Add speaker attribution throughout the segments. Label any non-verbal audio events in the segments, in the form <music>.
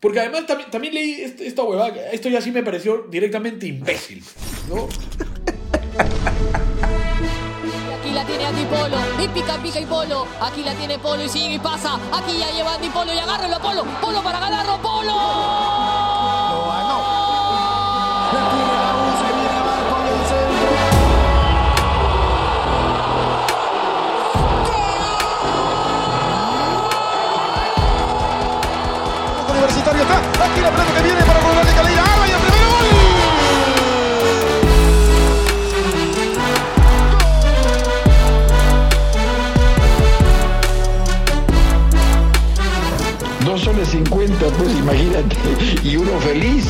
Speaker 1: Porque además también, también leí est- esta huevada, esto ya sí me pareció directamente imbécil, ¿no?
Speaker 2: Aquí la tiene Andy Polo, y pica, pica y Polo. Aquí la tiene Polo y sigue y pasa. Aquí ya lleva Andy Polo y agárralo a Polo. Polo para ganarlo, Polo.
Speaker 3: Universitario está. Aquí la pelota que viene para Gol de Calera. ¡Ah, y el primer gol!
Speaker 4: 2 soles 50, pues imagínate, y uno feliz.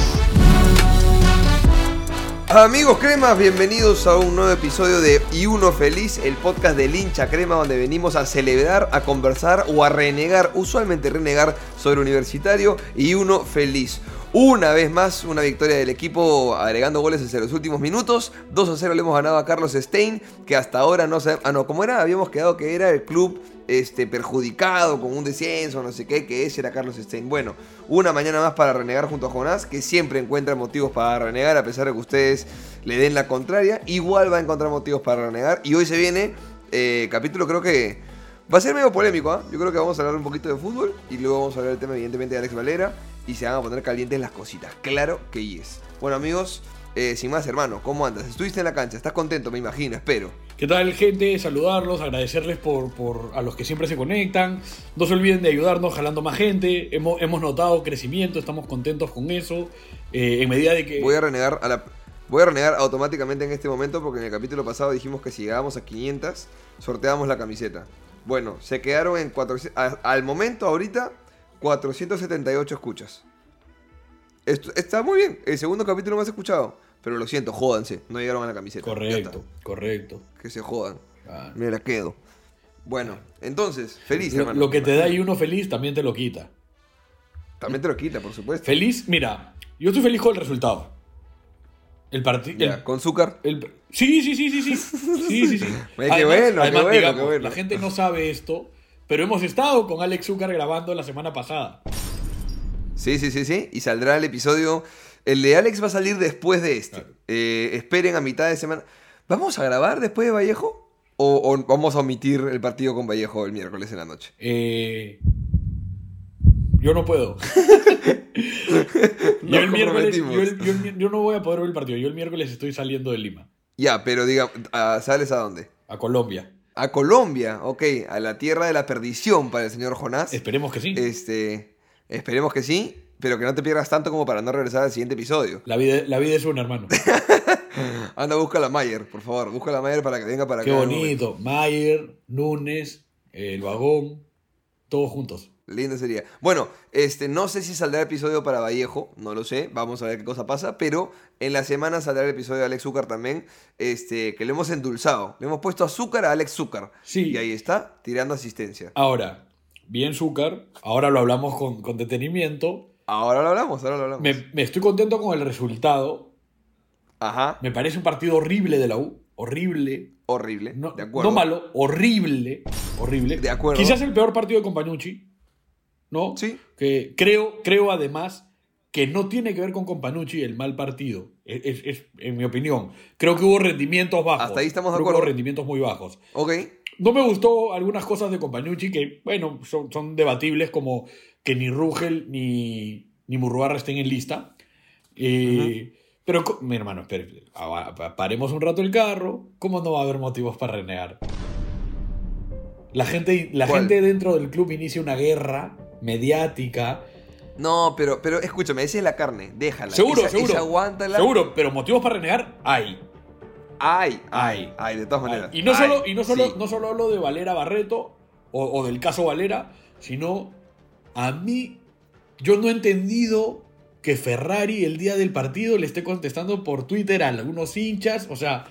Speaker 5: Amigos cremas, bienvenidos a un nuevo episodio de Y Uno Feliz, el podcast del hincha crema donde venimos a celebrar, a conversar o a renegar, usualmente renegar sobre universitario y uno feliz. Una vez más, una victoria del equipo agregando goles desde los últimos minutos. 2 a 0 le hemos ganado a Carlos Stein, que hasta ahora no sé. Ah, no, como era, habíamos quedado que era el club este, perjudicado con un descenso, no sé qué, que ese era Carlos Stein. Bueno, una mañana más para renegar junto a Jonás, que siempre encuentra motivos para renegar, a pesar de que ustedes le den la contraria. Igual va a encontrar motivos para renegar. Y hoy se viene eh, capítulo, creo que va a ser medio polémico. ¿ah? Yo creo que vamos a hablar un poquito de fútbol y luego vamos a hablar del tema, evidentemente, de Alex Valera. Y se van a poner calientes las cositas. Claro que yes. Bueno, amigos, eh, sin más, hermano, ¿cómo andas? Estuviste en la cancha, estás contento, me imagino, espero.
Speaker 1: ¿Qué tal, gente? Saludarlos, agradecerles por, por a los que siempre se conectan. No se olviden de ayudarnos jalando más gente. Hemos, hemos notado crecimiento, estamos contentos con eso. Eh, en medida de que.
Speaker 5: Voy a renegar a la. Voy a renegar automáticamente en este momento porque en el capítulo pasado dijimos que si llegábamos a 500 sorteábamos la camiseta. Bueno, se quedaron en 400, a- al momento ahorita 478 escuchas. Esto, está muy bien, el segundo capítulo más escuchado, pero lo siento, jódanse, no llegaron a la camiseta.
Speaker 1: Correcto, correcto.
Speaker 5: que se jodan.
Speaker 1: Claro.
Speaker 5: Me la quedo. Bueno, entonces, feliz,
Speaker 1: Lo,
Speaker 5: hermano.
Speaker 1: lo que te da y uno feliz también te lo quita.
Speaker 5: También te lo quita, por supuesto.
Speaker 1: Feliz, mira, yo estoy feliz con el resultado. El partido.
Speaker 5: Con azúcar.
Speaker 1: El- sí, sí, sí, sí, sí. Sí, sí, sí. <laughs>
Speaker 5: Ay, qué bueno, qué bueno,
Speaker 1: digamos,
Speaker 5: qué bueno.
Speaker 1: La gente no sabe esto, pero hemos estado con Alex Zúcar grabando la semana pasada.
Speaker 5: Sí, sí, sí, sí. Y saldrá el episodio. El de Alex va a salir después de este.
Speaker 1: Claro.
Speaker 5: Eh, esperen a mitad de semana. ¿Vamos a grabar después de Vallejo? ¿O, o vamos a omitir el partido con Vallejo el miércoles en la noche?
Speaker 1: Eh, yo no puedo. <laughs> yo, el miércoles, el- yo no voy a poder ver el partido. Yo el miércoles estoy saliendo de Lima,
Speaker 5: Ya, pero diga, ah, ¿sales a dónde?
Speaker 1: a Colombia.
Speaker 5: A Colombia, ok. A la tierra de la perdición para el señor Jonás.
Speaker 1: Esperemos que sí.
Speaker 5: Este, esperemos que sí, pero que no te pierdas tanto como para no regresar al siguiente episodio.
Speaker 1: La vida, la vida es una, hermano. <laughs>
Speaker 5: Anda, busca la Mayer, por favor. Busca la Mayer para que venga para
Speaker 1: Qué
Speaker 5: acá.
Speaker 1: bonito. Mayer, Núñez, el vagón, todos juntos.
Speaker 5: Lindo sería. Bueno, este, no sé si saldrá el episodio para Vallejo, no lo sé, vamos a ver qué cosa pasa, pero en la semana saldrá el episodio de Alex Zúcar también, este, que le hemos endulzado, le hemos puesto azúcar a Alex Zúcar.
Speaker 1: Sí.
Speaker 5: Y ahí está, tirando asistencia.
Speaker 1: Ahora, bien Zúcar, ahora lo hablamos con, con detenimiento.
Speaker 5: Ahora lo hablamos, ahora lo hablamos.
Speaker 1: Me, me estoy contento con el resultado.
Speaker 5: Ajá,
Speaker 1: Me parece un partido horrible de la U. Horrible.
Speaker 5: horrible,
Speaker 1: No,
Speaker 5: de acuerdo.
Speaker 1: no malo, horrible. Horrible.
Speaker 5: De acuerdo.
Speaker 1: Quizás el peor partido de Companucci. ¿No?
Speaker 5: Sí.
Speaker 1: Que creo, creo además que no tiene que ver con Companucci el mal partido. Es, es- es, en mi opinión. Creo que hubo rendimientos bajos.
Speaker 5: Hasta ahí estamos de
Speaker 1: Creo que
Speaker 5: acuerdo.
Speaker 1: hubo rendimientos muy bajos.
Speaker 5: Ok,
Speaker 1: No me gustó algunas cosas de Compañucci que, bueno, son, son debatibles, como que ni Rugel ni, ni Murruarra estén en lista. Eh, Pero, mi hermano, espere, pa- paremos un rato el carro. ¿Cómo no va a haber motivos para renegar? La gente, la
Speaker 5: ¿Cuál?
Speaker 1: gente dentro del club inicia una guerra mediática.
Speaker 5: no, pero, pero escúchame, esa es la carne, déjala.
Speaker 1: Seguro,
Speaker 5: Esa-
Speaker 1: seguro.
Speaker 5: esa aguántala.
Speaker 1: Seguro, pero motivos para renegar hay.
Speaker 5: Ay,
Speaker 1: Hay.
Speaker 5: ay, ay, de todas maneras.
Speaker 1: Y no solo, y no solo,
Speaker 5: sí.
Speaker 1: no solo hablo de Valera Barreto o, o del caso Valera, sino a mí, yo no he entendido que Ferrari el día del partido le esté contestando por Twitter a algunos hinchas. O sea,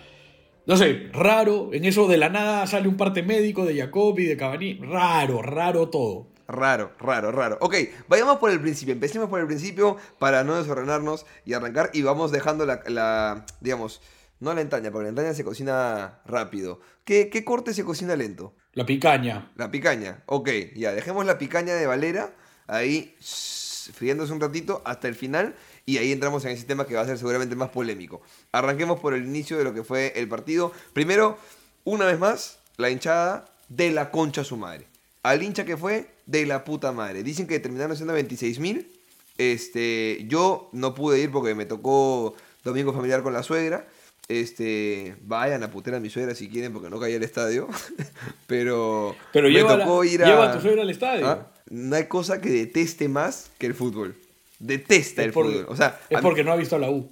Speaker 1: no sé, raro. En eso de la nada sale un parte médico de Jacobi, de Cavani. Raro, raro todo.
Speaker 5: Raro, raro, raro. Ok, vayamos por el principio. Empecemos por el principio para no desordenarnos y arrancar. Y vamos dejando la, la- digamos, no la entraña, porque la entraña se cocina rápido. ¿Qué, qué corte se cocina lento?
Speaker 1: La picaña.
Speaker 5: La picaña. Ok, ya, dejemos la picaña de Valera. Ahí, shh, friándose un ratito hasta el final y ahí entramos en ese tema que va a ser seguramente más polémico. Arranquemos por el inicio de lo que fue el partido. Primero, una vez más, la hinchada de la concha a su madre. Al hincha que fue, de la puta madre. Dicen que terminaron siendo 26 mil. Este, yo no pude ir porque me tocó domingo familiar con la suegra. Este, vayan a putear a mi suegra si quieren porque no caí al estadio. <laughs> Pero,
Speaker 1: Pero
Speaker 5: me
Speaker 1: lleva,
Speaker 5: tocó ir a...
Speaker 1: lleva a tu suegra al estadio.
Speaker 5: ¿Ah? No hay cosa que deteste más que el fútbol. Detesta
Speaker 1: Es
Speaker 5: el
Speaker 1: por-
Speaker 5: fútbol. O sea,
Speaker 1: es
Speaker 5: mí-
Speaker 1: porque no ha visto la U.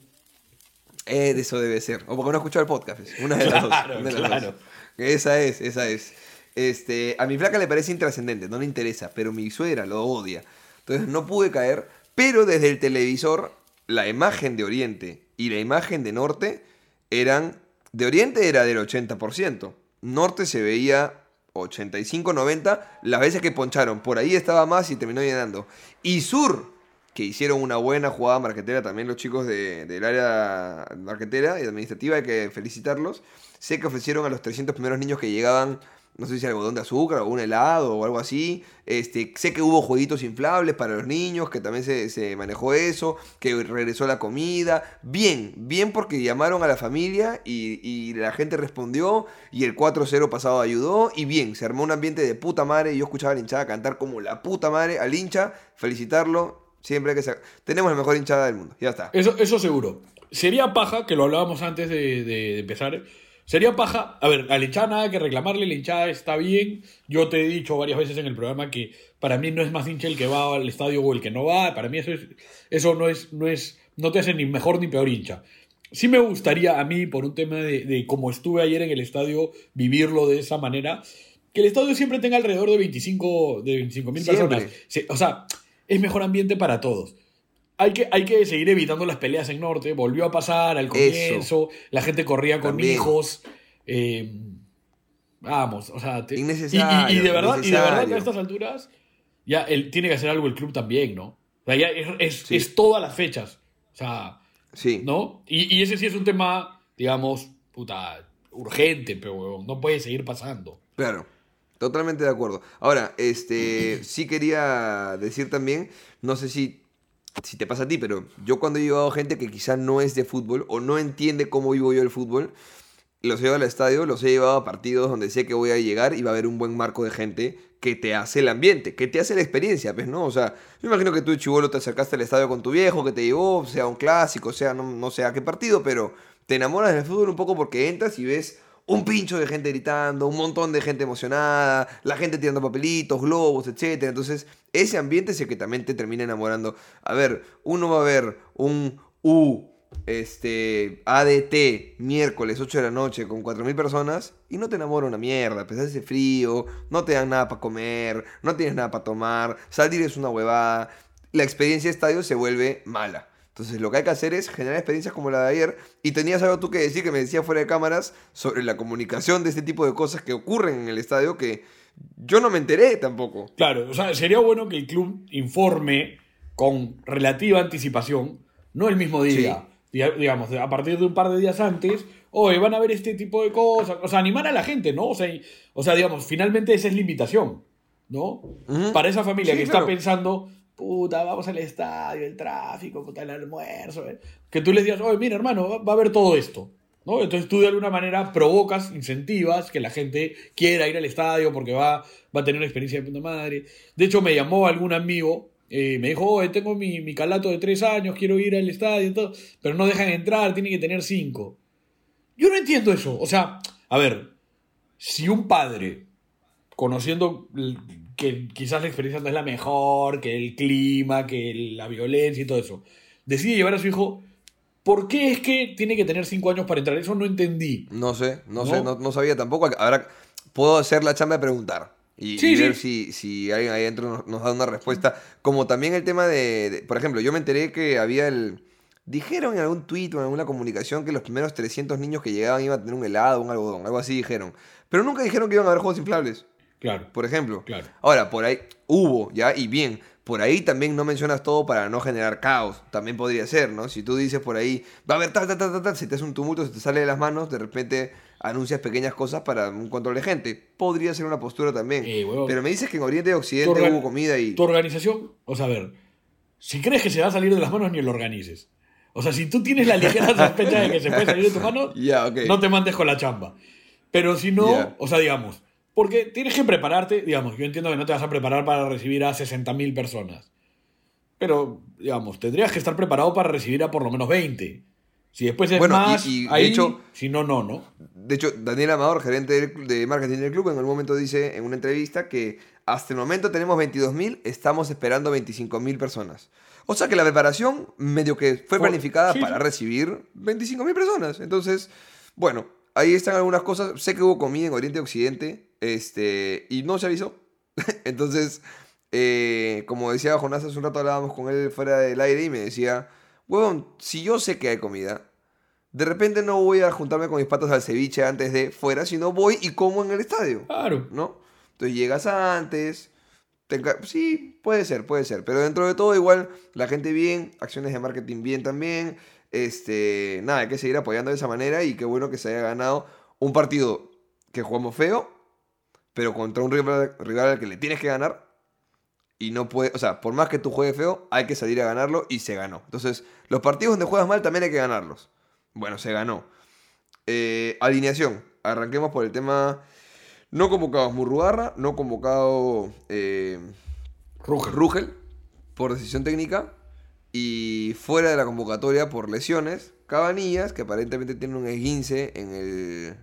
Speaker 5: eh, eso debe ser. O porque no ha escuchado el podcast. Una de las
Speaker 1: Claro,
Speaker 5: dos. una de las
Speaker 1: claro.
Speaker 5: dos. Esa es, esa es. Este, a mi flaca le parece intrascendente, no le interesa, pero mi suegra lo odia. Entonces no pude caer, pero desde el televisor, la imagen de Oriente y la imagen de Norte eran. De Oriente era del 80%. Norte se veía 85-90 las veces que poncharon. Por ahí estaba más y terminó llenando. Y Sur, que hicieron una buena jugada marquetera también los chicos de- del área marquetera y administrativa, hay que felicitarlos. Sé que ofrecieron a los 300 primeros niños que llegaban, no sé si algodón de azúcar o un helado o algo así. Este, sé que hubo jueguitos inflables para los niños, que también se, se manejó eso, que regresó la comida. Bien, bien porque llamaron a la familia y, y la gente respondió y el 4-0 pasado ayudó. Y bien, se armó un ambiente de puta madre y yo escuchaba a la hinchada cantar como la puta madre al hincha, felicitarlo. Siempre que. Tenemos la mejor hinchada del mundo. Ya está.
Speaker 1: Eso, eso seguro. Sería paja, que lo hablábamos antes de- de empezar. Sería paja. A ver, a la hinchada nada que reclamarle, la hinchada está bien. Yo te he dicho varias veces en el programa que para mí no es más hincha el que va al estadio o el que no va. Para mí eso, es, eso no, es, no, es, no te hace ni mejor ni peor hincha. Sí me gustaría a mí, por un tema de, de como estuve ayer en el estadio, vivirlo de esa manera, que el estadio siempre tenga alrededor de 25 de 25 mil personas. O sea, es mejor ambiente para todos. Hay que, hay que seguir evitando las peleas en Norte. Volvió a pasar al comienzo. La gente corría con
Speaker 5: También.
Speaker 1: hijos. eh, vamos, o sea. te- y- y, y de verdad, y de verdad que a estas alturas ya el, tiene que hacer algo el club también, ¿no? O sea, ya es, es,
Speaker 5: Sí.
Speaker 1: es todas las fechas. O sea,
Speaker 5: Sí.
Speaker 1: ¿no? Y, y ese sí es un tema, digamos, puta, urgente, pero no puede seguir pasando.
Speaker 5: Claro, totalmente de acuerdo. Ahora, este, sí quería decir también, no sé si, si te pasa a ti, pero yo cuando he llevado gente que quizás no es de fútbol o no entiende cómo vivo yo el fútbol, los he llevado al estadio, los he llevado a partidos donde sé que voy a llegar y va a haber un buen marco de gente que te hace el ambiente, que te hace la experiencia, pues, ¿no? O sea, yo imagino que tú, chivolo, te acercaste al estadio con tu viejo, que te llevó, sea un clásico, sea no, no sé a qué partido, pero te enamoras del fútbol un poco porque entras y ves un pincho de gente gritando, un montón de gente emocionada, la gente tirando papelitos, globos, etc. Entonces, ese ambiente es termina enamorando. A ver, uno va a ver un U, este, ADT, miércoles 8 de la noche con 4.000 personas y no te enamora una mierda, pues hace frío, no te dan nada para comer, no tienes nada para tomar, salir es una huevada, la experiencia de estadio se vuelve mala. Entonces lo que hay que hacer es generar experiencias como la de ayer. Y tenías algo tú que decir que me decías fuera de cámaras sobre la comunicación de este tipo de cosas que ocurren en el estadio que yo no me enteré tampoco.
Speaker 1: Claro, o sea, sería bueno que el club informe con relativa anticipación, no el mismo día, diga- digamos, a partir de un par de días antes, oye, van a ver este tipo de cosas, o sea, animar a la gente, ¿no? O sea, y- o sea digamos, finalmente esa es la invitación, ¿no?
Speaker 5: Ujú.
Speaker 1: Para esa familia
Speaker 5: Sí,
Speaker 1: que
Speaker 5: claro.
Speaker 1: está pensando, puta, vamos al estadio, el tráfico, puta, el almuerzo, ¿eh? que tú les digas, oye, mira, hermano, va, a haber todo esto. ¿no? Entonces tú de alguna manera provocas, incentivas que la gente quiera ir al estadio porque va, va a tener una experiencia de puta madre. De hecho, me llamó algún amigo, eh, me dijo, oye, tengo mi, mi calato de tres años, quiero ir al estadio todo, pero no dejan entrar, tienen que tener cinco. Yo no entiendo eso. O sea, a ver, si un padre, conociendo que quizás la experiencia no es la mejor, que el clima, que la violencia y todo eso, decide llevar a su hijo, ¿por qué es que tiene que tener cinco años para entrar? Eso no entendí.
Speaker 5: No sé, no,
Speaker 1: ¿No?
Speaker 5: sé, no, no sabía tampoco. Ahora puedo hacer la chamba de preguntar. Y,
Speaker 1: Sí,
Speaker 5: y
Speaker 1: sí.
Speaker 5: ver si, si alguien ahí adentro nos, nos da una respuesta. Como también el tema de, de- Por ejemplo, yo me enteré que había el. Dijeron en algún tuit o en alguna comunicación que los primeros 300 niños que llegaban iban a tener un helado, un algodón, algo así dijeron. Pero nunca dijeron que iban a haber juegos inflables,
Speaker 1: Claro.
Speaker 5: por ejemplo.
Speaker 1: Claro.
Speaker 5: Ahora, por ahí hubo, ya, y bien. Por ahí también no mencionas todo para no generar caos. También podría ser, ¿no? Si tú dices por ahí, va a haber tal, tal, tal, tal, tal, se te hace un tumulto, se te sale de las manos, de repente anuncias pequeñas cosas para un control de gente. Podría ser una postura también.
Speaker 1: Eh.
Speaker 5: Pero me dices que en Oriente y Occidente hubo comida y...
Speaker 1: Tu organización, o sea, a ver, si crees que se va a salir de las manos, ni lo organices. O sea, si tú tienes la ligera <laughs> sospecha de que se puede salir de tus manos, no te mandes con la chamba. Pero si no, o sea, digamos, porque tienes que prepararte, digamos, yo entiendo que no te vas a preparar para recibir a 60.000 personas. Pero, digamos, tendrías que estar preparado para recibir a por lo menos 20. Si después es
Speaker 5: Bueno,
Speaker 1: más,
Speaker 5: y de
Speaker 1: ahí,
Speaker 5: hecho-
Speaker 1: si no, no, ¿no?
Speaker 5: De hecho, Daniel Amador, gerente de marketing del club, en algún momento dice en una entrevista que hasta el momento tenemos 22.000, estamos esperando 25.000 personas. O sea que la preparación medio que fue
Speaker 1: Fue-
Speaker 5: planificada
Speaker 1: sí,
Speaker 5: para
Speaker 1: sí.
Speaker 5: recibir 25.000 personas. Entonces, bueno, ahí están algunas cosas. Sé que hubo comida en Oriente y Occidente este, y no se avisó. <laughs> Entonces, eh, como decía Jonás, hace un rato hablábamos con él fuera del aire y me decía, huevón, si yo sé que hay comida, de repente no voy a juntarme con mis patas al ceviche antes de fuera, sino voy y como en el estadio,
Speaker 1: Claro.
Speaker 5: ¿no? Entonces llegas antes, te sí, puede ser, puede ser, pero dentro de todo igual la gente bien, acciones de marketing bien también, este, nada, hay que seguir apoyando de esa manera y qué bueno que se haya ganado un partido que jugamos feo, pero contra un rival, rival al que le tienes que ganar y no puede, o sea, por más que tú juegues feo, hay que salir a ganarlo y se ganó. Entonces, los partidos donde juegas mal también hay que ganarlos. Bueno, se ganó. Eh, alineación. Arranquemos por el tema. No convocado Murrugarra, no convocado eh,
Speaker 1: Ruge.
Speaker 5: Rugel por decisión técnica y fuera de la convocatoria por lesiones, Cabanillas, que aparentemente tiene un esguince en el,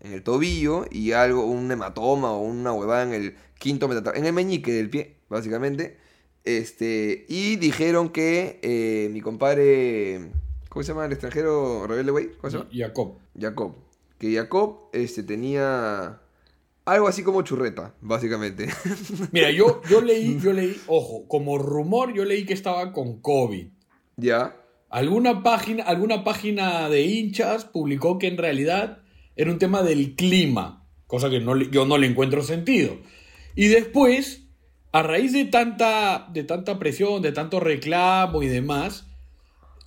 Speaker 5: en el tobillo y algo, un hematoma o una huevada en el quinto metatarsal, en el meñique del pie, básicamente. Este, y dijeron que eh, mi compadre, ¿cómo se llama el extranjero rebelde, güey? ¿Cómo se llama?
Speaker 1: Jacob.
Speaker 5: Jacob. Que Jacob este, tenía algo así como churreta, básicamente. <laughs>
Speaker 1: Mira, yo, yo leí, yo leí, ojo, como rumor, yo leí que estaba con COVID.
Speaker 5: ya.
Speaker 1: Alguna página, alguna página de hinchas publicó que en realidad era un tema del clima, cosa que no, yo no le encuentro sentido. Y después, a raíz de tanta, de tanta presión, de tanto reclamo y demás,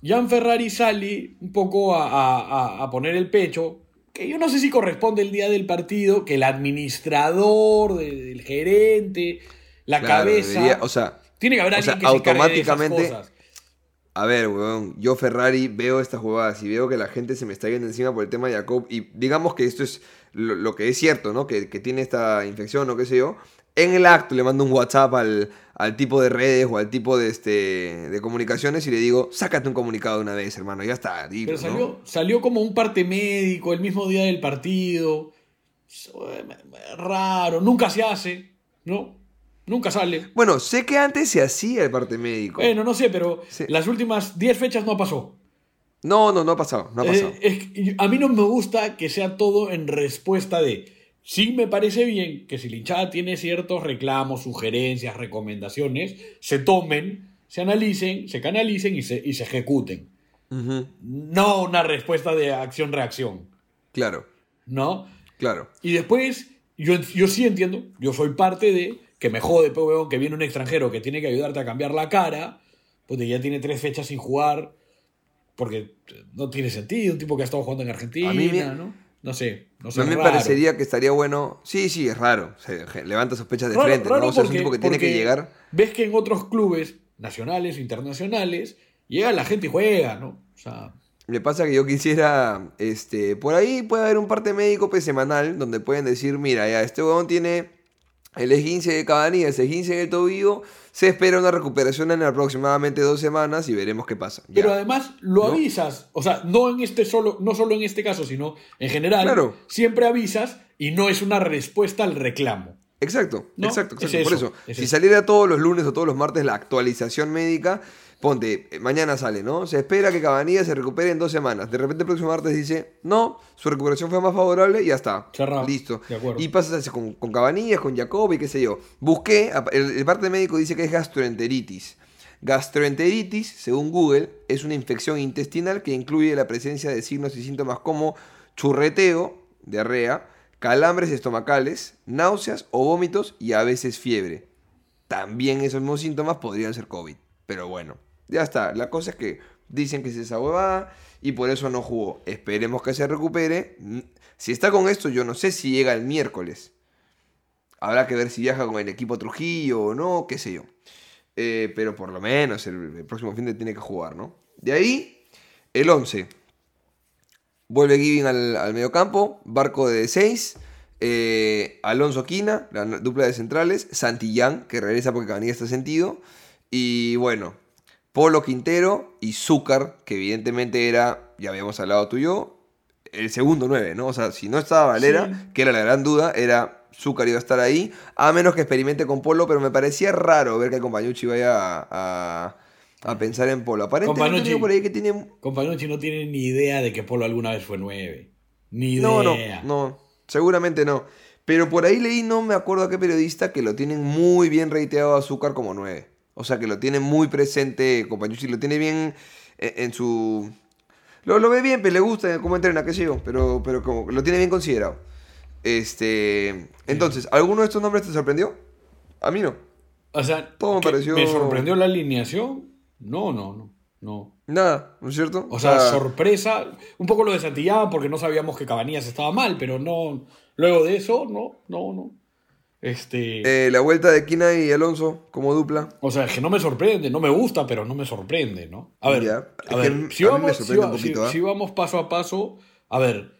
Speaker 1: Jan Ferrari sale un poco a, a- a- a poner el pecho, que yo no sé si corresponde el día del partido, que el administrador, del gerente, la
Speaker 5: Claro,
Speaker 1: cabeza...
Speaker 5: debería- o sea,
Speaker 1: tiene que haber
Speaker 5: o
Speaker 1: alguien
Speaker 5: sea,
Speaker 1: que se encargue de esas
Speaker 5: automáticamente-
Speaker 1: cosas.
Speaker 5: A ver, weón, yo Ferrari veo estas jugadas y veo que la gente se me está yendo encima por el tema de Jacob y digamos que esto es lo, lo que es cierto, ¿no? Que, que tiene esta infección o qué sé yo. En el acto le mando un WhatsApp al, al tipo de redes o al tipo de, este, de comunicaciones y le digo, sácate un comunicado de una vez, hermano, ya está. dilo,
Speaker 1: Pero
Speaker 5: ¿no?
Speaker 1: salió, salió como un parte médico el mismo día del partido. Raro, nunca se hace, ¿no? Nunca sale.
Speaker 5: Bueno, sé que antes se hacía el parte médico.
Speaker 1: Bueno, no sé, pero
Speaker 5: Sí.
Speaker 1: las últimas 10 fechas no pasó.
Speaker 5: No, no, no ha pasado, no ha pasado.
Speaker 1: Eh, es que a mí no me gusta que sea todo en respuesta de. Sí me parece bien que si la hinchada tiene ciertos reclamos, sugerencias, recomendaciones, se tomen, se analicen, se canalicen y se, y se ejecuten. No una respuesta de acción-reacción,
Speaker 5: Claro,
Speaker 1: ¿no?
Speaker 5: claro.
Speaker 1: Y después, yo, yo sí entiendo, yo soy parte de que me jode, pues, weón, que viene un extranjero que tiene que ayudarte a cambiar la cara, porque ya tiene tres fechas sin jugar, porque no tiene sentido, un tipo que ha estado jugando en Argentina,
Speaker 5: A mí me-
Speaker 1: ¿no? No sé, no sé.
Speaker 5: A mí me
Speaker 1: raro.
Speaker 5: parecería que estaría bueno. Sí, sí, es raro. Se levanta sospechas de
Speaker 1: Raro-
Speaker 5: frente,
Speaker 1: raro
Speaker 5: ¿no? O sea, es un tipo que tiene que llegar.
Speaker 1: Ves que en otros clubes, nacionales o internacionales, llega la gente y juega, ¿no? O sea,
Speaker 5: Me pasa que yo quisiera, este, por ahí puede haber un parte médico pues, semanal donde pueden decir, mira, ya, este huevón tiene el esguince de Cabanillas, el esguince en el tobillo, se espera una recuperación en aproximadamente dos semanas y veremos qué pasa. Ya.
Speaker 1: Pero además lo
Speaker 5: ¿No?
Speaker 1: avisas, o sea, no en este solo, no solo en este caso, sino en general,
Speaker 5: Claro.
Speaker 1: siempre avisas y no es una respuesta al reclamo.
Speaker 5: Exacto,
Speaker 1: ¿No?
Speaker 5: exacto,
Speaker 1: Es
Speaker 5: exacto. Por
Speaker 1: eso,
Speaker 5: eso,
Speaker 1: es
Speaker 5: si
Speaker 1: eso.
Speaker 5: saliera todos los lunes o todos los martes la actualización médica, ponte, eh, mañana sale, ¿no? Se espera que Cabanilla se recupere en dos semanas. De repente el próximo martes dice, no, su recuperación fue más favorable y ya está.
Speaker 1: Cerrado.
Speaker 5: Listo. Y pasas con, con Cabanillas, con Jacob y qué sé yo. Busqué, el, el parte médico dice que es gastroenteritis. Gastroenteritis, según Google, es una infección intestinal que incluye la presencia de signos y síntomas como churreteo, diarrea, calambres estomacales, náuseas o vómitos y a veces fiebre. También esos mismos síntomas podrían ser COVID. Pero bueno, ya está. La cosa es que dicen que es esa y por eso no jugó. Esperemos que se recupere. Mm, Si está con esto, yo no sé si llega el miércoles. Habrá que ver si viaja con el equipo Trujillo o no, qué sé yo. eh, pero por lo menos el, el próximo fin de tiene que jugar, ¿no? De ahí, el 11. Vuelve Giving al, al mediocampo, Barco de 6, eh, Alonso Quina, la dupla de centrales, Santillán, que regresa porque Cabanilla está sentido, y bueno, Polo Quintero y Zúcar, que evidentemente era, ya habíamos hablado tú y yo, el segundo 9, ¿no? O sea, si no estaba Valera,
Speaker 1: Sí.
Speaker 5: que era la gran duda, era Zúcar iba a estar ahí, a menos que experimente con Polo, pero me parecía raro ver que Compañucci vaya a, a- a pensar en Polo. Aparentemente digo por ahí que tiene...
Speaker 1: Compañucci no tiene ni idea de que Polo alguna vez fue 9. Ni idea.
Speaker 5: No, no, no, seguramente no. Pero por ahí leí, no me acuerdo a qué periodista, que lo tienen muy bien reiteado a Azúcar como 9. O sea, que lo tiene muy presente Compañucci, lo tiene bien en, en su... Lo, lo ve bien, pero le gusta cómo entrena, qué sé yo, pero, pero como lo tiene bien considerado. Este, entonces, ¿alguno de estos nombres te sorprendió? A mí no.
Speaker 1: O sea,
Speaker 5: Todo me pareció-
Speaker 1: ¿me sorprendió la alineación? No, no, no. no.
Speaker 5: Nada, ¿no es cierto?
Speaker 1: O sea, sorpresa. Un poco lo de Santillán porque no sabíamos que Cabanillas estaba mal, pero no. Luego de eso, no, no, no. Este.
Speaker 5: eh, la vuelta de Kina y Alonso como dupla.
Speaker 1: O sea, es que no me sorprende, no me gusta, pero no me sorprende, ¿no? A ver, a si,
Speaker 5: me
Speaker 1: vamos, si,
Speaker 5: sorprende
Speaker 1: va-
Speaker 5: un poquito,
Speaker 1: si- si vamos paso a paso, a ver,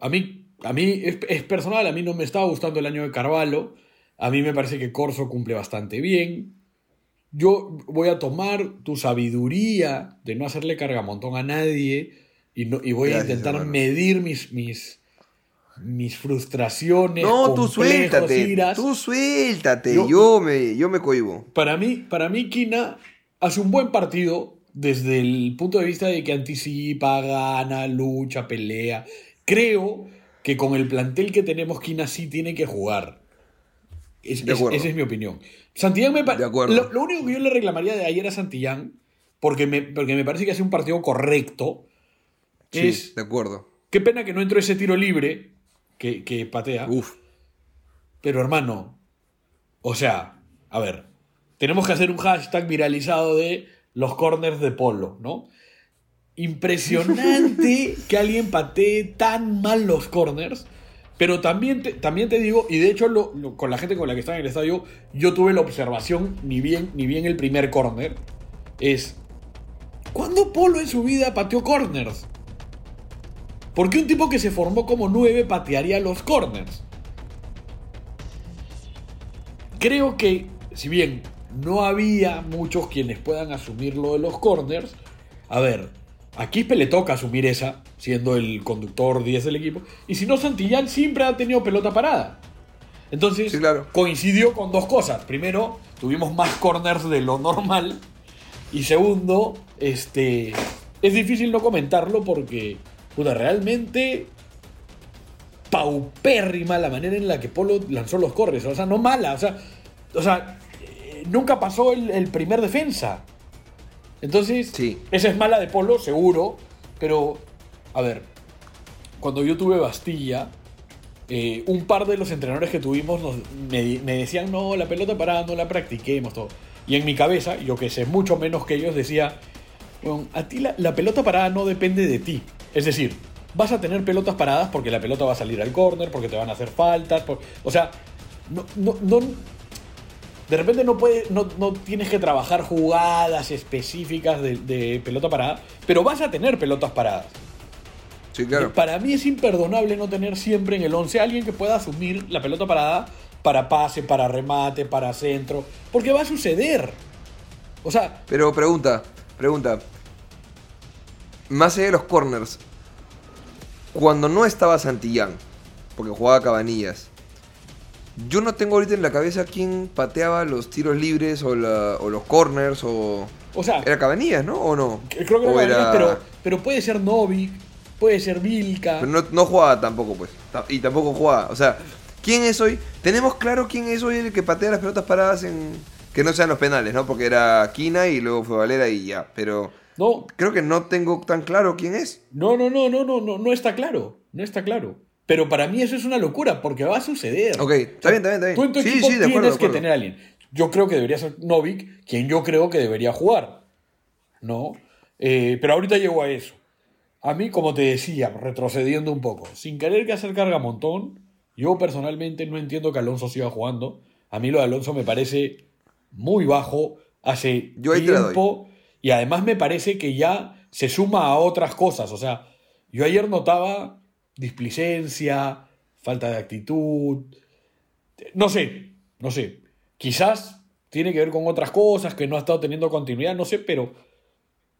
Speaker 1: a mí, a mí es, es personal, a mí no me estaba gustando el año de Carvalho, a mí me parece que Corso cumple bastante bien. Yo voy a tomar tu sabiduría de no hacerle cargamontón a nadie y, no, y voy
Speaker 5: Gracias,
Speaker 1: a intentar
Speaker 5: hermano.
Speaker 1: medir mis, mis, mis frustraciones.
Speaker 5: No, tú suéltate.
Speaker 1: iras.
Speaker 5: Tú suéltate.
Speaker 1: Yo-
Speaker 5: Yo, me, yo me cohibo.
Speaker 1: Para mí, para mí, Kina hace un buen partido desde el punto de vista de que anticipa, gana, lucha, pelea. Creo que con el plantel que tenemos, Kina sí tiene que jugar. Es- es- esa es mi opinión. Santillán me
Speaker 5: De acuerdo.
Speaker 1: Lo, lo único que yo le reclamaría de ayer a Santillán, porque me, porque me parece que hace un partido correcto,
Speaker 5: Sí,
Speaker 1: es.
Speaker 5: de acuerdo.
Speaker 1: Qué pena que no entró ese tiro libre que, que patea.
Speaker 5: Uf.
Speaker 1: Pero hermano, o sea, a ver, tenemos que hacer un hashtag viralizado de los corners de polo, ¿no? Impresionante <laughs> que alguien patee tan mal los corners, pero también te, también te digo, y de hecho lo- lo- con la gente con la que estaba en el estadio, yo tuve la observación, ni bien, ni bien el primer corner, es, ¿cuándo Polo en su vida pateó corners? ¿Por qué un tipo que se formó como 9 patearía los corners? Creo que, si bien no había muchos quienes puedan asumir lo de los corners, a ver, a Quispe le toca asumir esa, siendo el conductor 10 del equipo, y si no, Santillán siempre ha tenido pelota parada. Entonces,
Speaker 5: Sí, claro.
Speaker 1: coincidió con dos cosas. Primero, tuvimos más corners de lo normal. Y segundo, este, es difícil no comentarlo porque, puta, realmente paupérrima la manera en la que Polo lanzó los corners. O sea, no mala. O sea, o sea eh, nunca pasó el, el primer defensa. Entonces,
Speaker 5: Sí.
Speaker 1: esa es mala de Polo, seguro. Pero, a ver, cuando yo tuve Bastilla, eh, un par de los entrenadores que tuvimos nos- me, me decían, no, la pelota parada no la practiquemos, todo. Y en mi cabeza, yo que sé mucho menos que ellos, decía, "Weón, a ti la, la pelota parada no depende de ti. Es decir, vas a tener pelotas paradas porque la pelota va a salir al córner, porque te van a hacer faltas. por- o sea, no, no, no- de repente no, puede, no, no tienes que trabajar jugadas específicas de, de pelota parada, pero vas a tener pelotas paradas.
Speaker 5: Sí, claro.
Speaker 1: Para mí es imperdonable no tener siempre en el 11 alguien que pueda asumir la pelota parada para pase, para remate, para centro, porque va a suceder. O sea,
Speaker 5: Pero pregunta, pregunta. Más allá de los corners, cuando no estaba Santillán, porque jugaba Cabanillas, yo no tengo ahorita en la cabeza quién pateaba los tiros libres o, la- o los corners o...
Speaker 1: o sea,
Speaker 5: Era Cabanillas, ¿no? ¿O no?
Speaker 1: creo que era
Speaker 5: O
Speaker 1: Gabriel, pero, pero puede ser Novik, puede ser Vilca.
Speaker 5: Pero no, no jugaba tampoco, pues. Y tampoco jugaba. O sea, ¿quién es hoy? Tenemos claro quién es hoy el que patea las pelotas paradas en... Que no sean los penales, ¿no? Porque era Quina y luego fue Valera y ya. Pero
Speaker 1: No,
Speaker 5: creo que no tengo tan claro quién es.
Speaker 1: no, no, no, no, no, no, no está claro. No está claro. Pero para mí eso es una locura, porque va a suceder.
Speaker 5: Ok, está bien, está bien, está bien.
Speaker 1: Tú en tu
Speaker 5: Sí,
Speaker 1: equipo
Speaker 5: sí, de acuerdo,
Speaker 1: tienes
Speaker 5: de
Speaker 1: que tener a alguien. Yo creo que debería ser Novik, quien yo creo que debería jugar. ¿No? Eh, pero ahorita llego a eso. A mí, como te decía, retrocediendo un poco, sin querer que hacer carga montón, yo personalmente no entiendo que Alonso siga jugando. A mí lo de Alonso me parece muy bajo, hace
Speaker 5: Yo ahí
Speaker 1: tiempo y además me parece que ya se suma a otras cosas. O sea, yo ayer notaba displicencia, falta de actitud. No sé, no sé. Quizás tiene que ver con otras cosas, que no ha estado teniendo continuidad, no sé, pero,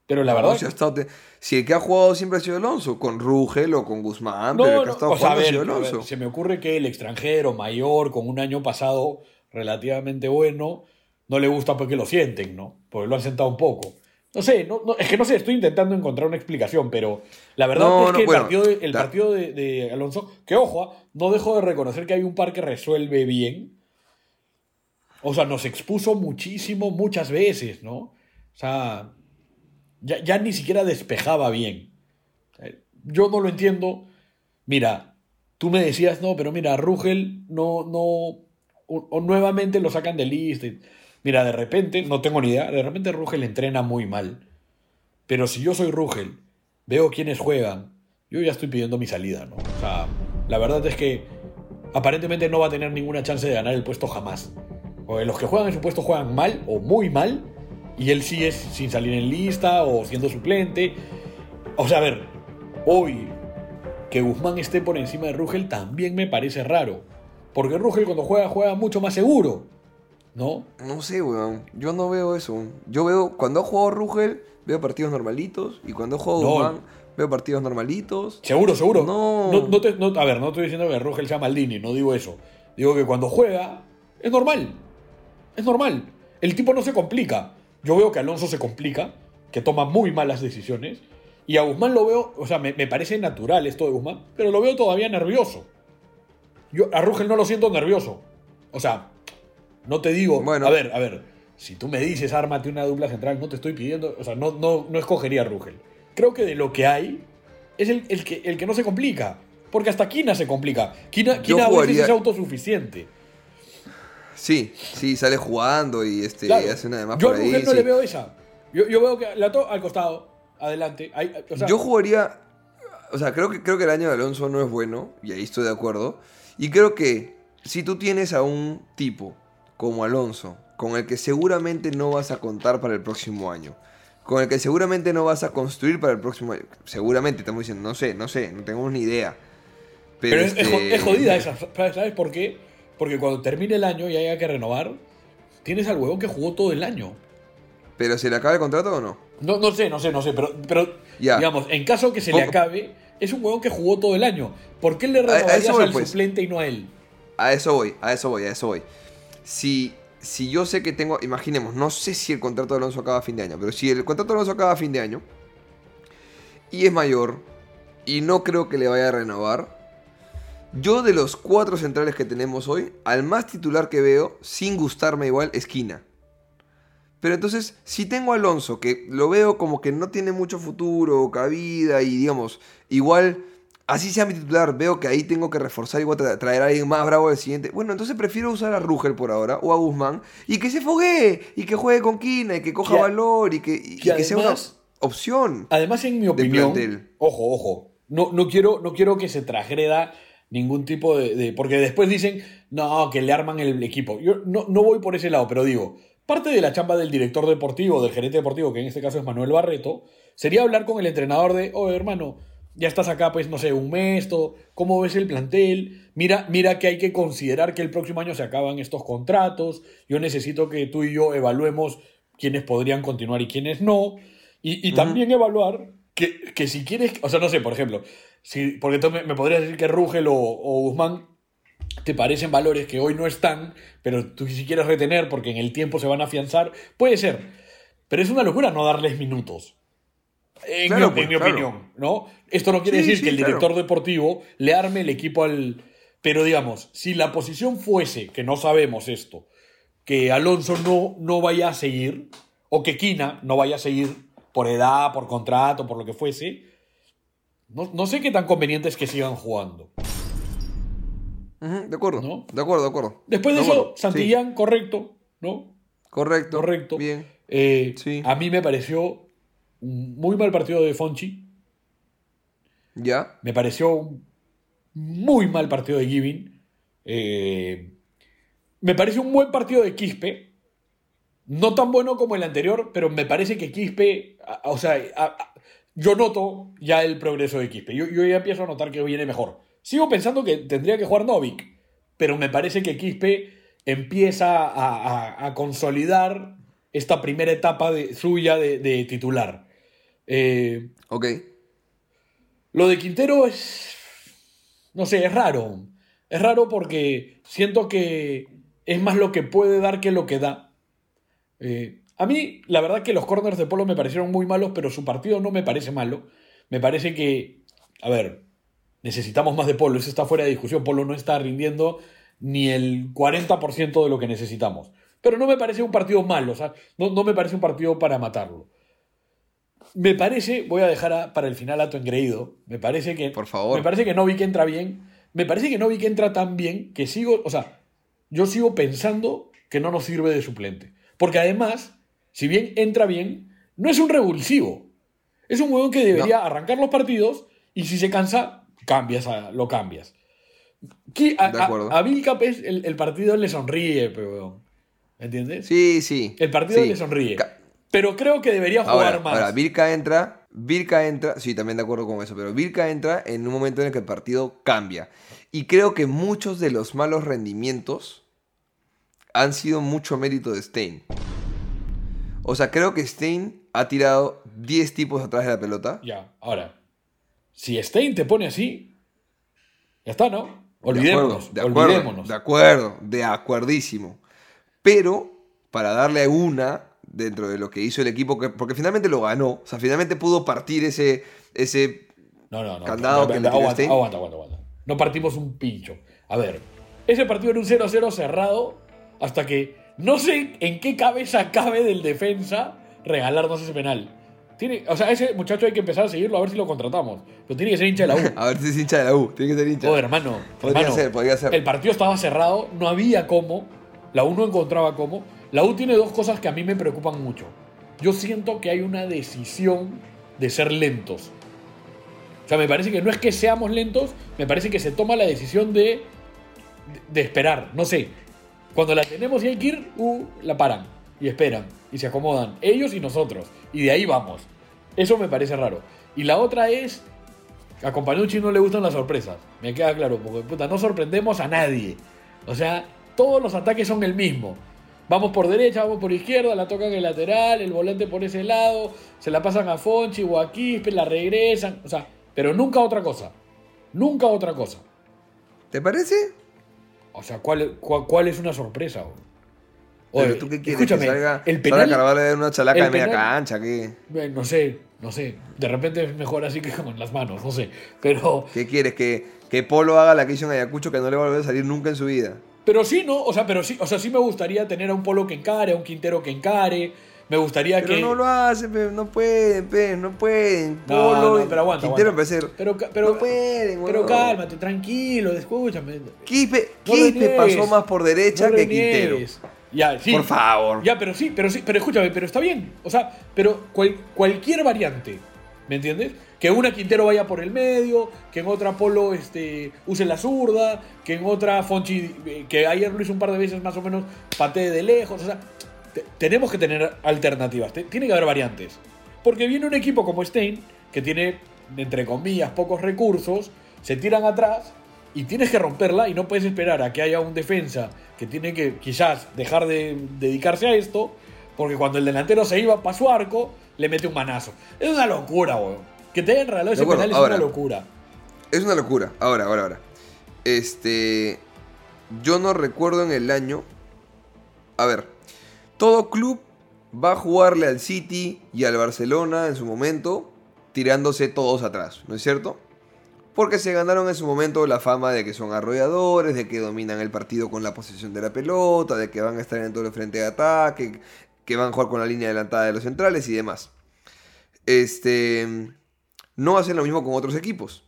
Speaker 1: pero la verdad.
Speaker 5: No, si, ha estado te- si el que ha jugado siempre ha sido Alonso, con Rugel o con Guzmán,
Speaker 1: No,
Speaker 5: pero el que
Speaker 1: no,
Speaker 5: ha estado jugando ha sido
Speaker 1: ver,
Speaker 5: Alonso.
Speaker 1: se me ocurre que el extranjero mayor, con un año pasado relativamente bueno, no le gusta porque lo sienten, ¿no? Porque lo han sentado un poco. No sé, no, no, es que no sé, estoy intentando encontrar una explicación, pero la verdad
Speaker 5: No,
Speaker 1: es que el
Speaker 5: bueno,
Speaker 1: partido, de, el
Speaker 5: da-
Speaker 1: partido de, de Alonso, que ojo, ah, no dejo de reconocer que hay un par que resuelve bien. O sea, nos expuso muchísimo, muchas veces, ¿no? O sea, ya, ya ni siquiera despejaba bien. Yo no lo entiendo. Mira, tú me decías, no, pero mira, Rugel no, no, o, o nuevamente lo sacan de lista. y- Mira, de repente, no tengo ni idea, de repente Rugel entrena muy mal. Pero si yo soy Rugel, veo quiénes juegan, yo ya estoy pidiendo mi salida, ¿no? O sea, la verdad es que aparentemente no va a tener ninguna chance de ganar el puesto jamás. Porque los que juegan en su puesto juegan mal o muy mal, y él sigue sin salir en lista o siendo suplente. O sea, a ver, hoy que Guzmán esté por encima de Rugel también me parece raro. Porque Rugel cuando juega, juega mucho más seguro. ¿No?
Speaker 5: No sé, weón. Yo no veo eso. Yo veo, cuando ha jugado Rugel, veo partidos normalitos. Y cuando ha jugado
Speaker 1: No.
Speaker 5: Guzmán, veo partidos normalitos.
Speaker 1: Seguro, seguro.
Speaker 5: No.
Speaker 1: No, no te- no- a ver, no estoy diciendo que Rugel sea Maldini, no digo eso. Digo que cuando juega, es normal. Es normal. El tipo no se complica. Yo veo que Alonso se complica, que toma muy malas decisiones. Y a Guzmán lo veo, o sea, me, me parece natural esto de Guzmán, pero lo veo todavía nervioso. Yo a Rugel no lo siento nervioso. O sea, no te digo,
Speaker 5: Bueno.
Speaker 1: a ver, a ver, si tú me dices ármate una dupla central, no te estoy pidiendo, o sea, no, no, no escogería a Rugel. Creo que de lo que hay, es el, el que, el que no se complica. Porque hasta Kina se complica. Kina, Kina a veces
Speaker 5: jugaría-
Speaker 1: es autosuficiente.
Speaker 5: Sí, sí, sale jugando y este,
Speaker 1: Claro.
Speaker 5: hace una demás
Speaker 1: yo
Speaker 5: por
Speaker 1: a
Speaker 5: ahí.
Speaker 1: Rugel no
Speaker 5: sí.
Speaker 1: le veo esa. Yo, yo veo que la to al costado, adelante. ahí, o sea,
Speaker 5: Yo jugaría. O sea, creo que, creo que el año de Alonso no es bueno, y ahí estoy de acuerdo. Y creo que si tú tienes a un tipo como Alonso, con el que seguramente no vas a contar para el próximo año, con el que seguramente no vas a construir para el próximo año, seguramente estamos diciendo, no sé, no sé, no tengo ni idea. Pero,
Speaker 1: es,
Speaker 5: este,
Speaker 1: es jodida esa. ¿Sabes por qué? Porque cuando termine el año y haya que renovar, tienes al huevón que jugó todo el año.
Speaker 5: ¿Pero se le acaba el contrato o no?
Speaker 1: No, no sé, no sé, no sé, pero, pero digamos, en caso que se le acabe, es un huevón que jugó todo el año. ¿Por qué le
Speaker 5: a
Speaker 1: renovarías
Speaker 5: voy,
Speaker 1: al
Speaker 5: pues.
Speaker 1: suplente y no a él?
Speaker 5: A eso voy, a eso voy, a eso voy. Si, si yo sé que tengo, imaginemos, no sé si el contrato de Alonso acaba a fin de año, pero si el contrato de Alonso acaba a fin de año y es mayor y no creo que le vaya a renovar, yo de los cuatro centrales que tenemos hoy, al más titular que veo, sin gustarme igual, esquina. Pero entonces, si tengo a Alonso, que lo veo como que no tiene mucho futuro, cabida, y digamos, igual, así sea mi titular, veo que ahí tengo que reforzar y voy a tra- traer a alguien más bravo al siguiente. Bueno, entonces prefiero usar a Rugel por ahora, o a Guzmán, y que se foguee, y que juegue con Quina, y que coja
Speaker 1: Que
Speaker 5: valor, y que, y
Speaker 1: que
Speaker 5: que sea una opción.
Speaker 1: Además, en mi opinión, ojo, ojo, no, no, quiero, no quiero que se transgreda ningún tipo de, de- Porque después dicen, no, que le arman el equipo. Yo no, no voy por ese lado, pero digo, parte de la chamba del director deportivo, del gerente deportivo, que en este caso es Manuel Barreto, sería hablar con el entrenador de, oh, hermano, ya estás acá, pues, no sé, un mes, todo, ¿cómo ves el plantel? Mira, mira que hay que considerar que el próximo año se acaban estos contratos, yo necesito que tú y yo evaluemos quiénes podrían continuar y quiénes no, y, y también evaluar que, que si quieres, o sea, no sé, por ejemplo, si, porque tú me, me podrías decir que Rugel o, o Guzmán te parecen valores que hoy no están, pero tú si quieres retener porque en el tiempo se van a afianzar, puede ser. Pero es una locura no darles minutos. En,
Speaker 5: Claro,
Speaker 1: mi,
Speaker 5: pues,
Speaker 1: en mi
Speaker 5: claro.
Speaker 1: opinión, ¿no? Esto no quiere
Speaker 5: Sí,
Speaker 1: decir
Speaker 5: sí,
Speaker 1: que el
Speaker 5: claro.
Speaker 1: director deportivo le arme el equipo al... Pero digamos, si la posición fuese, que no sabemos esto, que Alonso no, no vaya a seguir, o que Quina no vaya a seguir por edad, por contrato, por lo que fuese, no, no sé qué tan conveniente es que sigan jugando.
Speaker 5: De acuerdo,
Speaker 1: ¿No?
Speaker 5: de acuerdo, de acuerdo.
Speaker 1: Después de
Speaker 5: De
Speaker 1: eso,
Speaker 5: acuerdo, sí.
Speaker 1: Santillán, correcto, ¿no?
Speaker 5: Correcto.
Speaker 1: Correcto.
Speaker 5: Bien.
Speaker 1: Eh,
Speaker 5: Sí.
Speaker 1: A mí me pareció muy mal partido de Fonchi.
Speaker 5: Ya.
Speaker 1: Me pareció un muy mal partido de Giving. Eh, me pareció un buen partido de Quispe. No tan bueno como el anterior, pero me parece que Quispe, a- a- o sea, a- yo noto ya el progreso de Quispe. Yo, yo ya empiezo a notar que viene mejor. Sigo pensando que tendría que jugar Novik, pero me parece que Quispe empieza a, consolidar esta primera etapa de, suya de, de titular. Eh,
Speaker 5: Ok.
Speaker 1: lo de Quintero es. No sé, es raro. Es raro porque siento que es más lo que puede dar que lo que da. Eh, a mí, la verdad que los corners de Polo me parecieron muy malos, pero su partido no me parece malo. Me parece que. A ver, necesitamos más de Polo, eso está fuera de discusión. Polo no está rindiendo ni el 40% de lo que necesitamos. Pero no me parece un partido malo, o sea, no, no me parece un partido para matarlo. Me parece, voy a dejar a- para el final a tu engreído. Me parece que.
Speaker 5: Por favor.
Speaker 1: Me parece que Novik entra bien. Me parece que Novik entra tan bien que sigo. O sea, yo sigo pensando que no nos sirve de suplente. Porque además, si bien entra bien, no es un revulsivo. Es un huevón que debería arrancar los partidos y si se cansa, cambias a- lo cambias. Que a,
Speaker 5: De acuerdo.
Speaker 1: a Bill Capes el, el partido le sonríe, pero. ¿Entiendes?
Speaker 5: Sí, sí.
Speaker 1: El partido
Speaker 5: sí.
Speaker 1: le sonríe.
Speaker 5: Ca-
Speaker 1: Pero creo que debería jugar
Speaker 5: Ahora,
Speaker 1: más.
Speaker 5: ahora, Virka entra, Virka entra, sí, también de acuerdo con eso, pero Virka entra en un momento en el que el partido cambia. Y creo que muchos de los malos rendimientos han sido mucho mérito de Stein. O sea, creo que Stein ha tirado 10 tipos atrás de la pelota.
Speaker 1: Ya, ahora. Si Stein te pone así, ya está, ¿no?
Speaker 5: De
Speaker 1: Olvidémonos.
Speaker 5: acuerdo, de acuerdo,
Speaker 1: olvidémonos.
Speaker 5: de acuerdo, de acuerdísimo. Pero, para darle una dentro de lo que hizo el equipo, que- porque finalmente lo ganó, o sea, finalmente pudo partir ese, ese
Speaker 1: No, no, no.
Speaker 5: Candado que le
Speaker 1: aguanta, aguanta, aguanta, aguanta. No partimos un pincho. A ver, ese partido era un 0-0 cerrado hasta que no sé en qué cabeza cabe del defensa regalarnos ese penal. Tiene, o sea, ese muchacho hay que empezar a seguirlo a ver si lo contratamos. Pero tiene que ser hincha de la U. <laughs>
Speaker 5: A ver si es hincha de la U, tiene que ser hincha.
Speaker 1: Oh, hermano.
Speaker 5: Podría
Speaker 1: hermano,
Speaker 5: ser, podría ser.
Speaker 1: El partido estaba cerrado, no había cómo. La U no encontraba cómo. La U tiene dos cosas que a mí me preocupan mucho. Yo siento que hay una decisión de ser lentos. O sea, me parece que no es que seamos lentos, me parece que se toma la decisión de, de esperar. No sé. Cuando la tenemos y hay que ir, uh, la paran y esperan y se acomodan. Ellos y nosotros. Y de ahí vamos. Eso me parece raro. Y la otra es a Companucci no le gustan las sorpresas. Me queda claro, porque puta, no sorprendemos a nadie. O sea, todos los ataques son el mismo. Vamos por derecha, vamos por izquierda, la tocan el lateral, el volante por ese lado, se la pasan a Fonchi o a Quispe, la regresan. O sea, pero nunca otra cosa. Nunca otra cosa.
Speaker 5: ¿Te parece?
Speaker 1: O sea, ¿cuál, cuál, cuál es una sorpresa?
Speaker 5: Pero
Speaker 1: Oye,
Speaker 5: tú qué quieres,
Speaker 1: escúchame,
Speaker 5: que salga,
Speaker 1: el
Speaker 5: salga
Speaker 1: penal,
Speaker 5: Carvalho de una chalaca
Speaker 1: el
Speaker 5: de media
Speaker 1: penal-
Speaker 5: cancha,
Speaker 1: eh, no sé, no sé. De repente es mejor así que con las manos, no sé. Pero,
Speaker 5: ¿Qué quieres? Que, que Polo haga la que hizo en Ayacucho que no le va a volver a salir nunca en su vida.
Speaker 1: Pero sí, ¿no? O sea, pero sí, o sea, sí me gustaría tener a un Polo que encare, a un Quintero que encare. Me gustaría
Speaker 5: Pero
Speaker 1: que.
Speaker 5: no lo hace, pe, no pueden, no pueden. Polo,
Speaker 1: no, pero aguanta,
Speaker 5: Quintero
Speaker 1: aguanta. Pero, pero,
Speaker 5: no pueden,
Speaker 1: pero cálmate, tranquilo, escúchame.
Speaker 5: Quispe,
Speaker 1: No
Speaker 5: Quispe pasó más por derecha que Quintero.
Speaker 1: Ya, sí.
Speaker 5: Por favor.
Speaker 1: Ya, pero sí, pero sí, pero escúchame, pero está bien. O sea, pero cual- cualquier variante, ¿me entiendes? Que una Quintero vaya por el medio, que en otra Polo este, use la zurda, que en otra Fonchi, eh, que ayer lo hizo un par de veces más o menos, patee de lejos. O sea, te- tenemos que tener alternativas, te- tiene que haber variantes. Porque viene un equipo como Stein, que tiene, entre comillas, pocos recursos, se tiran atrás y tienes que romperla y no puedes esperar a que haya un defensa que tiene que quizás dejar de dedicarse a esto, porque cuando el delantero se iba para su arco, le mete un manazo. Es una locura, weón. Que te hayan regalado ese penal es una locura.
Speaker 5: Es una locura. Ahora, ahora, ahora. Este. Yo no recuerdo en el año. A ver. Todo club va a jugarle al City y al Barcelona en su momento. Tirándose todos atrás, ¿no es cierto? Porque se ganaron en su momento la fama de que son arrolladores, de que dominan el partido con la posesión de la pelota, de que van a estar en todo el frente de ataque, que van a jugar con la línea adelantada de los centrales y demás. Este no hacen lo mismo con otros equipos.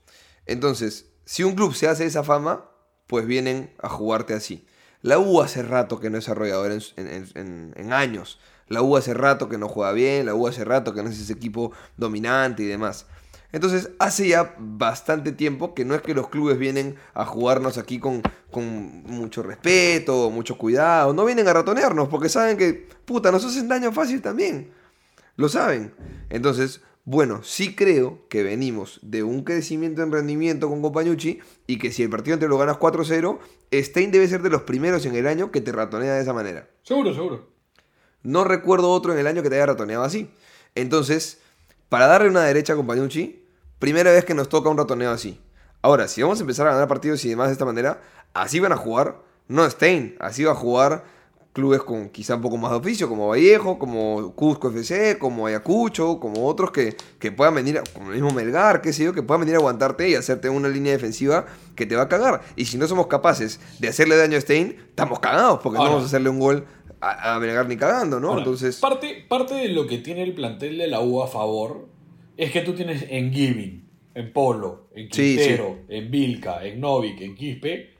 Speaker 5: Entonces, si un club se hace esa fama, pues vienen a jugarte así. La U hace rato que no es arrollador en, en- en- en años. La U hace rato que no juega bien, la U hace rato que no es ese equipo dominante y demás. Entonces, hace ya bastante tiempo que no es que los clubes vienen a jugarnos aquí con, con mucho respeto, mucho cuidado, no vienen a ratonearnos porque saben que, puta, nos hacen daño fácil también. Lo saben. Entonces, bueno, sí creo que venimos de un crecimiento en rendimiento con Compañucci y que si el partido te lo ganas 4-0, Stein debe ser de los primeros en el año que te ratonea de esa manera.
Speaker 1: Seguro, seguro.
Speaker 5: No recuerdo otro en el año que te haya ratoneado así. Entonces, para darle una derecha a Compañucci, primera vez que nos toca un ratoneo así. Ahora, si vamos a empezar a ganar partidos y demás de esta manera, así van a jugar, no Stein, así va a jugar clubes con quizá un poco más de oficio, como Vallejo, como Cusco FC, como Ayacucho, como otros que, que puedan venir, como el mismo Melgar, qué sé yo, que puedan venir a aguantarte y hacerte una línea defensiva que te va a cagar. Y si no somos capaces de hacerle daño a Stein, estamos cagados, porque
Speaker 1: Ahora.
Speaker 5: no vamos a hacerle un gol a, a Melgar ni cagando, ¿no?
Speaker 1: Ahora,
Speaker 5: Entonces,
Speaker 1: parte, parte de lo que tiene el plantel de la U a favor es que tú tienes en Giving, en Polo, en
Speaker 5: Sí,
Speaker 1: Quintero, en Vilca, en Novik, en Quispe,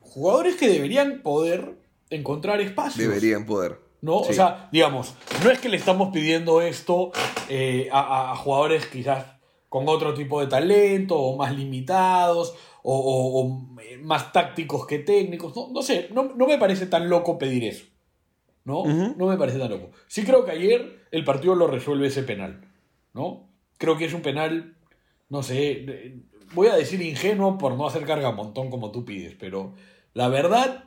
Speaker 1: jugadores que deberían poder encontrar espacios.
Speaker 5: deberían poder.
Speaker 1: ¿no?
Speaker 5: Sí.
Speaker 1: O sea, digamos, no es que le estamos pidiendo esto eh, a, jugadores quizás con otro tipo de talento o más limitados o, o- o, eh, más tácticos que técnicos. No, no sé, no, no me parece tan loco pedir eso. ¿No? No me parece tan loco. Sí creo que ayer el partido lo resuelve ese penal. ¿No? Creo que es un penal, no sé, voy a decir ingenuo por no hacer carga montón como tú pides, pero la verdad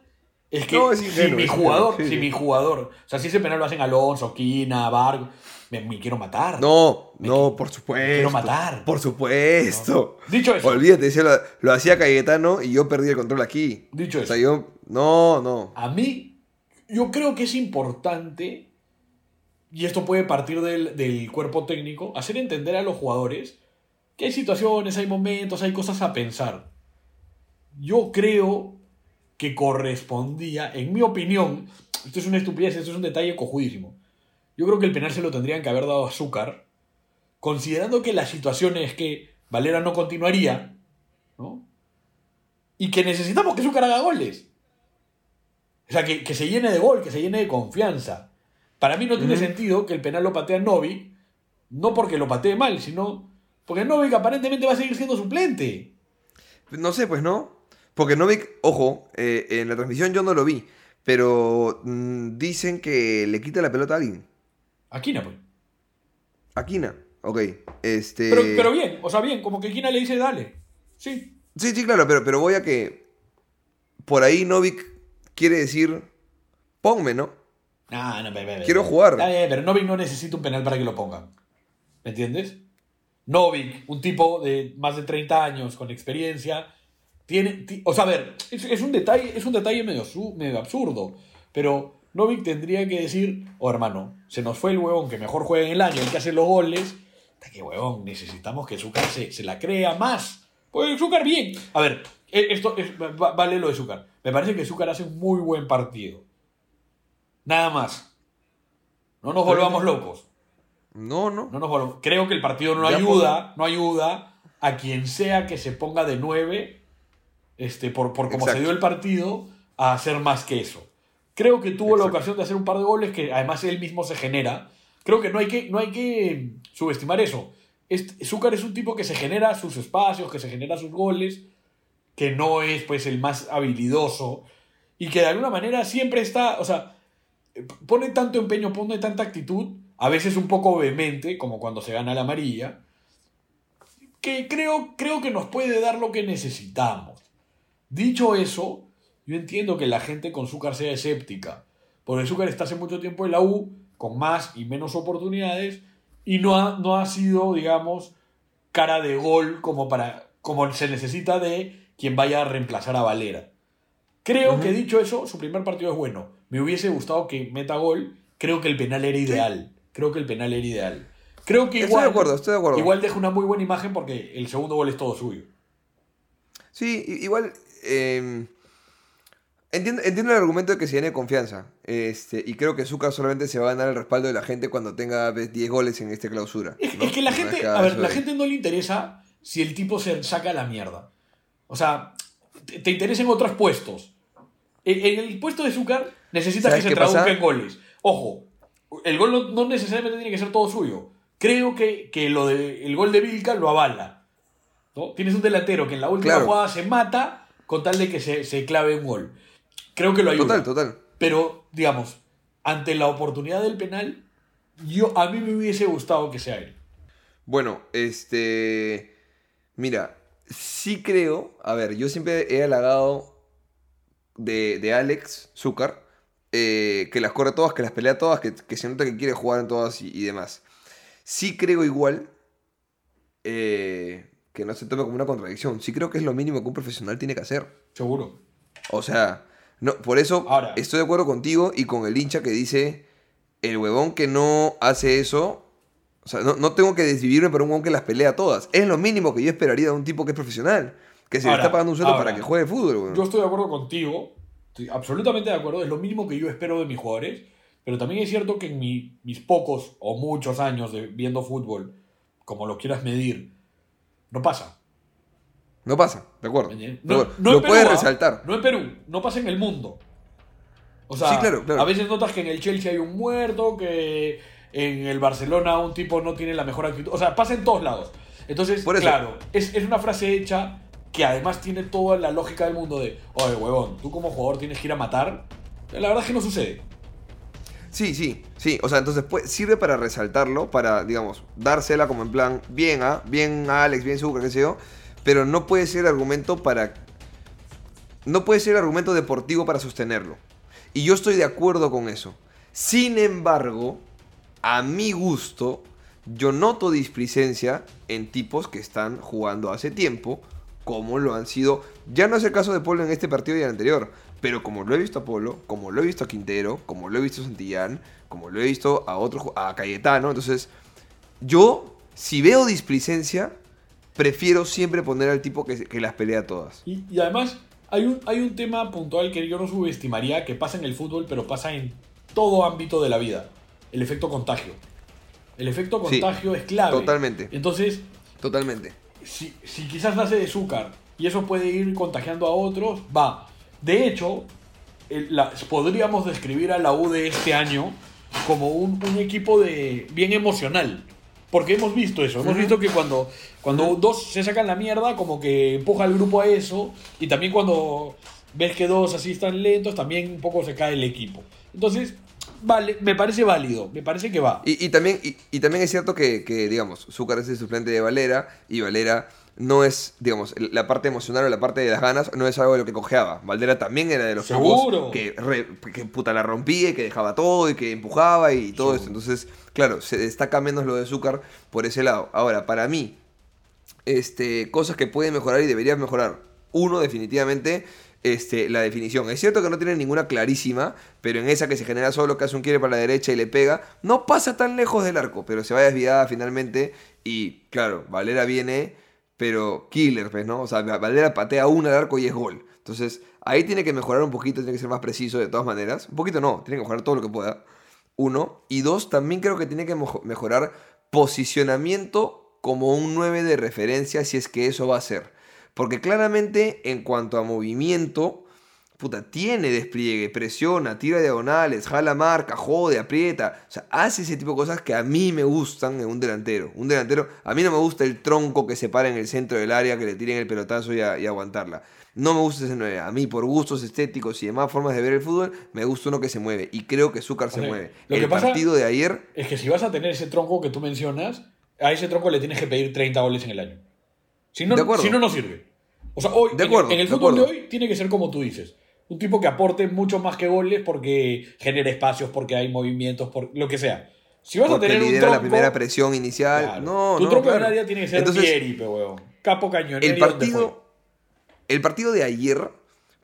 Speaker 1: es que
Speaker 5: No, es
Speaker 1: si
Speaker 5: ingenuo,
Speaker 1: mi
Speaker 5: es ingenuo,
Speaker 1: jugador,
Speaker 5: sí,
Speaker 1: si
Speaker 5: sí.
Speaker 1: mi jugador, o sea, si ese penal lo hacen Alonso, Quina, Vargas, me, me quiero matar.
Speaker 5: No,
Speaker 1: Me
Speaker 5: no, por
Speaker 1: me
Speaker 5: supuesto.
Speaker 1: quiero matar.
Speaker 5: Por supuesto.
Speaker 1: Dicho eso,
Speaker 5: Olvídate, lo, lo hacía Cayetano y yo perdí el control aquí.
Speaker 1: Dicho
Speaker 5: o sea,
Speaker 1: eso.
Speaker 5: yo. No, no.
Speaker 1: a mí, yo creo que es importante, y esto puede partir del, del cuerpo técnico, hacer entender a los jugadores que hay situaciones, hay momentos, hay cosas a pensar. Yo creo que correspondía, en mi opinión, esto es una estupidez, esto es un detalle cojudísimo. Yo creo que el penal se lo tendrían que haber dado a Azúcar, considerando que la situación es que Valera no continuaría, ¿no? Y que necesitamos que Azúcar haga goles. O sea, que, que se llene de gol, que se llene de confianza. Para mí no tiene sentido que el penal lo patee a Novik, no porque lo patee mal, sino porque Novik aparentemente va a seguir siendo suplente.
Speaker 5: No sé, pues no. Porque Novik, ojo, eh, en la transmisión yo no lo vi. Pero mm, dicen que le quita la pelota a alguien.
Speaker 1: Aquí no, pues.
Speaker 5: A Quina. Ok. Este.
Speaker 1: Pero, pero bien, o sea, bien, como que Kina le dice, dale. Sí.
Speaker 5: Sí, sí, claro, pero, pero voy a que. Por ahí Novik quiere decir. Ponme, ¿no?
Speaker 1: No, no, ve, ve,
Speaker 5: Quiero jugar.
Speaker 1: Bien, pero Novik no necesita un penal para que lo pongan. ¿Me entiendes? Novik, un tipo de más de 30 años, con experiencia, tiene... ti- o sea, a ver, es, es un detalle, es un detalle medio, medio absurdo, pero Novik tendría que decir, oh hermano, se nos fue el huevón que mejor juega en el año, el que hace los goles, que huevón, necesitamos que Zúcar se, se la crea más. Pues Zúcar bien. A ver, e- esto es- va- vale lo de Zúcar. Me parece que Zúcar hace un muy buen partido. Nada más. No nos volvamos locos.
Speaker 5: No, no.
Speaker 1: No nos volvamos- Creo que el partido no
Speaker 5: Ya
Speaker 1: ayuda, no ayuda a quien sea que se ponga de 9, este, por, por cómo se dio el partido, a hacer más que eso. Creo que tuvo la ocasión de hacer un par de goles que además él mismo se genera. Creo que no hay que, no hay que subestimar eso. Este, Zúcar es un tipo que se genera sus espacios, que se genera sus goles, que no es pues el más habilidoso y que de alguna manera siempre está, o sea, pone tanto empeño, pone tanta actitud, a veces un poco vehemente, como cuando se gana la amarilla, que creo, creo que nos puede dar lo que necesitamos. Dicho eso, yo entiendo que la gente con Zúcar sea escéptica, porque Zúcar está hace mucho tiempo en la U, con más y menos oportunidades, y no ha, no ha sido, digamos, cara de gol como, para, como se necesita de quien vaya a reemplazar a Valera. Creo que dicho eso, su primer partido es bueno. Me hubiese gustado que meta gol. Creo que el penal era ideal. Creo que el penal era ideal. Creo que
Speaker 5: Estoy
Speaker 1: igual.
Speaker 5: de acuerdo, estoy de acuerdo.
Speaker 1: Igual deja una muy buena imagen porque el segundo gol es todo suyo.
Speaker 5: Sí, igual. eh, entiendo, entiendo el argumento de que se tiene confianza. Este, y creo que Zúcar solamente se va a ganar el respaldo de la gente cuando tenga ves, 10 goles en esta clausura.
Speaker 1: Es,
Speaker 5: ¿no?
Speaker 1: es que la
Speaker 5: No
Speaker 1: gente, a ver, la gente no le interesa si el tipo se saca la mierda. O sea, te, te interesan otros puestos. En, el puesto de Zúcar necesitas que
Speaker 5: ¿Sabes
Speaker 1: se
Speaker 5: pasa?
Speaker 1: traduzca en goles. Ojo, el gol no, no necesariamente tiene que ser todo suyo. creo que, que lo de, el gol de Vilca lo avala. ¿no? Tienes un delantero que en la última
Speaker 5: Claro.
Speaker 1: jugada se mata con tal de que se, se clave un gol. Creo que lo ayuda.
Speaker 5: Total, total.
Speaker 1: Pero, digamos, ante la oportunidad del penal, yo, a mí me hubiese gustado que sea él.
Speaker 5: Bueno, este. Mira, sí creo. A ver, yo siempre he halagado de, de Alex Zúcar. eh, que las corre todas, que las pelea todas, que, que se nota que quiere jugar en todas y, y demás. Sí creo igual. eh, que no se tome como una contradicción. Sí creo que es lo mínimo que un profesional tiene que hacer.
Speaker 1: Seguro.
Speaker 5: O sea, no, por eso
Speaker 1: Ahora.
Speaker 5: estoy de acuerdo contigo y con el hincha que dice, el huevón que no hace eso, o sea, no, no tengo que desvivirme por un huevón que las pelea todas. Es lo mínimo que yo esperaría de un tipo que es profesional, que se
Speaker 1: Ahora,
Speaker 5: le está pagando un sueldo para que juegue fútbol, huevón.
Speaker 1: Yo estoy de acuerdo contigo, estoy absolutamente de acuerdo, es lo mínimo que yo espero de mis jugadores, pero también es cierto que en mi- mis pocos o muchos años de viendo fútbol, como lo quieras medir, no pasa.
Speaker 5: No pasa, de acuerdo.
Speaker 1: No, no
Speaker 5: lo
Speaker 1: Perú, ¿ah?
Speaker 5: resaltar.
Speaker 1: No en Perú, no pasa en el mundo. O sea,
Speaker 5: Sí, claro, claro.
Speaker 1: a veces notas que en el Chelsea hay un muerto, que en el Barcelona un tipo no tiene la mejor actitud. O sea, pasa en todos lados. Entonces,
Speaker 5: Por eso.
Speaker 1: claro, es, es una frase hecha que además tiene toda la lógica del mundo de, oye, huevón, tú como jugador tienes que ir a matar. La verdad es que no sucede.
Speaker 5: Sí, sí, sí. O sea, entonces pues, sirve para resaltarlo, para, digamos, dársela como en plan, bien a, bien a Alex, bien Zucca, qué sé yo. Pero no puede ser argumento para. No puede ser argumento deportivo para sostenerlo. Y yo estoy de acuerdo con eso. Sin embargo, a mi gusto, yo noto displicencia en tipos que están jugando hace tiempo, como lo han sido. Ya no es el caso de Polo en este partido y el anterior, pero como lo he visto a Polo, como lo he visto a Quintero, como lo he visto a Santillán, como lo he visto a otro, a Cayetano, entonces yo, si veo displicencia, prefiero siempre poner al tipo que, que las pelea todas.
Speaker 1: Y, y además, hay un, hay un tema puntual que yo no subestimaría, que pasa en el fútbol, pero pasa en todo ámbito de la vida. El efecto contagio. El efecto
Speaker 5: Sí,
Speaker 1: contagio es clave.
Speaker 5: totalmente.
Speaker 1: Entonces,
Speaker 5: Totalmente.
Speaker 1: Si, si quizás nace de azúcar y eso puede ir contagiando a otros, va. De hecho, el- la- podríamos describir a la U de este año como un, un equipo de bien emocional. Porque hemos visto eso, hemos visto que cuando, cuando dos se sacan la mierda, como que empuja al grupo a eso, y también cuando ves que dos así están lentos, también un poco se cae el equipo. Entonces, vale, me parece válido, me parece que va.
Speaker 5: Y, y también, y, y también es cierto que, que, digamos, Zúcar es el suplente de Valera y Valera no es, digamos, la parte emocional o la parte de las ganas no es algo de lo que cojeaba. Valera también era de los
Speaker 1: Seguro.
Speaker 5: que, re- que puta la rompía y que dejaba todo y que empujaba y todo esto. Entonces, claro, se destaca menos lo de Zúcar por ese lado. Ahora, para mí, este, cosas que pueden mejorar y deberían mejorar. Uno, definitivamente, este, la definición. Es cierto que no tiene ninguna clarísima, pero en esa que se genera solo, que hace un quiere para la derecha y le pega, no pasa tan lejos del arco, pero se va desviada finalmente. Y claro, Valera viene, pero killer, pues, ¿no? O sea, Valera patea una al arco y es gol. Entonces, ahí tiene que mejorar un poquito, tiene que ser más preciso de todas maneras. Un poquito no, tiene que mejorar todo lo que pueda. Uno. Y dos, también creo que tiene que mejo- mejorar posicionamiento como un 9 de referencia si es que eso va a ser. Porque claramente en cuanto a movimiento, puta, tiene despliegue, presiona, tira diagonales, jala marca, jode, aprieta. O sea, hace ese tipo de cosas que a mí me gustan en un delantero. Un delantero, a mí no me gusta el tronco que se para en el centro del área, que le tiren el pelotazo y, a- y aguantarla. No me gusta ese 9. A mí, por gustos estéticos y demás formas de ver el fútbol, me gusta uno que se mueve. Y creo que Zúcar se
Speaker 1: O sea,
Speaker 5: mueve.
Speaker 1: lo
Speaker 5: el
Speaker 1: que pasa-
Speaker 5: partido de ayer
Speaker 1: Es que si vas a tener ese tronco que tú mencionas, a ese tronco le tienes que pedir 30 goles en el año. Si no,
Speaker 5: De acuerdo.
Speaker 1: si no, no sirve. O sea, hoy,
Speaker 5: De
Speaker 1: en-
Speaker 5: acuerdo,
Speaker 1: en, el
Speaker 5: de
Speaker 1: fútbol de
Speaker 5: acuerdo.
Speaker 1: hoy tiene que ser como tú dices. Un tipo que aporte mucho más que goles porque genera espacios, porque hay movimientos, por lo que sea. Si vas
Speaker 5: porque
Speaker 1: a tener un
Speaker 5: lidera
Speaker 1: tronco,
Speaker 5: la primera presión inicial.
Speaker 1: claro,
Speaker 5: No,
Speaker 1: tu
Speaker 5: no,
Speaker 1: tronco
Speaker 5: claro.
Speaker 1: del área tiene que ser
Speaker 5: Entonces,
Speaker 1: Pieri, pe, huevón. Capo cañonero.
Speaker 5: el partido, el partido de ayer,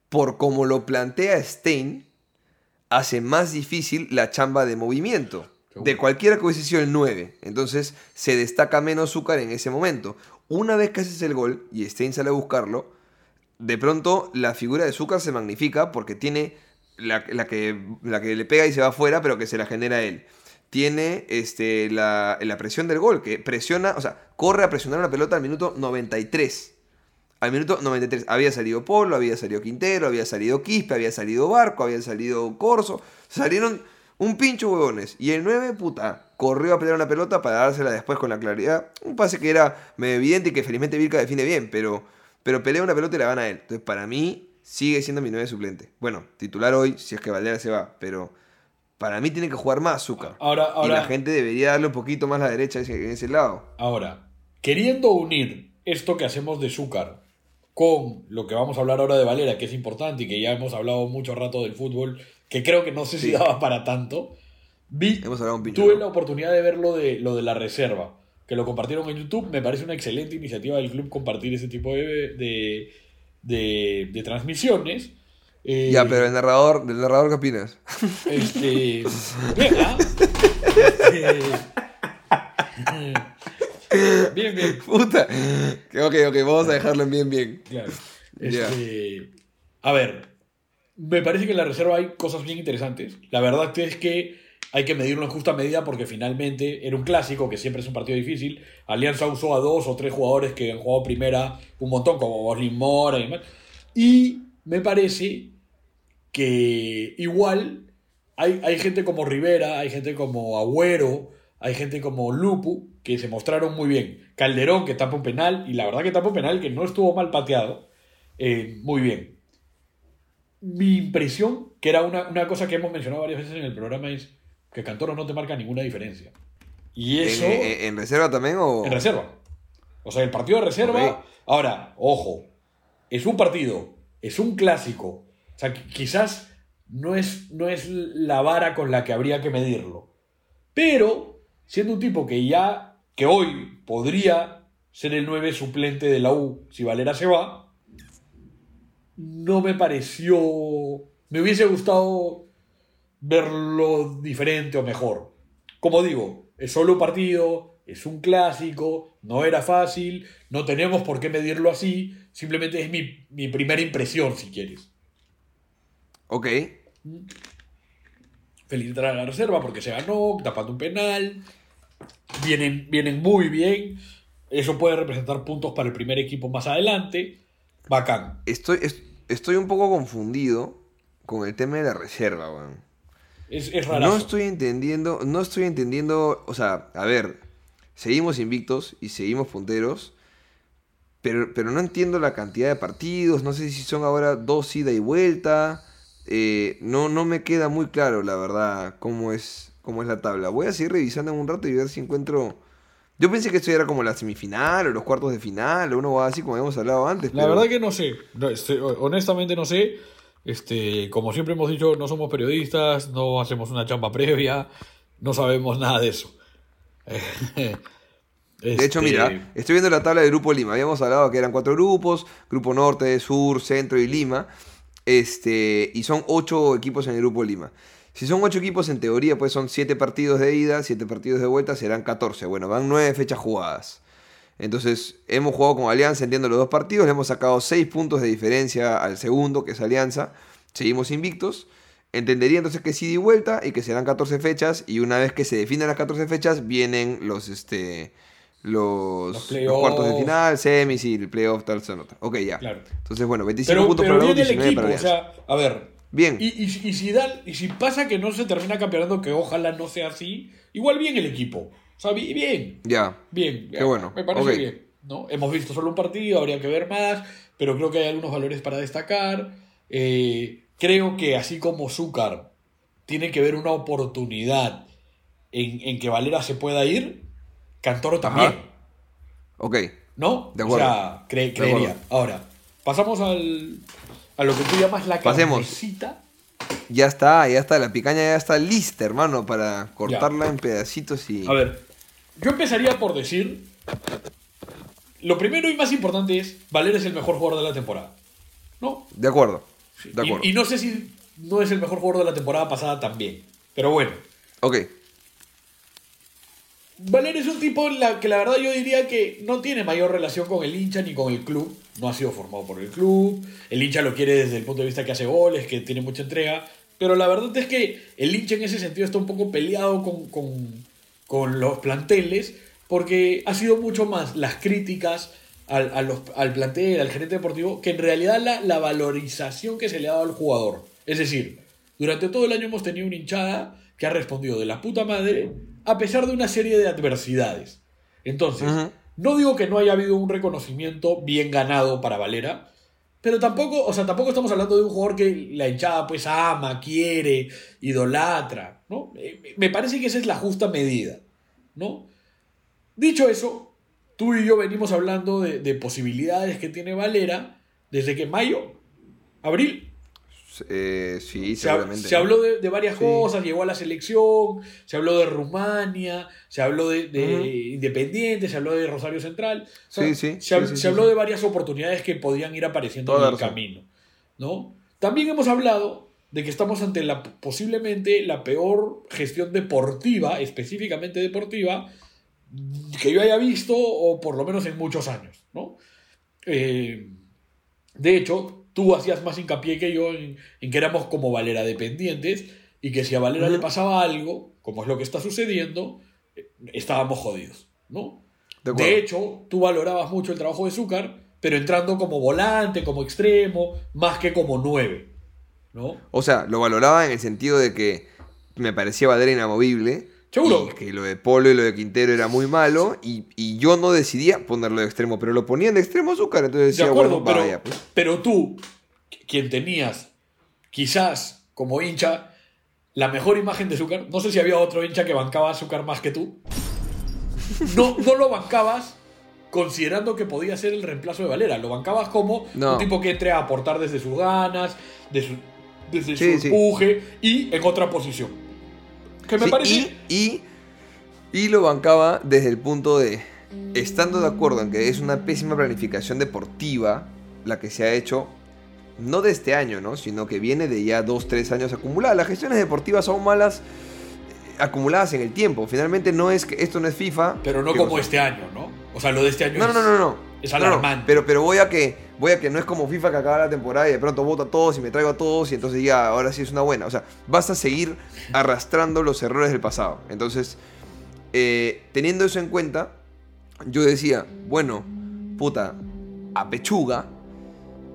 Speaker 5: por como lo plantea Stein, hace más difícil la chamba de movimiento. De cualquiera que hubiese sido el 9. Entonces se destaca menos Zúcar en ese momento. Una vez que haces el gol y Stein sale a buscarlo, de pronto la figura de Zúcar se magnifica porque tiene la, la que, la que le pega y se va afuera, pero que se la genera él. Tiene este, la, la presión del gol, que presiona, o sea, corre a presionar una pelota al minuto 93. Al minuto 93 había salido Polo, había salido Quintero, había salido Quispe, había salido Barco, había salido Corso. Salieron un pincho huevones. Y el 9, puta, corrió a pelear una pelota para dársela después con la claridad. Un pase que era medio evidente y que felizmente Vilca define bien, pero, pero pelea una pelota y la gana él. Entonces, para mí, sigue siendo mi nueve suplente. Bueno, titular hoy, si es que Valera se va, pero para mí tiene que jugar más Azúcar.
Speaker 1: Ahora,
Speaker 5: y
Speaker 1: ahora,
Speaker 5: la gente debería darle un poquito más la derecha en ese, ese lado.
Speaker 1: ahora, queriendo unir esto que hacemos de Zúcar con lo que vamos a hablar ahora de Valera, que es importante y que ya hemos hablado mucho rato del fútbol, que creo que no sé si
Speaker 5: Sí.
Speaker 1: daba para tanto, vi,
Speaker 5: Hemos hablado un piñón.
Speaker 1: tuve la oportunidad de ver lo de, lo de la reserva, que lo compartieron en YouTube. Me parece una excelente iniciativa del club compartir ese tipo de, de, de- de transmisiones. Eh,
Speaker 5: Ya, pero el narrador, del narrador, ¿qué opinas?
Speaker 1: Este. <laughs> Venga. Este, bien, bien.
Speaker 5: Puta. Ok, ok, vamos a dejarlo en bien, bien.
Speaker 1: Claro. Este, A ver. Me parece que en la reserva hay cosas bien interesantes. La verdad es que hay que medirlo en justa medida porque finalmente era un clásico, que siempre es un partido difícil. Alianza usó a dos o tres jugadores que han jugado primera un montón, como Boslin Mora y demás. Y me parece que igual hay, hay gente como Rivera, hay gente como Agüero, hay gente como Lupu, que se mostraron muy bien. Calderón, que tapa un penal, y la verdad que tapa un penal que no estuvo mal pateado. eh, muy bien. Mi impresión, que era una, una cosa que hemos mencionado varias veces en el programa, es que Cantoro no te marca ninguna diferencia. Y eso
Speaker 5: ¿En, en- en reserva también o...?
Speaker 1: en reserva. O sea, el partido de reserva. Ahora, ojo, es un partido, es un clásico. O sea, qui- quizás no es, no es la vara con la que habría que medirlo. Pero, siendo un tipo que ya, que hoy podría ser el 9 suplente de la U si Valera se va, no me pareció. Me hubiese gustado verlo diferente o mejor. Como digo, es solo un partido, es un clásico, no era fácil, no tenemos por qué medirlo así, simplemente es mi, mi primera impresión, si quieres.
Speaker 5: Ok.
Speaker 1: Felicitar a la reserva porque se ganó, tapando un penal, vienen, vienen muy bien, eso puede representar puntos para el primer equipo más adelante, bacán.
Speaker 5: Estoy, es- estoy un poco confundido con el tema de la reserva, weón.
Speaker 1: Es, es rarazo.
Speaker 5: No estoy entendiendo, no estoy entendiendo, o sea, a ver, seguimos invictos y seguimos punteros, pero, pero no entiendo la cantidad de partidos, no sé si son ahora dos ida y vuelta, eh, no, no me queda muy claro, la verdad, cómo es, cómo es la tabla. Voy a seguir revisando en un rato y ver si encuentro... Yo pensé que esto era como la semifinal o los cuartos de final o uno así como habíamos hablado antes.
Speaker 1: La
Speaker 5: pero-
Speaker 1: verdad que no sé. No, este, honestamente no sé. Este, como siempre hemos dicho, no somos periodistas, no hacemos una chamba previa, no sabemos nada de eso. <laughs>
Speaker 5: De hecho,
Speaker 1: Este,
Speaker 5: mira, estoy viendo la tabla del Grupo Lima. Habíamos hablado que eran cuatro grupos, Grupo Norte, Sur, Centro y Lima. Este, y son ocho equipos en el Grupo Lima. Si son ocho equipos, en teoría, pues son siete partidos de ida, siete partidos de vuelta, serán 14. Bueno, van nueve fechas jugadas. Entonces, hemos jugado con Alianza, entiendo los dos partidos, le hemos sacado seis puntos de diferencia al segundo, que es Alianza. Seguimos invictos. Entendería entonces que sí y vuelta y que serán 14 fechas. Y una vez que se definen las 14 fechas, vienen los, este, los,
Speaker 1: Los
Speaker 5: los
Speaker 1: playoffs.
Speaker 5: cuartos de final, semis y el playoff, tal, tal, tal. Ok, ya.
Speaker 1: Claro.
Speaker 5: Entonces, bueno, 25
Speaker 1: Pero,
Speaker 5: puntos
Speaker 1: pero
Speaker 5: para
Speaker 1: bien el
Speaker 5: 19
Speaker 1: equipo,
Speaker 5: para
Speaker 1: o sea, a ver.
Speaker 5: Bien.
Speaker 1: Y, y, y si da- y si pasa que no se termina campeonato, que ojalá no sea así, igual bien el equipo. O sea, bi- bien,
Speaker 5: Ya.
Speaker 1: bien.
Speaker 5: Qué bueno,
Speaker 1: Me parece bien. ¿no? Hemos visto solo un partido, habría que ver más, pero creo que hay algunos valores para destacar. Eh, creo que así como Zúcar tiene que ver una oportunidad en, en que Valera se pueda ir, Cantoro también.
Speaker 5: Ajá. Ok.
Speaker 1: ¿No?
Speaker 5: De
Speaker 1: O
Speaker 5: acuerdo.
Speaker 1: sea, cre-
Speaker 5: De
Speaker 1: creería. Ahora, pasamos al, a lo que tú llamas la
Speaker 5: Pasemos.
Speaker 1: carnecita.
Speaker 5: Ya está, ya está. La picaña ya está lista, hermano, para cortarla en pedacitos y.
Speaker 1: A ver, yo empezaría por decir. Lo primero y más importante es: Valera es el mejor jugador de la temporada. ¿No?
Speaker 5: De acuerdo. De acuerdo.
Speaker 1: Y, y no sé si no es el mejor jugador de la temporada pasada también. Pero bueno.
Speaker 5: Ok.
Speaker 1: Valera es un tipo la, que la verdad yo diría que no tiene mayor relación con el hincha ni con el club. No ha sido formado por el club. El hincha lo quiere desde el punto de vista que hace goles, que tiene mucha entrega. Pero la verdad es que el hincha en ese sentido está un poco peleado con, con, con los planteles porque ha sido mucho más las críticas al, a los- al plantel, al gerente deportivo, que en realidad la, la valorización que se le ha dado al jugador. Es decir, durante todo el año hemos tenido una hinchada que ha respondido de la puta madre a pesar de una serie de adversidades. Entonces, no digo que no haya habido un reconocimiento bien ganado para Valera, pero tampoco, o sea, tampoco estamos hablando de un jugador que la hinchada pues ama, quiere, idolatra, ¿no? Eh, Me parece que esa es la justa medida, ¿no? Dicho eso, tú y yo venimos hablando de, de posibilidades que tiene Valera desde que mayo, abril,
Speaker 5: Eh, sí,
Speaker 1: se, hab-
Speaker 5: seguramente.
Speaker 1: se habló de, de varias
Speaker 5: Sí.
Speaker 1: cosas, llegó a la selección, se habló de Rumania, se habló de. Independiente, se habló de Rosario Central. O sea,
Speaker 5: Sí, sí,
Speaker 1: Se, habló de varias oportunidades que podían ir apareciendo
Speaker 5: Toda
Speaker 1: en el
Speaker 5: razón.
Speaker 1: camino. ¿no? También hemos hablado de que estamos ante la posiblemente la peor gestión deportiva, específicamente deportiva, que yo haya visto, o por lo menos en muchos años. ¿no? Eh, de hecho, tú hacías más hincapié que yo en, en que éramos como Valera dependientes y que si a Valera le pasaba algo, como es lo que está sucediendo, eh, estábamos jodidos, ¿no?
Speaker 5: De
Speaker 1: De, hecho, tú valorabas mucho el trabajo de Zúcar, pero entrando como volante, como extremo, más que como nueve, ¿no?
Speaker 5: O sea, lo valoraba en el sentido de que me parecía Valera inamovible.
Speaker 1: Seguro.
Speaker 5: Y que lo de Polo y lo de Quintero era muy malo. Y, y yo no decidía ponerlo de extremo, pero lo ponían de extremo azúcar. Entonces
Speaker 1: De
Speaker 5: decía,
Speaker 1: acuerdo,
Speaker 5: bueno,
Speaker 1: pero,
Speaker 5: vaya, pues.
Speaker 1: pero tú, quien tenías quizás como hincha la mejor imagen de Zúcar, no sé si había otro hincha que bancaba a Zúcar más que tú, no, no lo bancabas considerando que podía ser el reemplazo de Valera, lo bancabas como
Speaker 5: No.
Speaker 1: un tipo que entre a aportar desde sus ganas, de su- desde
Speaker 5: Sí,
Speaker 1: su
Speaker 5: sí.
Speaker 1: empuje y en otra posición. Que me
Speaker 5: Sí,
Speaker 1: parece...
Speaker 5: y, y, y lo bancaba desde el punto de, estando de acuerdo en que es una pésima planificación deportiva la que se ha hecho, no de este año, ¿no? Sino que viene de ya dos, tres años acumuladas. Las gestiones deportivas son malas eh, acumuladas en el tiempo. Finalmente no es que esto no es FIFA.
Speaker 1: Pero no como este año, ¿no? O sea, lo de este año
Speaker 5: No,
Speaker 1: es-
Speaker 5: no, no, no.
Speaker 1: es
Speaker 5: No, no,
Speaker 1: alarmante.
Speaker 5: pero, pero voy a que voy a que no es como FIFA que acaba la temporada y de pronto voto a todos y me traigo a todos y entonces ya ahora sí es una buena. O sea, vas a seguir arrastrando los errores del pasado. Entonces, eh, teniendo eso en cuenta, yo decía, bueno, puta, a pechuga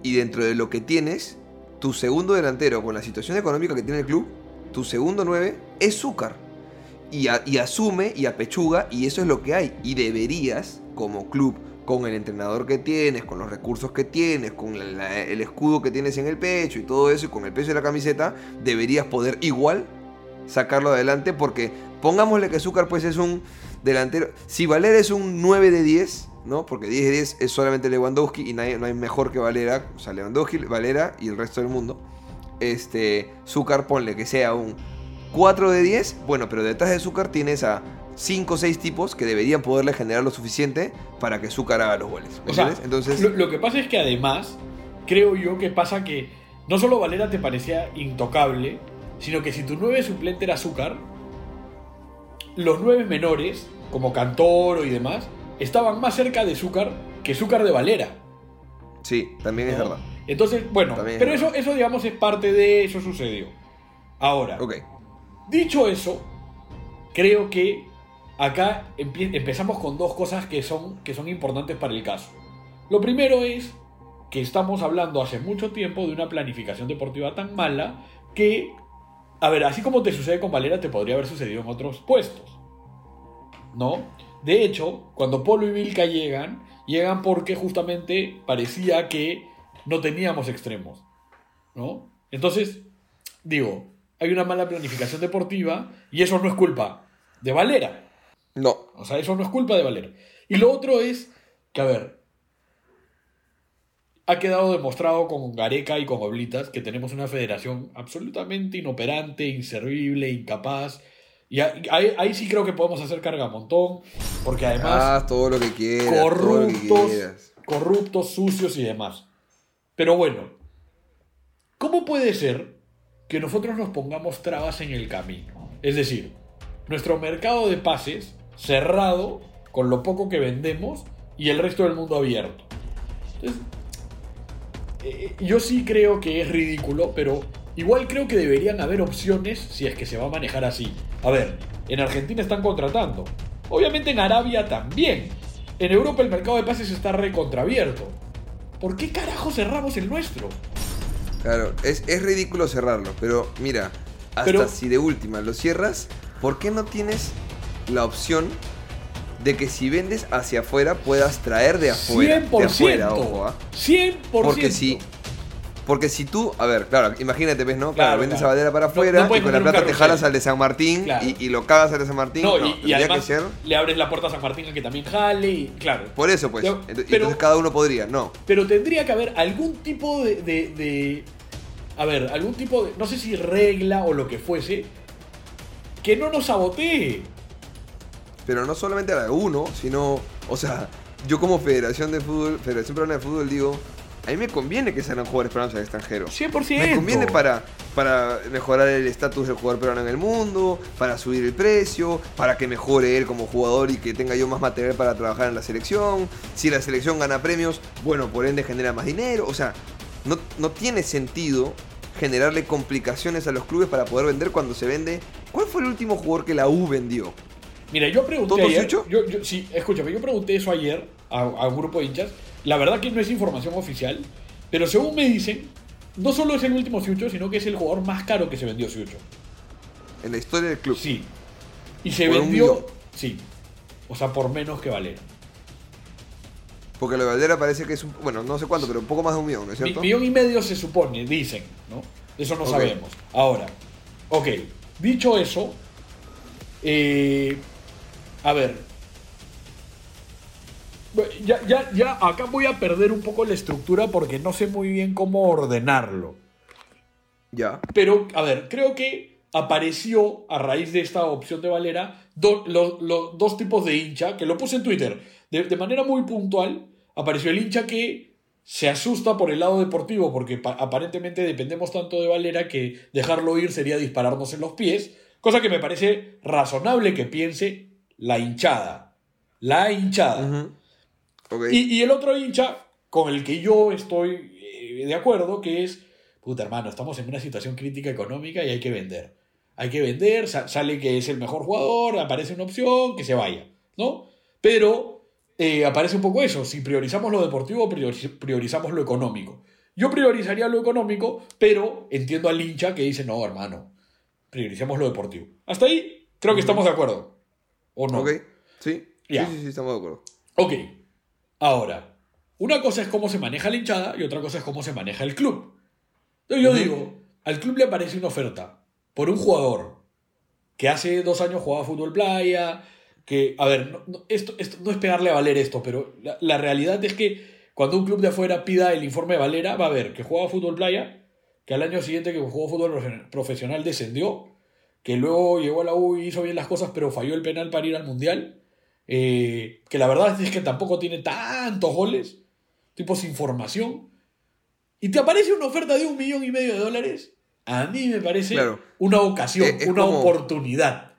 Speaker 5: y dentro de lo que tienes, tu segundo delantero con la situación económica que tiene el club, tu segundo 9 es Zúcar. Y, a- y asume y apechuga y eso es lo que hay. Y deberías, como club, con el entrenador que tienes, con los recursos que tienes, con el escudo que tienes en el pecho y todo eso, y con el peso de la camiseta, deberías poder igual sacarlo adelante porque pongámosle que Zúcar pues es un delantero. Si Valera es un 9 de 10, ¿no? Porque 10 de 10 es solamente Lewandowski y nadie- no hay mejor que Valera. O sea, Lewandowski, Valera y el resto del mundo. Este, Zúcar ponle que sea un 4 de 10. Bueno, pero detrás de Zúcar tienes a 5 o 6 tipos que deberían poderle generar lo suficiente para que Zúcar haga los goles. ¿Me
Speaker 1: O sea?
Speaker 5: Entonces,
Speaker 1: lo, lo que pasa es que además, creo yo que pasa que no solo Valera te parecía intocable, sino que si tu nueve suplente era Azúcar, los nueve menores, como Cantoro y demás, estaban más cerca de Zúcar que Zúcar de Valera.
Speaker 5: sí, también es verdad.
Speaker 1: Entonces, bueno,
Speaker 5: También
Speaker 1: pero eso, eso digamos es parte de eso sucedió. Ahora. Dicho eso, creo que acá empezamos con dos cosas que son, que son importantes para el caso. Lo primero es que estamos hablando hace mucho tiempo de una planificación deportiva tan mala que, a ver, así como te sucede con Valera, te podría haber sucedido en otros puestos. ¿No? De hecho, cuando Polo y Vilca llegan, llegan porque justamente parecía que no teníamos extremos. ¿No? Entonces, digo, hay una mala planificación deportiva y eso no es culpa de Valera.
Speaker 5: No.
Speaker 1: O sea, eso no es culpa de Valera. Y lo otro es que, a ver, ha quedado demostrado con Gareca y con Oblitas que tenemos una federación absolutamente inoperante, inservible, incapaz. Y ahí, ahí- sí creo que podemos hacer carga a montón, porque además
Speaker 5: Haz todo lo que quieras. todo lo que
Speaker 1: corruptos,
Speaker 5: quieras.
Speaker 1: corruptos, sucios y demás. Pero bueno, ¿cómo puede ser que nosotros nos pongamos trabas en el camino? Es decir, nuestro mercado de pases cerrado con lo poco que vendemos y el resto del mundo abierto. Entonces, eh, yo sí creo que es ridículo, pero igual creo que deberían haber opciones si es que se va a manejar así. A ver, en Argentina están contratando. Obviamente en Arabia también. En Europa el mercado de pases está recontraabierto. ¿Por qué carajo cerramos el nuestro?
Speaker 5: Claro, es, es ridículo cerrarlo, pero mira, hasta
Speaker 1: Pero-
Speaker 5: si de última lo cierras, ¿por qué no tienes la opción de que si vendes hacia afuera puedas traer de afuera.
Speaker 1: 100%.
Speaker 5: De afuera, ojo, ¿ah?
Speaker 1: 100%.
Speaker 5: Porque si, porque si tú, a ver, claro, imagínate, ¿ves, no? Claro,
Speaker 1: Claro,
Speaker 5: vendes
Speaker 1: claro.
Speaker 5: a Valera para afuera
Speaker 1: no
Speaker 5: y con la plata te jalas al de San Martín
Speaker 1: Claro.
Speaker 5: y, y lo cagas al de San Martín.
Speaker 1: No,
Speaker 5: No,
Speaker 1: y- además
Speaker 5: que ser.
Speaker 1: le abres la puerta a San Martín a que también jale y claro.
Speaker 5: Por eso, pues.
Speaker 1: Pero-
Speaker 5: entonces cada uno podría, no.
Speaker 1: Pero tendría que haber algún tipo de, de- de- A ver, algún tipo de. No sé si regla o lo que fuese. Que no nos sabotee.
Speaker 5: Pero no solamente a la de uno, sino, o sea, yo como Federación de Fútbol, Federación Peruana de Fútbol digo, a mí me conviene que sean jugadores peruanos al extranjero.
Speaker 1: 100%.
Speaker 5: Me conviene para, para mejorar el estatus del jugador peruano en el mundo, para subir el precio, para que mejore él como jugador y que tenga yo más material para trabajar en la selección. Si la selección gana premios, bueno, por ende genera más dinero. O sea, no, no tiene sentido generarle complicaciones a los clubes para poder vender cuando se vende. ¿Cuál fue el último jugador que la U vendió?
Speaker 1: Mira, yo pregunté
Speaker 5: ¿Todo
Speaker 1: ayer. Yo, yo- sí, escúchame, yo pregunté eso ayer a, a un grupo de hinchas. La verdad que no es información oficial, pero según me dicen, no solo es el último Sucho, sino que es el jugador más caro que se vendió Sucho.
Speaker 5: En la historia del club.
Speaker 1: Sí. Y se
Speaker 5: Por
Speaker 1: vendió. Sí. O sea, por menos que Valera.
Speaker 5: Porque lo de Valdera parece que es un. Bueno, no sé cuánto, pero un poco más de un millón, ¿no es
Speaker 1: Mi-
Speaker 5: cierto?
Speaker 1: millón y medio se supone, dicen, ¿no? Eso no sabemos. Ahora, ok, dicho eso, eh, a ver, ya, ya, ya, acá voy a perder un poco la estructura porque no sé muy bien cómo ordenarlo.
Speaker 5: Ya.
Speaker 1: Pero, a ver, creo que apareció a raíz de esta opción de Valera do- lo- lo- dos tipos de hincha, que lo puse en Twitter, de, de manera muy puntual. Apareció el hincha que se asusta por el lado deportivo, porque pa- aparentemente dependemos tanto de Valera que dejarlo ir sería dispararnos en los pies, cosa que me parece razonable que piense la hinchada. La hinchada. Y, y el otro hincha con el que yo estoy eh, de acuerdo, que es, puta hermano, estamos en una situación crítica económica y hay que vender. Hay que vender, sa- sale que es el mejor jugador, aparece una opción, que se vaya, ¿no? Pero eh, aparece un poco eso, si priorizamos lo deportivo, priori- priorizamos lo económico. Yo priorizaría lo económico, pero entiendo al hincha que dice, no, hermano, prioricemos lo deportivo. Hasta ahí creo que estamos de acuerdo. ¿O no?
Speaker 5: Ok. Sí.
Speaker 1: Ya.
Speaker 5: Sí, sí, sí, estamos de acuerdo.
Speaker 1: Ok, ahora, una cosa es cómo se maneja la hinchada y otra cosa es cómo se maneja el club. Entonces yo digo, al club le aparece una oferta por un jugador que hace dos años jugaba fútbol playa, que, a ver, no- no- esto, esto no es pegarle a Valera esto, pero la, la realidad es que cuando un club de afuera pida el informe de Valera, va a ver que juega fútbol playa, que al año siguiente que jugó fútbol profe- profesional descendió, que luego llegó a la U y hizo bien las cosas, pero falló el penal para ir al Mundial. Eh, que la verdad es que tampoco tiene tantos goles, tipo sin formación. Y te aparece una oferta de un millón y medio de dólares. A mí me parece
Speaker 5: Claro.
Speaker 1: una ocasión,
Speaker 5: Eh, es
Speaker 1: una
Speaker 5: como-
Speaker 1: oportunidad.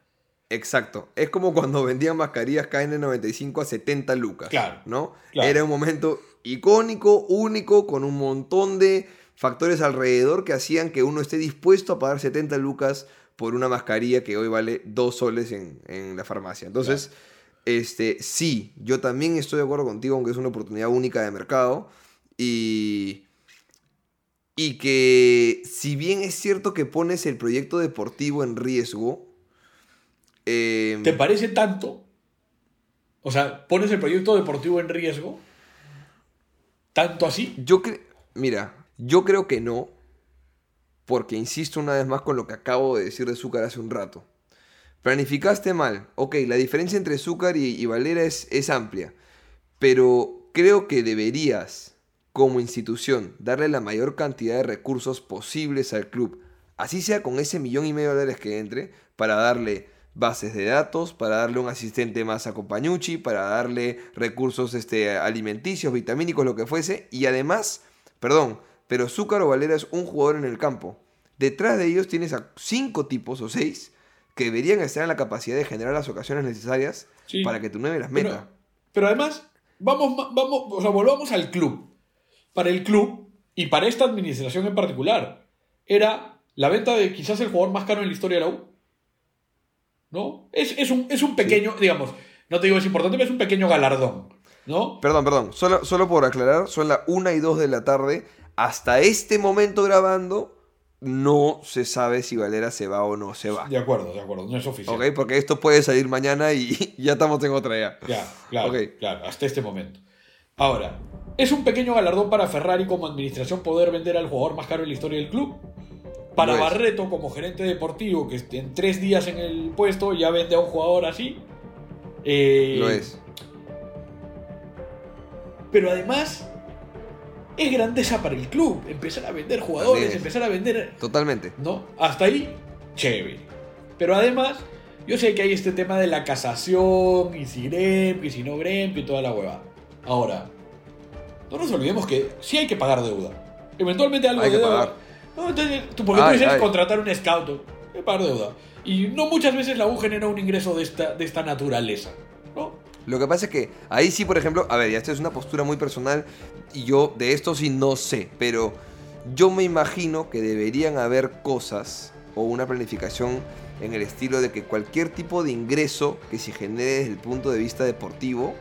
Speaker 5: Exacto. Es como cuando vendían mascarillas KN95 a 70 lucas.
Speaker 1: Claro,
Speaker 5: ¿No?
Speaker 1: claro.
Speaker 5: Era un momento icónico, único, con un montón de factores alrededor que hacían que uno esté dispuesto a pagar 70 lucas por una mascarilla que hoy vale 2 soles en, en la farmacia. Entonces, este, sí, yo también estoy de acuerdo contigo, aunque es una oportunidad única de mercado. Y. Y que si bien es cierto que pones el proyecto deportivo en riesgo, eh,
Speaker 1: ¿Te parece tanto? O sea, pones el proyecto deportivo en riesgo. ¿Tanto así?
Speaker 5: yo creo, mira, yo creo que no, porque insisto una vez más con lo que acabo de decir de Zúcar hace un rato. Planificaste mal, ok, la diferencia entre Zúcar y, Valera es, es amplia, pero creo que deberías, como institución, darle la mayor cantidad de recursos posibles al club, así sea con ese millón y medio de dólares que entre, para darle bases de datos, para darle un asistente más a Compañucci, para darle recursos este, alimenticios, vitamínicos, lo que fuese, y además, perdón, pero Zúcar o Valera es un jugador en el campo. Detrás de ellos tienes a cinco tipos o seis que deberían estar en la capacidad de generar las ocasiones necesarias
Speaker 1: Sí.
Speaker 5: para que tu 9 las meta.
Speaker 1: pero además, vamos, vamos, o sea, volvamos al club. Para el club y para esta administración en particular, era la venta de quizás el jugador más caro en la historia de la U. ¿No? Es, es un, es un pequeño, digamos, no te digo es importante, pero es un pequeño galardón. ¿No?
Speaker 5: Perdón, perdón, solo, solo por aclarar, son las 1 y 2 de la tarde. Hasta este momento grabando, no se sabe si Valera se va o no se va.
Speaker 1: De acuerdo, de acuerdo, no es oficial.
Speaker 5: ¿Ok? Porque esto puede salir mañana y <laughs> ya estamos en otra ya.
Speaker 1: Ya, claro, claro, hasta este momento. Ahora, ¿es un pequeño galardón para Ferrari como administración poder vender al jugador más caro en la historia del club? Para. Barreto, como gerente deportivo, que en tres días en el puesto ya vende a un jugador así. eh,
Speaker 5: Lo es.
Speaker 1: Pero además, es grandeza para el club. Empezar a vender jugadores,
Speaker 5: Grandeza.
Speaker 1: empezar a vender
Speaker 5: Totalmente.
Speaker 1: ¿no? Hasta ahí, chévere. Pero además, yo sé que hay este tema de la casación, y si Gremp, y si no Gremp, y toda la hueva. Ahora, no nos olvidemos que sí hay que pagar deuda. Eventualmente algo
Speaker 5: Hay
Speaker 1: de
Speaker 5: que
Speaker 1: deuda.
Speaker 5: pagar.
Speaker 1: No, entonces, tú, porque
Speaker 5: Ay,
Speaker 1: tú dices
Speaker 5: ay.
Speaker 1: contratar un scout, hay que pagar deuda. Y no muchas veces la U genera un ingreso de esta, de esta naturaleza.
Speaker 5: Lo que pasa es que ahí sí, por ejemplo, a ver, ya esto es una postura muy personal y yo de esto sí no sé, pero yo me imagino que deberían haber cosas o una planificación en el estilo de que cualquier tipo de ingreso que se genere desde el punto de vista deportivo,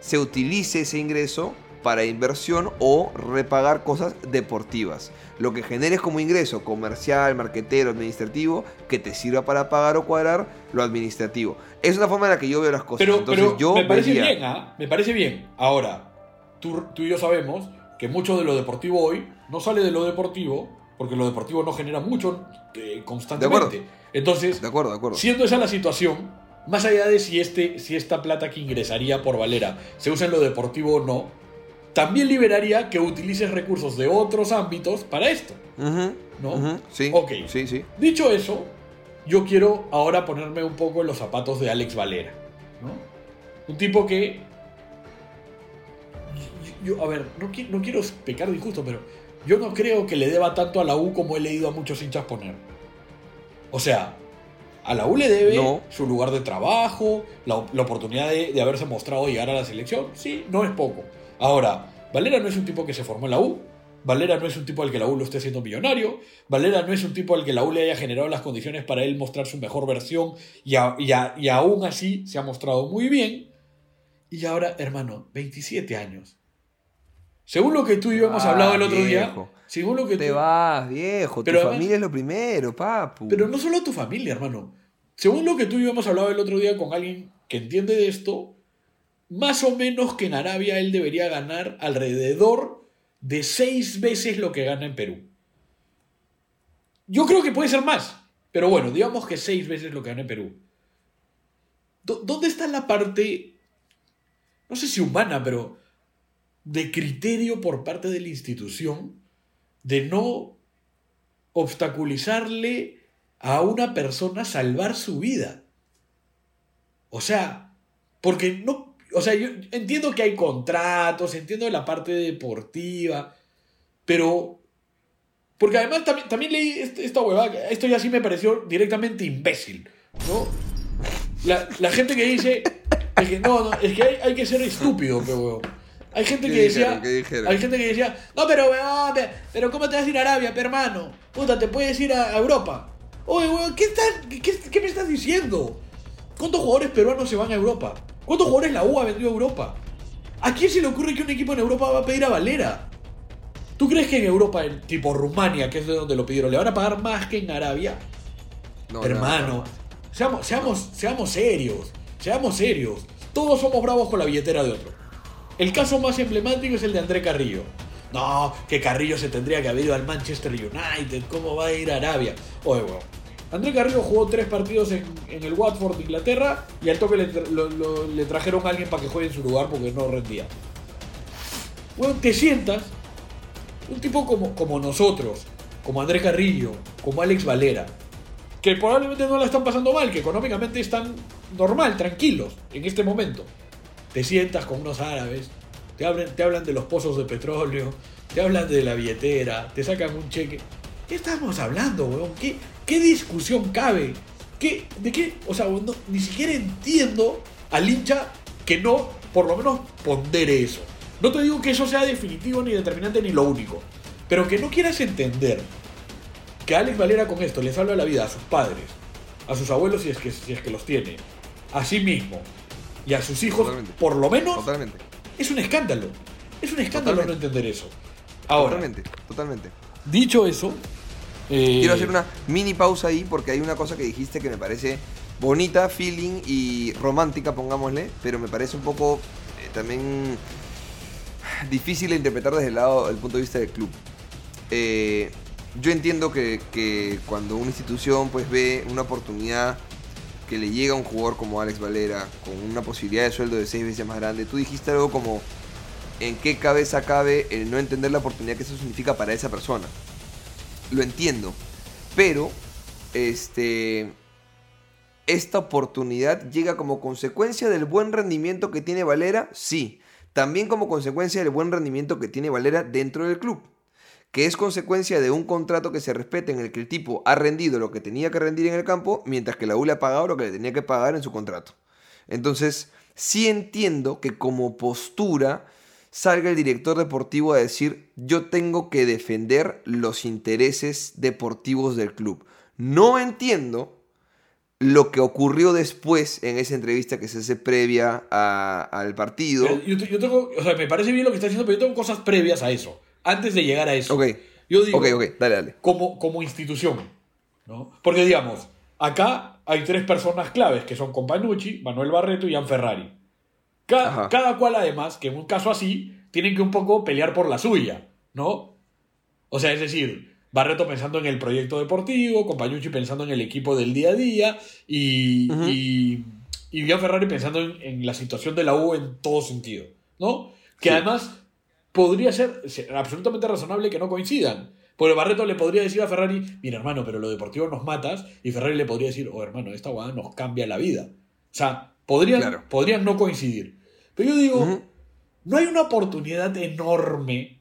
Speaker 5: se utilice ese ingreso para inversión o repagar cosas deportivas. Lo que generes como ingreso comercial, marquetero, administrativo, que te sirva para pagar o cuadrar lo administrativo. Es una forma en la que yo veo las cosas.
Speaker 1: Pero,
Speaker 5: Entonces
Speaker 1: pero
Speaker 5: yo
Speaker 1: me parece
Speaker 5: vería-
Speaker 1: bien, ¿ah? Me parece bien. Ahora, tú, tú y yo sabemos que mucho de lo deportivo hoy no sale de lo deportivo, porque lo deportivo no genera mucho eh, constantemente. Entonces,
Speaker 5: De acuerdo, de acuerdo.
Speaker 1: siendo esa la situación, más allá de si, este, si esta plata que ingresaría por Valera se usa en lo deportivo o no, también liberaría que utilices recursos de otros ámbitos para esto.
Speaker 5: Ujú,
Speaker 1: ¿No?
Speaker 5: ujú, Sí.
Speaker 1: Ok.
Speaker 5: Sí, sí.
Speaker 1: Dicho eso, yo quiero ahora ponerme un poco en los zapatos de Alex Valera. ¿no? Un tipo que. yo- yo- a ver, no, no quiero pecar de injusto, pero yo no creo que le deba tanto a la U como he leído a muchos hinchas poner. O sea, a la U le debe
Speaker 5: No.
Speaker 1: su lugar de trabajo, la, la oportunidad de, de haberse mostrado llegar a la selección. Sí, no es poco. Ahora, Valera no es un tipo que se formó en la U. Valera no es un tipo al que la U lo esté haciendo millonario. Valera no es un tipo al que la U le haya generado las condiciones para él mostrar su mejor versión y, a- y a- y aún así se ha mostrado muy bien. Y ahora, hermano, 27 años. Según lo que tú y yo hemos
Speaker 5: Ah,
Speaker 1: hablado el otro
Speaker 5: viejo.
Speaker 1: día, según lo que
Speaker 5: Te
Speaker 1: tú-
Speaker 5: vas, viejo.
Speaker 1: Pero
Speaker 5: tu
Speaker 1: además-
Speaker 5: familia es lo primero, papu.
Speaker 1: Pero no solo tu familia, hermano. Según lo que tú y yo hemos hablado el otro día con alguien que entiende de esto, más o menos que en Arabia él debería ganar alrededor de seis veces lo que gana en Perú. Yo creo que puede ser más, pero bueno, digamos que seis veces lo que gana en Perú. ¿Dó- ¿Dónde está la parte, no sé si humana, pero de criterio por parte de la institución de no obstaculizarle a una persona salvar su vida. O sea, porque no, o sea, yo entiendo que hay contratos, entiendo la parte deportiva, pero porque además también, también leí este- esta huevada, esto ya sí me pareció directamente imbécil, ¿no? La, la gente que dice, es que no, no, es que hay, hay que ser estúpido, pero huevón. Hay gente
Speaker 5: ¿Qué
Speaker 1: que decía,
Speaker 5: dijeron? ¿Qué dijeron?
Speaker 1: hay gente que decía, no, pero weón, pe- pero ¿cómo te vas a ir a Arabia, pe, hermano? Puta, te puedes ir a a Europa. Oye, weón, ¿qué, estás- qué- qué me estás diciendo? ¿Cuántos jugadores peruanos se van a Europa? ¿Cuántos jugadores la U ha vendido a Europa? ¿A quién se le ocurre que un equipo en Europa va a pedir a Valera? ¿Tú crees que en Europa, en tipo Rumania, que es de donde lo pidieron, le van a pagar más que en Arabia?
Speaker 5: No, no,
Speaker 1: Hermano,
Speaker 5: no.
Speaker 1: Seamos, seamos, seamos serios, seamos serios. Todos somos bravos con la billetera de otro. El caso más emblemático es el de André Carrillo. No, que Carrillo se tendría que haber ido al Manchester United, ¿cómo va a ir a Arabia? Oye, weón. André Carrillo jugó tres partidos en, el Watford de Inglaterra y al toque le, trajeron a alguien para que juegue en su lugar porque no rendía. Weón, te sientas, un tipo como, como nosotros, como André Carrillo, como Alex Valera, que probablemente no la están pasando mal, que económicamente están normal, tranquilos en este momento. Te sientas con unos árabes, te hablan, te hablan de los pozos de petróleo, te hablan de la billetera, te sacan un cheque. ¿Qué estamos hablando, weón? ¿Qué, qué discusión cabe? ¿Qué, ¿De qué? O sea, no- ni siquiera entiendo al hincha que no, por lo menos, pondere eso. No te digo que eso sea definitivo, ni determinante, ni lo único. Pero que no quieras entender que Alex Valera con esto le salva la vida a sus padres, a sus abuelos si es que, si es que los tiene, a sí mismo y a sus hijos,
Speaker 5: Totalmente.
Speaker 1: por lo menos,
Speaker 5: Totalmente.
Speaker 1: es un escándalo. Es un escándalo
Speaker 5: Totalmente.
Speaker 1: no entender eso. Ahora,
Speaker 5: Totalmente. Totalmente.
Speaker 1: dicho eso, Eh,
Speaker 5: Quiero hacer una mini pausa ahí porque hay una cosa que dijiste que me parece bonita, feeling y romántica, pongámosle, pero me parece un poco eh, también difícil de interpretar desde el lado, del punto de vista del club. Eh, yo entiendo que, que cuando una institución pues ve una oportunidad que le llega a un jugador como Alex Valera con una posibilidad de sueldo de seis veces más grande, tú dijiste algo como en qué cabeza cabe el no entender la oportunidad que eso significa para esa persona. Lo entiendo, pero este esta oportunidad llega como consecuencia del buen rendimiento que tiene Valera, sí, también como consecuencia del buen rendimiento que tiene Valera dentro del club que es consecuencia de un contrato que se respeta en el que el tipo ha rendido lo que tenía que rendir en el campo, mientras que la U ha pagado lo que le tenía que pagar en su contrato. Entonces, sí entiendo que como postura salga el director deportivo a decir, yo tengo que defender los intereses deportivos del club. No entiendo lo que ocurrió después en esa entrevista que se hace previa a- al partido.
Speaker 1: Yo, te- yo tengo, o sea, me parece bien lo que estás diciendo, pero yo tengo cosas previas a eso. Antes de llegar a eso.
Speaker 5: Ok.
Speaker 1: Yo digo,
Speaker 5: dale, dale.
Speaker 1: como, como institución. ¿no? Porque, digamos, acá hay tres personas claves que son Companucci, Manuel Barreto y Ian Ferrari. Ca-
Speaker 5: Ajá.
Speaker 1: cada cual, además, que en un caso así, tienen que un poco pelear por la suya, ¿no? O sea, es decir, Barreto pensando en el proyecto deportivo, Companucci pensando en el equipo del día a día y,
Speaker 5: Ujú.
Speaker 1: y, y Ian Ferrari pensando en, en la situación de la U en todo sentido, ¿no? Que
Speaker 5: Sí.
Speaker 1: además podría ser ser absolutamente razonable que no coincidan. Porque Barreto le podría decir a Ferrari, mira hermano, pero lo deportivo nos matas, y Ferrari le podría decir, oh hermano, esta guada nos cambia la vida. O sea, podrían,
Speaker 5: Claro.
Speaker 1: podrían no coincidir. Pero yo digo, no hay una oportunidad enorme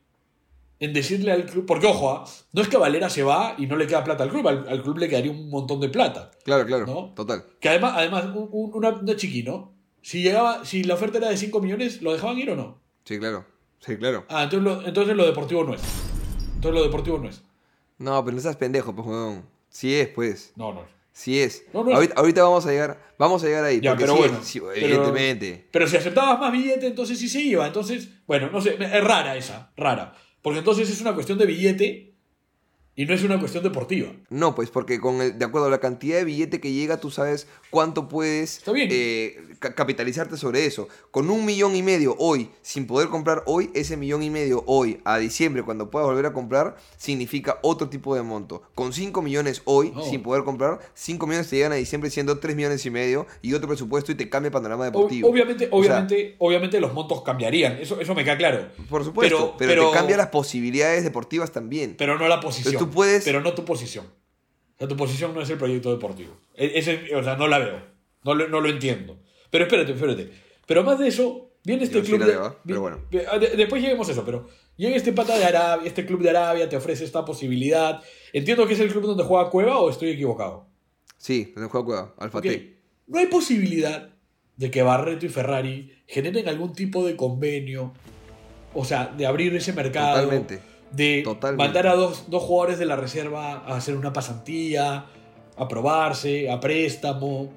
Speaker 1: en decirle al club, porque ojo, ah, no es que Valera se va y no le queda plata al club, al, al club le quedaría un montón de plata.
Speaker 5: Claro, claro,
Speaker 1: ¿No?
Speaker 5: total.
Speaker 1: Que además, además un, un- una, una chiqui, ¿no? Si, llegaba, si la oferta era de 5 millones, ¿lo dejaban ir o no?
Speaker 5: Sí, claro. Sí, claro.
Speaker 1: Ah, entonces lo, entonces lo deportivo no es. Entonces lo deportivo no es.
Speaker 5: No, pero no seas pendejo, pues, weón. Sí es, pues.
Speaker 1: No, no.
Speaker 5: Sí es.
Speaker 1: No, no es-
Speaker 5: ahorita, vamos a llegar, vamos a llegar ahí.
Speaker 1: Ya, pero
Speaker 5: sí es,
Speaker 1: bueno.
Speaker 5: sí,
Speaker 1: pero-
Speaker 5: evidentemente.
Speaker 1: Pero si aceptabas más billete, entonces sí se iba. Entonces, bueno, no sé, es rara esa, rara. Porque entonces es una cuestión de billete y no es una cuestión deportiva.
Speaker 5: No, pues porque con el- de acuerdo a la cantidad de billete que llega, tú sabes cuánto puedes eh, ca- capitalizarte sobre eso. Con un millón y medio hoy, sin poder comprar hoy, ese millón y medio hoy, a diciembre, cuando puedas volver a comprar, significa otro tipo de monto. Con 5 millones hoy,
Speaker 1: No.
Speaker 5: sin poder comprar, 5 millones te llegan a diciembre siendo 3 millones y medio y otro presupuesto y te cambia el panorama deportivo.
Speaker 1: obviamente,
Speaker 5: O sea,
Speaker 1: obviamente, obviamente los montos cambiarían. Eso, eso me queda claro.
Speaker 5: por supuesto, pero,
Speaker 1: pero-
Speaker 5: te cambia las posibilidades deportivas también.
Speaker 1: Pero no la posición.
Speaker 5: Pero tú puedes-
Speaker 1: Pero no tu posición. O sea, tu posición no es el proyecto deportivo. E- Ese, o sea, no la veo. No lo, no lo entiendo. Pero espérate, espérate. Pero más de eso, viene este
Speaker 5: Yo sí
Speaker 1: club.
Speaker 5: la
Speaker 1: de-
Speaker 5: veo, ¿eh? pero bueno.
Speaker 1: de- después lleguemos a eso, pero llega este pata de Arabia, este club de Arabia, te ofrece esta posibilidad. Entiendo que es el club donde juega Cueva o estoy equivocado.
Speaker 5: Sí, en el juego Cueva, Alfa
Speaker 1: Ok.
Speaker 5: T.
Speaker 1: No hay posibilidad de que Barreto y Ferrari generen algún tipo de convenio. O sea, de abrir ese mercado.
Speaker 5: Totalmente.
Speaker 1: De
Speaker 5: Totalmente.
Speaker 1: mandar a dos, dos jugadores de la reserva a hacer una pasantía, a probarse, a préstamo.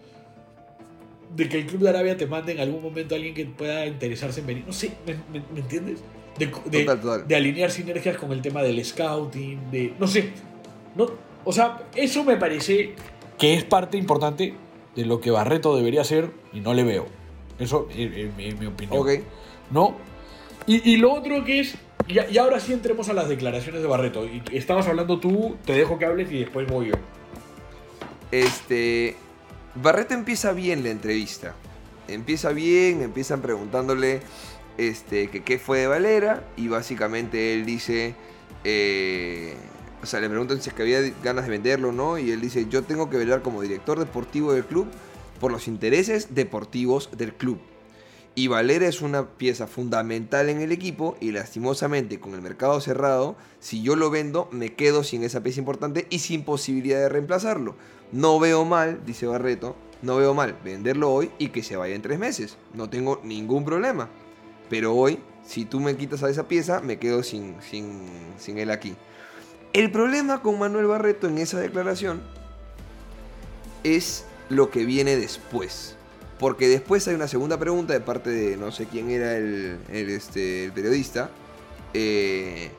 Speaker 1: De que el Club de Arabia te mande en algún momento a alguien que pueda interesarse en venir. No sé, ¿me, me- me entiendes? De, de-
Speaker 5: Total, total.
Speaker 1: de alinear sinergias con el tema del scouting, de. No sé. No, o sea, eso me parece que es parte importante de lo que Barreto debería hacer y no le veo. Eso es es mi, mi opinión.
Speaker 5: Ok.
Speaker 1: ¿No? Y, lo otro que es. Y, y ahora sí entremos a las declaraciones de Barreto. Y estabas hablando tú, te dejo que hables y después voy yo.
Speaker 5: Este. Barreto empieza bien la entrevista. Empieza bien, empiezan preguntándole este, que qué fue de Valera. Y básicamente él dice. eh, o sea, le preguntan si es que había ganas de venderlo o no. Y él dice: Yo tengo que velar como director deportivo del club por los intereses deportivos del club. Y Valera es una pieza fundamental en el equipo y lastimosamente con el mercado cerrado, si yo lo vendo me quedo sin esa pieza importante y sin posibilidad de reemplazarlo. No veo mal, dice Barreto, no veo mal venderlo hoy y que se vaya en tres meses. No tengo ningún problema. Pero hoy, si tú me quitas a esa pieza, me quedo sin, sin, sin él aquí. El problema con Manuel Barreto en esa declaración es lo que viene después. Porque después hay una segunda pregunta de parte de no sé quién era el, el, este, periodista eh,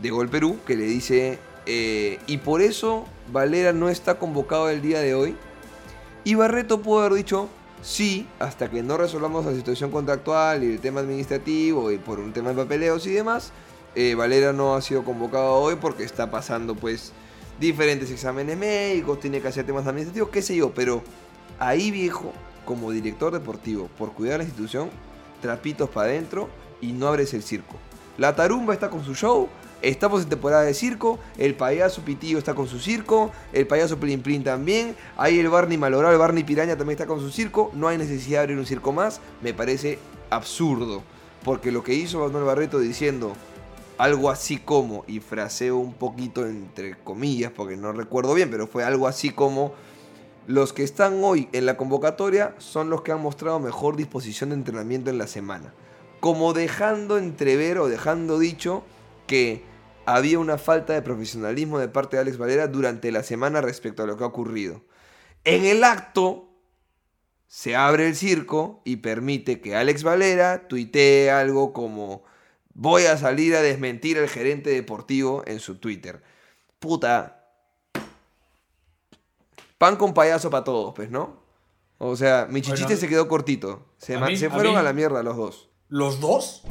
Speaker 5: de Gol Perú que le dice Eh, y por eso Valera no está convocado el día de hoy. Y Barreto pudo haber dicho, sí, hasta que no resolvamos la situación contractual y el tema administrativo y por un tema de papeleos y demás, eh, Valera no ha sido convocado hoy porque está pasando pues diferentes exámenes médicos, tiene que hacer temas administrativos, qué sé yo, pero ahí viejo, como director deportivo, por cuidar la institución, trapitos para adentro y no abres el circo. La tarumba está con su show, estamos en temporada de circo, el payaso Pitillo está con su circo, el payaso Plin Plin también, ahí el Barney malogrado, el Barney Piraña también está con su circo, no hay necesidad de abrir un circo más, me parece absurdo, porque lo que hizo Manuel Barreto diciendo algo así como, y fraseo un poquito entre comillas, porque no recuerdo bien, pero fue algo así como los que están hoy en la convocatoria son los que han mostrado mejor disposición de entrenamiento en la semana. Como dejando entrever o dejando dicho que había una falta de profesionalismo de parte de Alex Valera durante la semana respecto a lo que ha ocurrido. En el acto se abre el circo y permite que Alex Valera tuitee algo como voy a salir a desmentir al gerente deportivo en su Twitter. Puta, pan con payaso para todos, pues, ¿no? O sea, mi chichiste
Speaker 1: Bueno,
Speaker 5: se quedó cortito. Se,
Speaker 1: a
Speaker 5: ma-
Speaker 1: mí-
Speaker 5: se
Speaker 1: a
Speaker 5: fueron
Speaker 1: mí-
Speaker 5: a la mierda los dos.
Speaker 1: ¿Los dos?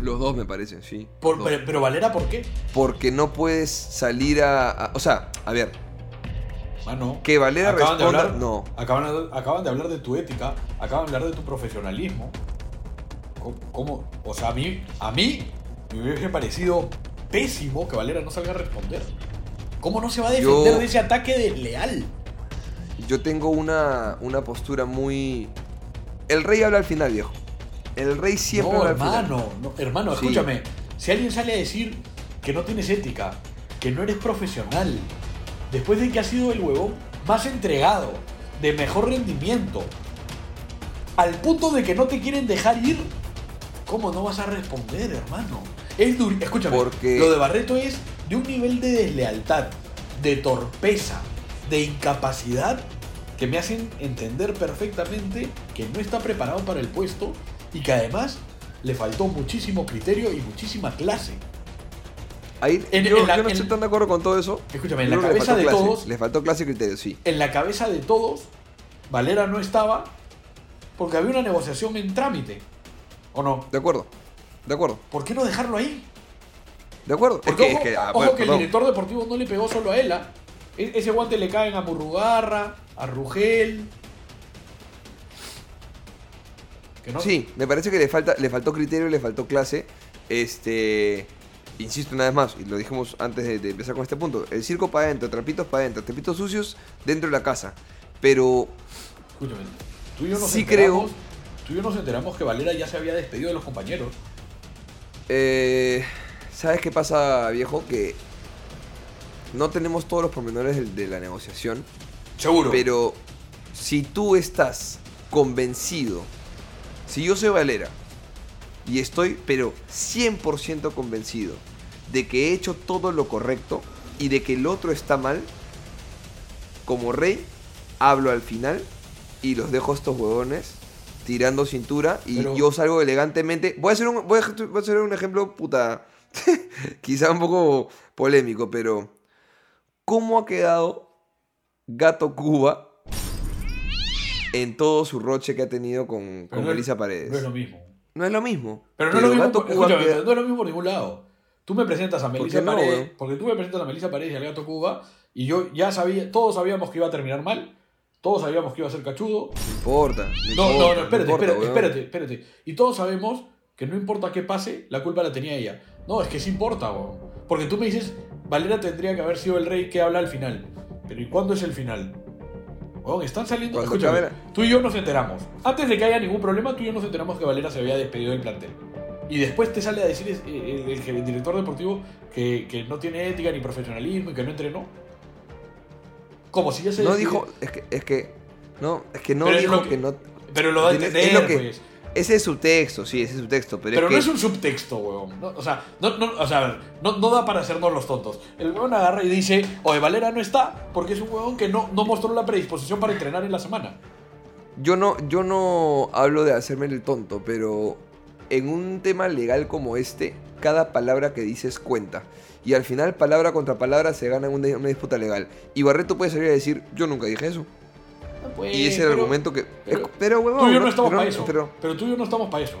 Speaker 5: Los dos me parece, sí.
Speaker 1: Por- pero, pero Valera, ¿por qué?
Speaker 5: Porque no puedes salir a, a- O sea, a ver,
Speaker 1: Mano,
Speaker 5: que Valera
Speaker 1: acaban de
Speaker 5: responda.
Speaker 1: hablar-
Speaker 5: no.
Speaker 1: Acaban, de- acaban de hablar de tu ética, acaban de hablar de tu profesionalismo. ¿Cómo? cómo? O sea, a mí, a mí me hubiese parecido pésimo que Valera no salga a responder. ¿Cómo no se va a defender
Speaker 5: Yo-
Speaker 1: de ese ataque desleal?
Speaker 5: Yo tengo una, una postura muy. El rey habla al final, viejo. El rey siempre
Speaker 1: no,
Speaker 5: habla al final.
Speaker 1: hermano, no, hermano,
Speaker 5: Sí.
Speaker 1: escúchame. Si alguien sale a decir que no tienes ética, que no eres profesional, después de que has sido el huevón más entregado, de mejor rendimiento, al punto de que no te quieren dejar ir, ¿cómo no vas a responder, hermano? Es dur- Escúchame,
Speaker 5: Porque-
Speaker 1: lo de Barreto es de un nivel de deslealtad, de torpeza, de incapacidad que me hacen entender perfectamente que no está preparado para el puesto y que además le faltó muchísimo criterio y muchísima clase.
Speaker 5: Ahí,
Speaker 1: En-
Speaker 5: yo,
Speaker 1: en la-
Speaker 5: yo no
Speaker 1: en-
Speaker 5: estoy tan de acuerdo con todo eso.
Speaker 1: Escúchame, en la cabeza de
Speaker 5: clase.
Speaker 1: todos,
Speaker 5: Le faltó clase y criterio, sí.
Speaker 1: en la cabeza de todos, Valera no estaba porque había una negociación en trámite. ¿O no?
Speaker 5: De acuerdo. De acuerdo.
Speaker 1: ¿Por qué no dejarlo ahí?
Speaker 5: De acuerdo.
Speaker 1: Porque
Speaker 5: que,
Speaker 1: ojo,
Speaker 5: es que, ah,
Speaker 1: ojo
Speaker 5: bueno,
Speaker 1: que el director deportivo no le pegó solo a él. ¿ah? E- Ese guante le caen a Murrugarra, a Rugel. Que no-
Speaker 5: Sí, me parece que le, falta, le faltó criterio, le faltó clase. Este. Insisto una vez más, y lo dijimos antes de, de empezar con este punto. El circo para adentro, trapitos para adentro, trapitos sucios dentro de la casa. Pero
Speaker 1: Escúchame, tú y yo nos
Speaker 5: Sí
Speaker 1: enteramos, Tú y yo nos enteramos que Valera ya se había despedido de los compañeros.
Speaker 5: Eh, ¿Sabes qué pasa, viejo? Que no tenemos todos los pormenores de, de la negociación,
Speaker 1: Seguro.
Speaker 5: pero si tú estás convencido, si yo soy Valera y estoy, pero 100% convencido de que he hecho todo lo correcto y de que el otro está mal, como rey, hablo al final y los dejo a estos huevones tirando cintura y
Speaker 1: Pero-
Speaker 5: yo salgo elegantemente. Voy a hacer un, voy a, voy a hacer un ejemplo, puta, <laughs> quizá un poco polémico, pero ¿cómo ha quedado Gato Cuba en todo su roche que ha tenido con, con
Speaker 1: no
Speaker 5: Melissa Paredes?
Speaker 1: No es lo mismo.
Speaker 5: No es lo mismo.
Speaker 1: Pero no es lo mismo, por-
Speaker 5: Cuba
Speaker 1: escúchame,
Speaker 5: queda-
Speaker 1: pero no es lo mismo por ningún lado. Tú me presentas a Melissa
Speaker 5: no,
Speaker 1: Paredes,
Speaker 5: weón?
Speaker 1: porque tú me presentas a Melissa Paredes y al Gato Cuba, y yo ya sabía, todos sabíamos que iba a terminar mal, todos sabíamos que iba a ser cachudo.
Speaker 5: No importa. No,
Speaker 1: No, no, espérate,
Speaker 5: importa,
Speaker 1: espérate, espérate, espérate. Y todos sabemos que no importa qué pase, la culpa la tenía ella. No, es que sí importa, weón. Porque tú me dices, Valera tendría que haber sido el rey que habla al final. Pero ¿y cuándo es el final? Weón, están saliendo. Escúchame,
Speaker 5: acabe
Speaker 1: tú y yo nos enteramos. Antes de que haya ningún problema, tú y yo nos enteramos que Valera se había despedido del plantel. Y después te sale a decir es- eh, el, el- el director deportivo que, que no tiene ética ni profesionalismo y que no entrenó. Como si ya se
Speaker 5: No dijo, es que, es que, no, es que no
Speaker 1: Pero
Speaker 5: dijo que,
Speaker 1: que-
Speaker 5: no.
Speaker 1: Pero lo da a entender,
Speaker 5: es lo que-
Speaker 1: pues.
Speaker 5: Ese es su texto, sí, ese es su texto, pero,
Speaker 1: Pero
Speaker 5: es que
Speaker 1: no es un subtexto, weón. No, o sea, no, no, o sea, no, no da para hacernos los tontos. El weón agarra y dice, oye, Valera no está porque es un weón que no, no mostró la predisposición para entrenar en la semana.
Speaker 5: yo no, yo no hablo de hacerme el tonto, pero en un tema legal como este, cada palabra que dices cuenta. Y al final, palabra contra palabra, se gana en una, una disputa legal. Y Barreto puede salir a decir, yo nunca dije eso.
Speaker 1: Pues,
Speaker 5: y ese es el
Speaker 1: pero-
Speaker 5: argumento que...
Speaker 1: pero-
Speaker 5: es- Pero, huevón,
Speaker 1: Tú y yo no estamos
Speaker 5: pero-
Speaker 1: para eso.
Speaker 5: pero-
Speaker 1: Pero, tú y yo no estamos para eso.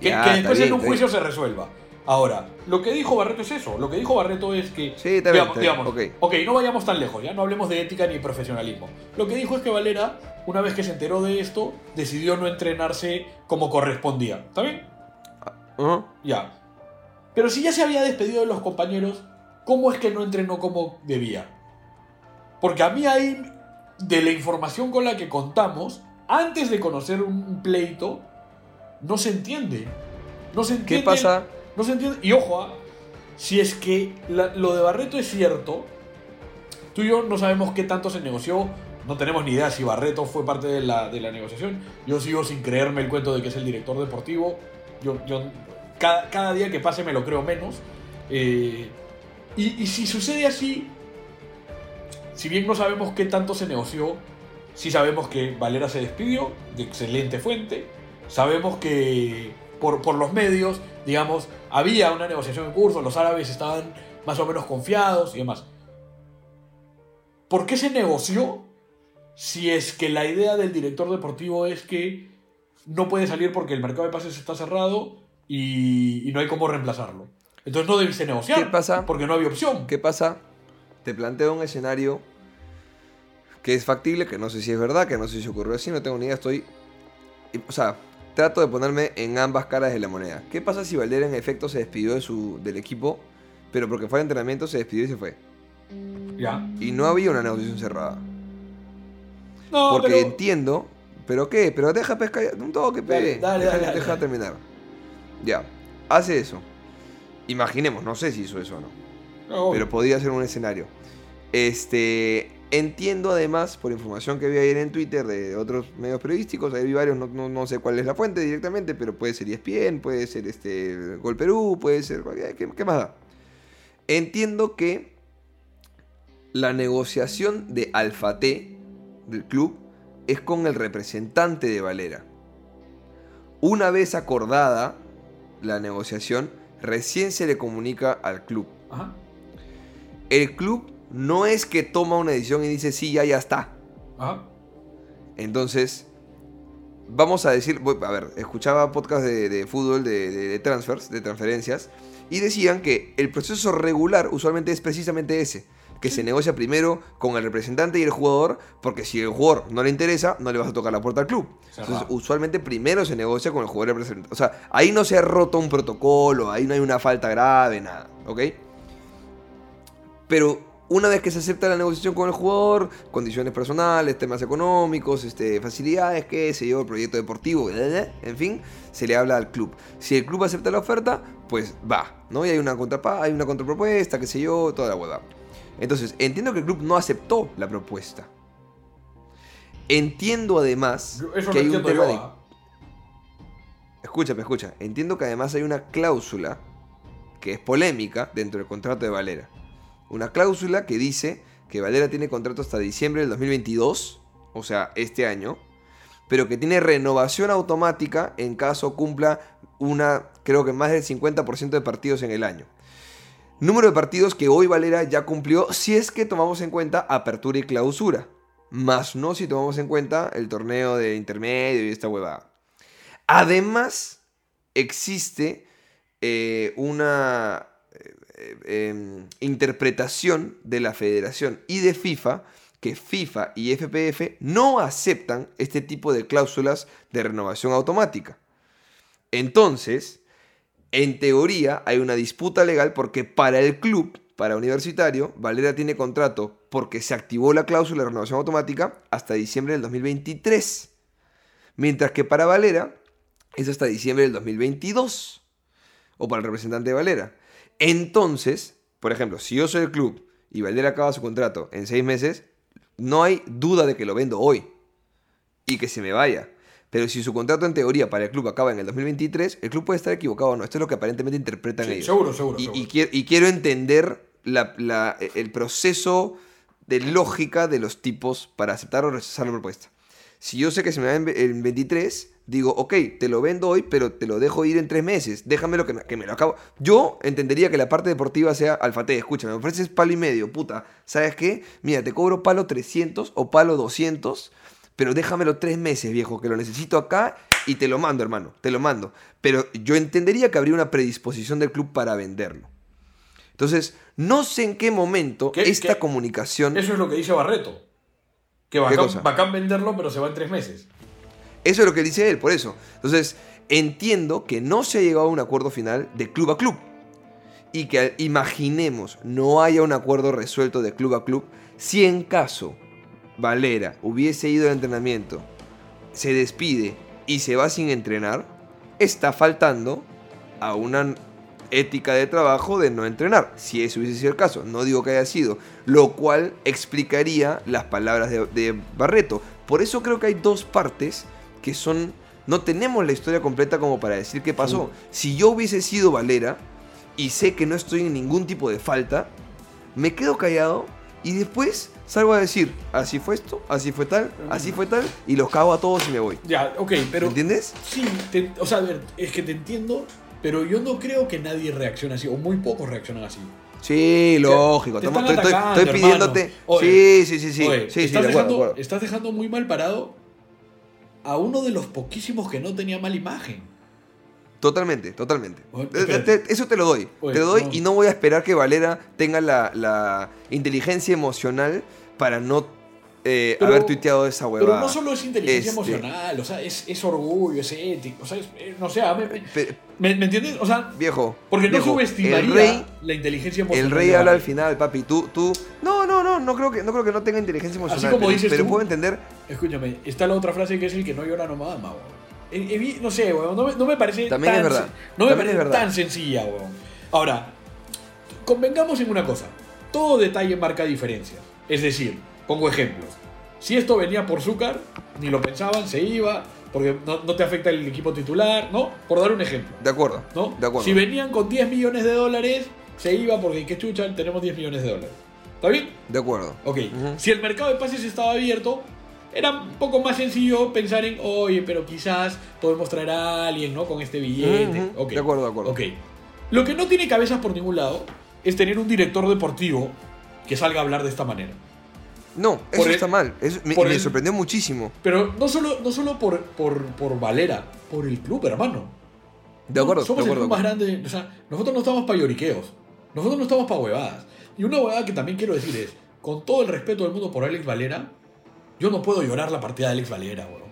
Speaker 1: Que,
Speaker 5: Ya,
Speaker 1: que después
Speaker 5: bien,
Speaker 1: en un juicio se resuelva. Ahora, lo que dijo Barreto es eso. Lo que dijo Barreto es que.
Speaker 5: Sí, está bien,
Speaker 1: digamos, digamos,
Speaker 5: ok.
Speaker 1: ok, no vayamos tan lejos, ya no hablemos de ética ni profesionalismo. Lo que dijo es que Valera, una vez que se enteró de esto, decidió no entrenarse como correspondía. ¿Está bien?
Speaker 5: Ajá.
Speaker 1: Ya. Pero si ya se había despedido de los compañeros, ¿cómo es que no entrenó como debía? Porque a mí ahí, de la información con la que contamos, antes de conocer un pleito, no se entiende. No se entiende.
Speaker 5: ¿Qué pasa?
Speaker 1: No se entiende. Y ojo, ah, si es que la- lo de Barreto es cierto, tú y yo no sabemos qué tanto se negoció. No tenemos ni idea si Barreto fue parte de la, de la negociación. Yo sigo sin creerme el cuento de que es el director deportivo. Yo, yo cada, cada día que pase me lo creo menos. Eh, y, y si sucede así, si bien no sabemos qué tanto se negoció, sí sabemos que Valera se despidió, de excelente fuente. Sabemos que por, por los medios, digamos, había una negociación en curso, los árabes estaban más o menos confiados y demás. ¿Por qué se negoció si es que la idea del director deportivo es que no puede salir porque el mercado de pases está cerrado y, y no hay cómo reemplazarlo? Entonces no debiste negociar.
Speaker 5: ¿Qué pasa?
Speaker 1: Porque no había opción.
Speaker 5: ¿Qué pasa? Te planteo un escenario que es factible, que no sé si es verdad, que no sé si ocurrió así, no tengo ni idea, estoy... O sea, trato de ponerme en ambas caras de la moneda. ¿Qué pasa si Valdera en efecto se despidió de su, del equipo, pero porque fue al entrenamiento se despidió y se fue?
Speaker 1: Ya.
Speaker 5: Y no había una negociación cerrada.
Speaker 1: No,
Speaker 5: Porque
Speaker 1: pero-
Speaker 5: entiendo... ¿Pero qué? Pero deja pescar... Un toque, pe.
Speaker 1: Dale, dale,
Speaker 5: deja,
Speaker 1: dale, dale.
Speaker 5: deja terminar. Ya. Hace eso. Imaginemos, no sé si hizo eso o no.
Speaker 1: No,
Speaker 5: pero podría ser un escenario. Este, entiendo además, por información que vi ayer en Twitter de otros medios periodísticos, ahí vi varios, no, no- no sé cuál es la fuente directamente, pero puede ser ESPN, puede ser este Gol Perú, puede ser ¿qué, qué más da? Entiendo que la negociación de Alfa T del club es con el representante de Valera. Una vez acordada la negociación, recién se le comunica al club.
Speaker 1: Ajá.
Speaker 5: El club no es que toma una decisión y dice, sí, ya, ya está.
Speaker 1: Ajá.
Speaker 5: Entonces, vamos a decir, voy- a ver, escuchaba podcast de, de fútbol, de, de- de transfers, de transferencias, y decían que el proceso regular usualmente es precisamente ese, que se negocia primero con el representante y el jugador, porque si el jugador no le interesa, no le vas a tocar la puerta al club. Entonces, usualmente primero se negocia con el jugador y el representante. O sea, ahí no se ha roto un protocolo, ahí no hay una falta grave, nada, ¿ok? Pero una vez que se acepta la negociación con el jugador, condiciones personales, temas económicos, este, facilidades, qué sé yo, el proyecto deportivo, en fin, se le habla al club. Si el club acepta la oferta, pues va, ¿no? Y hay una, contrapa hay una contrapropuesta, qué sé yo, toda la hueá. Entonces, entiendo que el club no aceptó la propuesta. Entiendo además
Speaker 1: Eso
Speaker 5: que hay un tema
Speaker 1: yo.
Speaker 5: de
Speaker 1: ah.
Speaker 5: Escúchame, escucha. Entiendo que además hay una cláusula que es polémica dentro del contrato de Valera. Una cláusula que dice que Valera tiene contrato hasta diciembre del 2022, o sea, este año, pero que tiene renovación automática en caso cumpla una, creo que más del 50% de partidos en el año. Número de partidos que hoy Valera ya cumplió si es que tomamos en cuenta apertura y clausura. Más no si tomamos en cuenta el torneo de intermedio y esta huevada. Además, existe eh, una em, interpretación de la federación y de FIFA que FIFA y FPF no aceptan este tipo de cláusulas de renovación automática. Entonces, en teoría hay una disputa legal porque para el club, para Universitario, Valera tiene contrato porque se activó la cláusula de renovación automática hasta diciembre del 2023. Mientras que para Valera es hasta diciembre del 2022. O para el representante de Valera. Entonces, por ejemplo, si yo soy el club y Valera acaba su contrato en seis meses, no hay duda de que lo vendo hoy y que se me vaya. Pero si su contrato en teoría para el club acaba en el 2023, el club puede estar equivocado o no. Esto es lo que aparentemente interpretan
Speaker 1: Sí,
Speaker 5: ellos.
Speaker 1: seguro, seguro,
Speaker 5: Y,
Speaker 1: seguro.
Speaker 5: y quiero, y quiero entender la- la- el proceso de lógica de los tipos para aceptar o rechazar la propuesta. Si yo sé que se me va en 23, digo, ok, te lo vendo hoy, pero te lo dejo ir en tres meses. Déjamelo que me, que me lo acabo. Yo entendería que la parte deportiva sea Alfate, escúchame, me ofreces palo y medio, puta. ¿Sabes qué? Mira, te cobro palo 300 o palo 200, pero déjamelo tres meses, viejo, que lo necesito acá y te lo mando, hermano, te lo mando. Pero yo entendería que habría una predisposición del club para venderlo. Entonces, no sé en qué momento
Speaker 1: ¿Qué-
Speaker 5: esta
Speaker 1: qué-
Speaker 5: comunicación...
Speaker 1: Eso es lo que dice Barreto. Que bacán, bacán venderlo, pero se va en tres meses.
Speaker 5: Eso es lo que dice él, por eso. Entonces, entiendo que no se ha llegado a un acuerdo final de club a club. Y que imaginemos no haya un acuerdo resuelto de club a club. Si en caso Valera hubiese ido al entrenamiento, se despide y se va sin entrenar, está faltando a una ética de trabajo de no entrenar, si ese hubiese sido el caso. No digo que haya sido, lo cual explicaría las palabras de, de Barreto. Por eso creo que hay dos partes que son... No tenemos la historia completa como para decir qué pasó. Si yo hubiese sido Valera y sé que no estoy en ningún tipo de falta, me quedo callado y después salgo a decir, así fue esto, así fue tal, así fue tal, y los cago a todos y me voy.
Speaker 1: Ya, ok, pero.
Speaker 5: ¿Me entiendes?
Speaker 1: Sí, te- o sea, a ver, es que te entiendo, pero yo no creo que nadie reaccione así, o muy pocos reaccionan así.
Speaker 5: Sí, lógico.
Speaker 1: te están
Speaker 5: estoy, estoy-
Speaker 1: atacando,
Speaker 5: estoy pidiéndote.
Speaker 1: hermano. Oye,
Speaker 5: sí, sí, sí, sí.
Speaker 1: Oye,
Speaker 5: sí, sí,
Speaker 1: estás,
Speaker 5: de acuerdo, de
Speaker 1: dejando,
Speaker 5: acuerdo.
Speaker 1: estás dejando muy mal parado a uno de los poquísimos que no tenía mala imagen.
Speaker 5: Totalmente, totalmente.
Speaker 1: Oye, espérate.
Speaker 5: te- eso te lo doy.
Speaker 1: Oye,
Speaker 5: te lo doy
Speaker 1: no.
Speaker 5: y no voy a esperar que Valera tenga la, la inteligencia emocional para no eh,
Speaker 1: Pero-
Speaker 5: haber tuiteado esa huevada.
Speaker 1: Pero no solo es inteligencia
Speaker 5: Este,
Speaker 1: emocional, o sea, es, es orgullo, es ético, o sea, es- eh, no sé, me,
Speaker 5: pe-
Speaker 1: me- ¿me entiendes? O sea,
Speaker 5: viejo.
Speaker 1: porque no
Speaker 5: viejo,
Speaker 1: subestimaría
Speaker 5: El rey,
Speaker 1: la inteligencia emocional.
Speaker 5: el rey habla al final, papi. Tú, tú. No, no, no, no creo que no, creo que no tenga inteligencia emocional.
Speaker 1: como
Speaker 5: pero,
Speaker 1: dices
Speaker 5: pero
Speaker 1: tú.
Speaker 5: puedo entender.
Speaker 1: Escúchame, está la otra frase que es el que no llora no mama, weón. No sé, weón, no me, no me parece
Speaker 5: También
Speaker 1: tan,
Speaker 5: es verdad.
Speaker 1: No me
Speaker 5: También
Speaker 1: parece
Speaker 5: verdad.
Speaker 1: tan sencilla, weón. Ahora, convengamos en una cosa. Todo detalle marca diferencias. Es decir, pongo ejemplos. Si esto venía por Zúcar, ni lo pensaban, se iba, porque no, no te afecta el equipo titular, ¿no? Por dar un ejemplo.
Speaker 5: De acuerdo.
Speaker 1: ¿no?
Speaker 5: De acuerdo.
Speaker 1: Si venían con 10 millones de dólares, se iba porque qué chucha, tenemos 10 millones de dólares. ¿Está bien?
Speaker 5: De acuerdo.
Speaker 1: Ok.
Speaker 5: Ujú.
Speaker 1: Si el mercado de pases estaba abierto, era un poco más sencillo pensar en, oye, pero quizás podemos traer a alguien, ¿no? Con este billete.
Speaker 5: Ujú, ujú.
Speaker 1: Ok.
Speaker 5: De acuerdo, de acuerdo.
Speaker 1: Ok. Lo que no tiene cabezas por ningún lado es tener un director deportivo que salga a hablar de esta manera.
Speaker 5: No, eso
Speaker 1: Por el-
Speaker 5: está mal. Eso me,
Speaker 1: el-
Speaker 5: sorprendió muchísimo.
Speaker 1: Pero no solo, no solo por, por, por Valera, por el club, hermano.
Speaker 5: De acuerdo,
Speaker 1: Somos
Speaker 5: de
Speaker 1: el
Speaker 5: acuerdo.
Speaker 1: club más grande. O sea, nosotros no estamos para lloriqueos. Nosotros no estamos para huevadas. Y una huevada que también quiero decir es, con todo el respeto del mundo por Alex Valera, yo no puedo llorar la partida de Alex Valera, weón.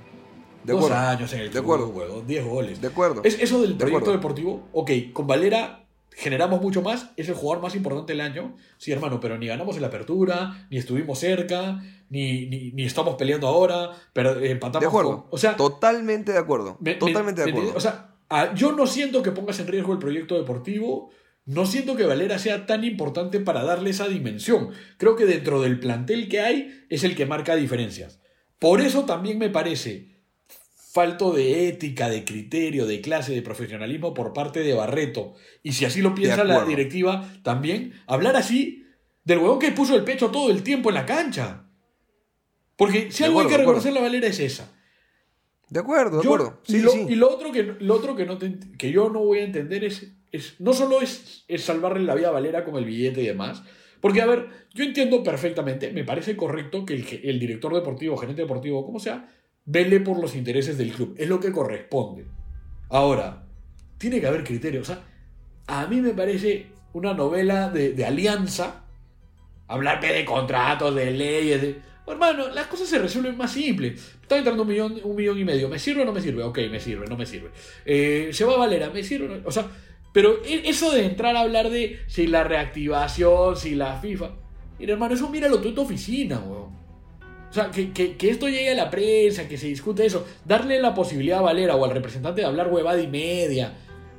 Speaker 5: De
Speaker 1: Dos
Speaker 5: acuerdo.
Speaker 1: años en el
Speaker 5: De
Speaker 1: club,
Speaker 5: acuerdo.
Speaker 1: weón. Diez goles.
Speaker 5: De acuerdo.
Speaker 1: Es eso del
Speaker 5: De
Speaker 1: proyecto deportivo. Ok, con Valera generamos mucho más. Es el jugador más importante del año. Sí, hermano, pero ni ganamos en la apertura, ni estuvimos cerca, ni, ni, ni estamos peleando ahora, pero empatamos
Speaker 5: De acuerdo.
Speaker 1: con- o sea,
Speaker 5: Totalmente de acuerdo.
Speaker 1: me-
Speaker 5: Totalmente
Speaker 1: me-
Speaker 5: de
Speaker 1: ¿me
Speaker 5: acuerdo.
Speaker 1: O sea, yo no siento que pongas en riesgo el proyecto deportivo. No siento que Valera sea tan importante para darle esa dimensión. Creo que dentro del plantel que hay es el que marca diferencias. Por eso también me parece falto de ética, de criterio, de clase, de profesionalismo por parte de Barreto. Y si así lo piensa la directiva, también hablar así del huevón que puso el pecho todo el tiempo en la cancha. Porque si
Speaker 5: De
Speaker 1: algo hay que reconocer la Valera es esa.
Speaker 5: de acuerdo, de
Speaker 1: Yo-
Speaker 5: acuerdo.
Speaker 1: y, lo,
Speaker 5: sí.
Speaker 1: y lo otro que, lo otro que, no te- que yo no voy a entender es, es no solo es, es salvarle la vida a Valera con el billete y demás, porque a ver, yo entiendo perfectamente, me parece correcto que el, el director deportivo, gerente deportivo, como sea, vele por los intereses del club, es lo que corresponde. Ahora, tiene que haber criterio, o sea, a mí me parece una novela de, alianza, hablarme de contratos, de leyes, de... Hermano, las cosas se resuelven más simples. Está entrando un millón, un millón y medio. ¿Me sirve o no me sirve? Ok, me sirve, no me sirve. Eh, se va Valera, ¿me sirve o no? O sea, pero e- eso de entrar a hablar de si la reactivación, si la FIFA. Mira, hermano, eso míralo tú en tu oficina, weón. O sea, que, que- que esto llegue a la prensa, que se discute eso. Darle la posibilidad a Valera o al representante de hablar huevada y media.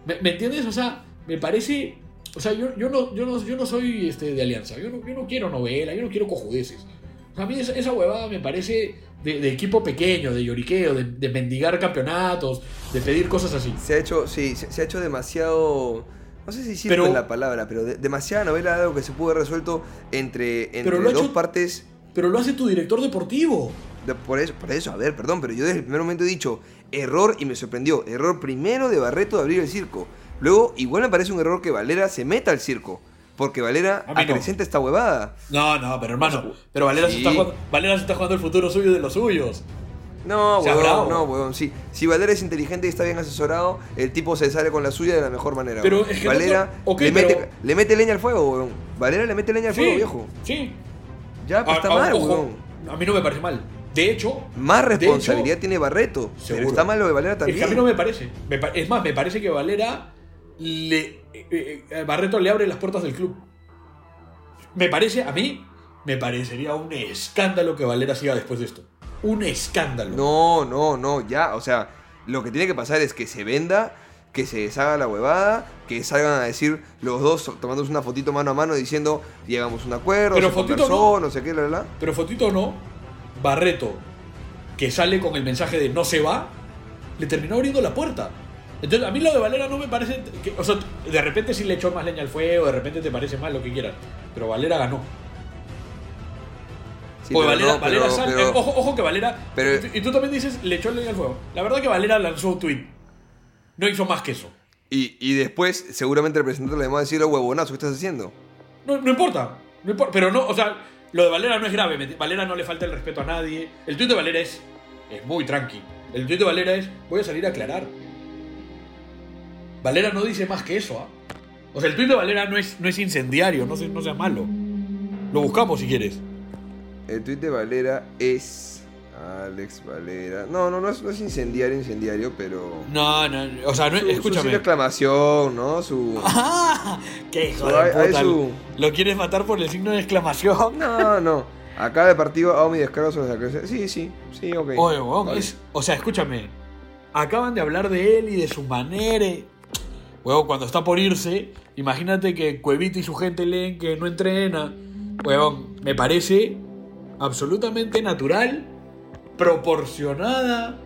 Speaker 1: ¿Me, me entiendes? O sea, me parece. O sea, yo, yo, no, yo, no, yo no soy este, de alianza. Yo no, yo no quiero novela, yo no quiero cojudeces. O sea, a mí esa, esa huevada me parece de, de equipo pequeño, de lloriqueo, de, de mendigar campeonatos, de pedir cosas así.
Speaker 5: Se ha hecho, sí, se, se ha hecho demasiado. No sé si sirve
Speaker 1: Pero-
Speaker 5: la palabra, pero de- demasiada novela de algo que se pudo haber resuelto entre, entre
Speaker 1: Pero lo
Speaker 5: dos
Speaker 1: hecho-
Speaker 5: partes.
Speaker 1: Pero lo hace tu director deportivo.
Speaker 5: de- por eso, por eso, a ver, perdón, pero yo desde el primer momento he dicho error y me sorprendió. Error primero de Barreto de abrir el circo. Luego, igual me parece un error que Valera se meta al circo. Porque Valera
Speaker 1: no.
Speaker 5: acrecenta esta huevada.
Speaker 1: No, no, pero hermano, pero Valera, se
Speaker 5: Sí.
Speaker 1: está jugando, Valera se está jugando el futuro suyo de los suyos.
Speaker 5: No,
Speaker 1: Sea bravo.
Speaker 5: huevón, no, huevón, sí. Si Valera es inteligente y está bien asesorado, el tipo se sale con la suya de la mejor manera.
Speaker 1: Pero es que no
Speaker 5: Valera
Speaker 1: to- ok,
Speaker 5: le,
Speaker 1: pero-
Speaker 5: mete, le mete leña al fuego, huevón. Valera le mete leña al fuego,
Speaker 1: Sí,
Speaker 5: viejo.
Speaker 1: sí.
Speaker 5: Ya, pues
Speaker 1: A-
Speaker 5: está
Speaker 1: a-
Speaker 5: mal,
Speaker 1: ojo. A mí no me parece mal. De hecho,
Speaker 5: Más responsabilidad
Speaker 1: hecho,
Speaker 5: tiene Barreto. Pero
Speaker 1: Seguro.
Speaker 5: está mal lo de Valera
Speaker 1: Es
Speaker 5: también.
Speaker 1: que a mí no me parece. Me es más, me parece que Valera le. eh, eh, Barreto le abre las puertas del club. Me parece, a mí, me parecería un escándalo que Valera siga después de esto. Un escándalo.
Speaker 5: No, no, no, ya. O sea, lo que tiene que pasar es que se venda, que se deshaga la huevada, que salgan a decir los dos tomándose una fotito mano a mano diciendo llegamos a un acuerdo,
Speaker 1: Pero
Speaker 5: se
Speaker 1: fotito
Speaker 5: conversó,
Speaker 1: no.
Speaker 5: no sé qué, la, la.
Speaker 1: Pero fotito no, Barreto, que sale con el mensaje de no se va, le terminó abriendo la puerta. Entonces, a mí lo de Valera no me parece. que- o sea, de repente sí le echó más leña al fuego, de repente te parece mal, lo que quieras. Pero Valera ganó.
Speaker 5: Sí,
Speaker 1: Porque
Speaker 5: pero
Speaker 1: Valera,
Speaker 5: no,
Speaker 1: Valera
Speaker 5: pero-
Speaker 1: sale-
Speaker 5: pero-
Speaker 1: ojo, ojo que Valera.
Speaker 5: pero-
Speaker 1: y, tú, y tú también dices, le echó leña al fuego. La verdad que Valera lanzó un tweet. No hizo más que eso.
Speaker 5: Y, y después, seguramente el presidente le va a decir, huevonazo, ¿qué estás haciendo?
Speaker 1: No, no importa. No importa. Pero no, o sea, lo de Valera no es grave. Valera no le falta el respeto a nadie. El tweet de Valera es, es muy tranqui. El tweet de Valera es, voy a salir a aclarar. Valera no dice más que eso, ¿ah? O sea, el tweet de Valera no es, no es incendiario, no, se- no sea malo. Lo buscamos si quieres.
Speaker 5: El tweet de Valera es. Alex Valera. No, no, no es, no es incendiario, incendiario, pero.
Speaker 1: No, no, o sea, no,
Speaker 5: Su, su
Speaker 1: escúchame.
Speaker 5: de exclamación, ¿no? Su.
Speaker 1: ¡Ah! <laughs> ¡Qué hijo
Speaker 5: Su-
Speaker 1: de
Speaker 5: hay- hay
Speaker 1: puta!
Speaker 5: su-
Speaker 1: ¿Lo quieres matar por el signo de exclamación?
Speaker 5: No, no. Acá de partido hago mi descargo sobre la creación. Sí, sí, sí, ok.
Speaker 1: Oye, weón,
Speaker 5: Vale.
Speaker 1: es- o sea, escúchame. Acaban de hablar de él y de su manera. Weón, cuando está por irse, imagínate que Cuevita y su gente leen que no entrena. Weón, me parece absolutamente natural, proporcionada,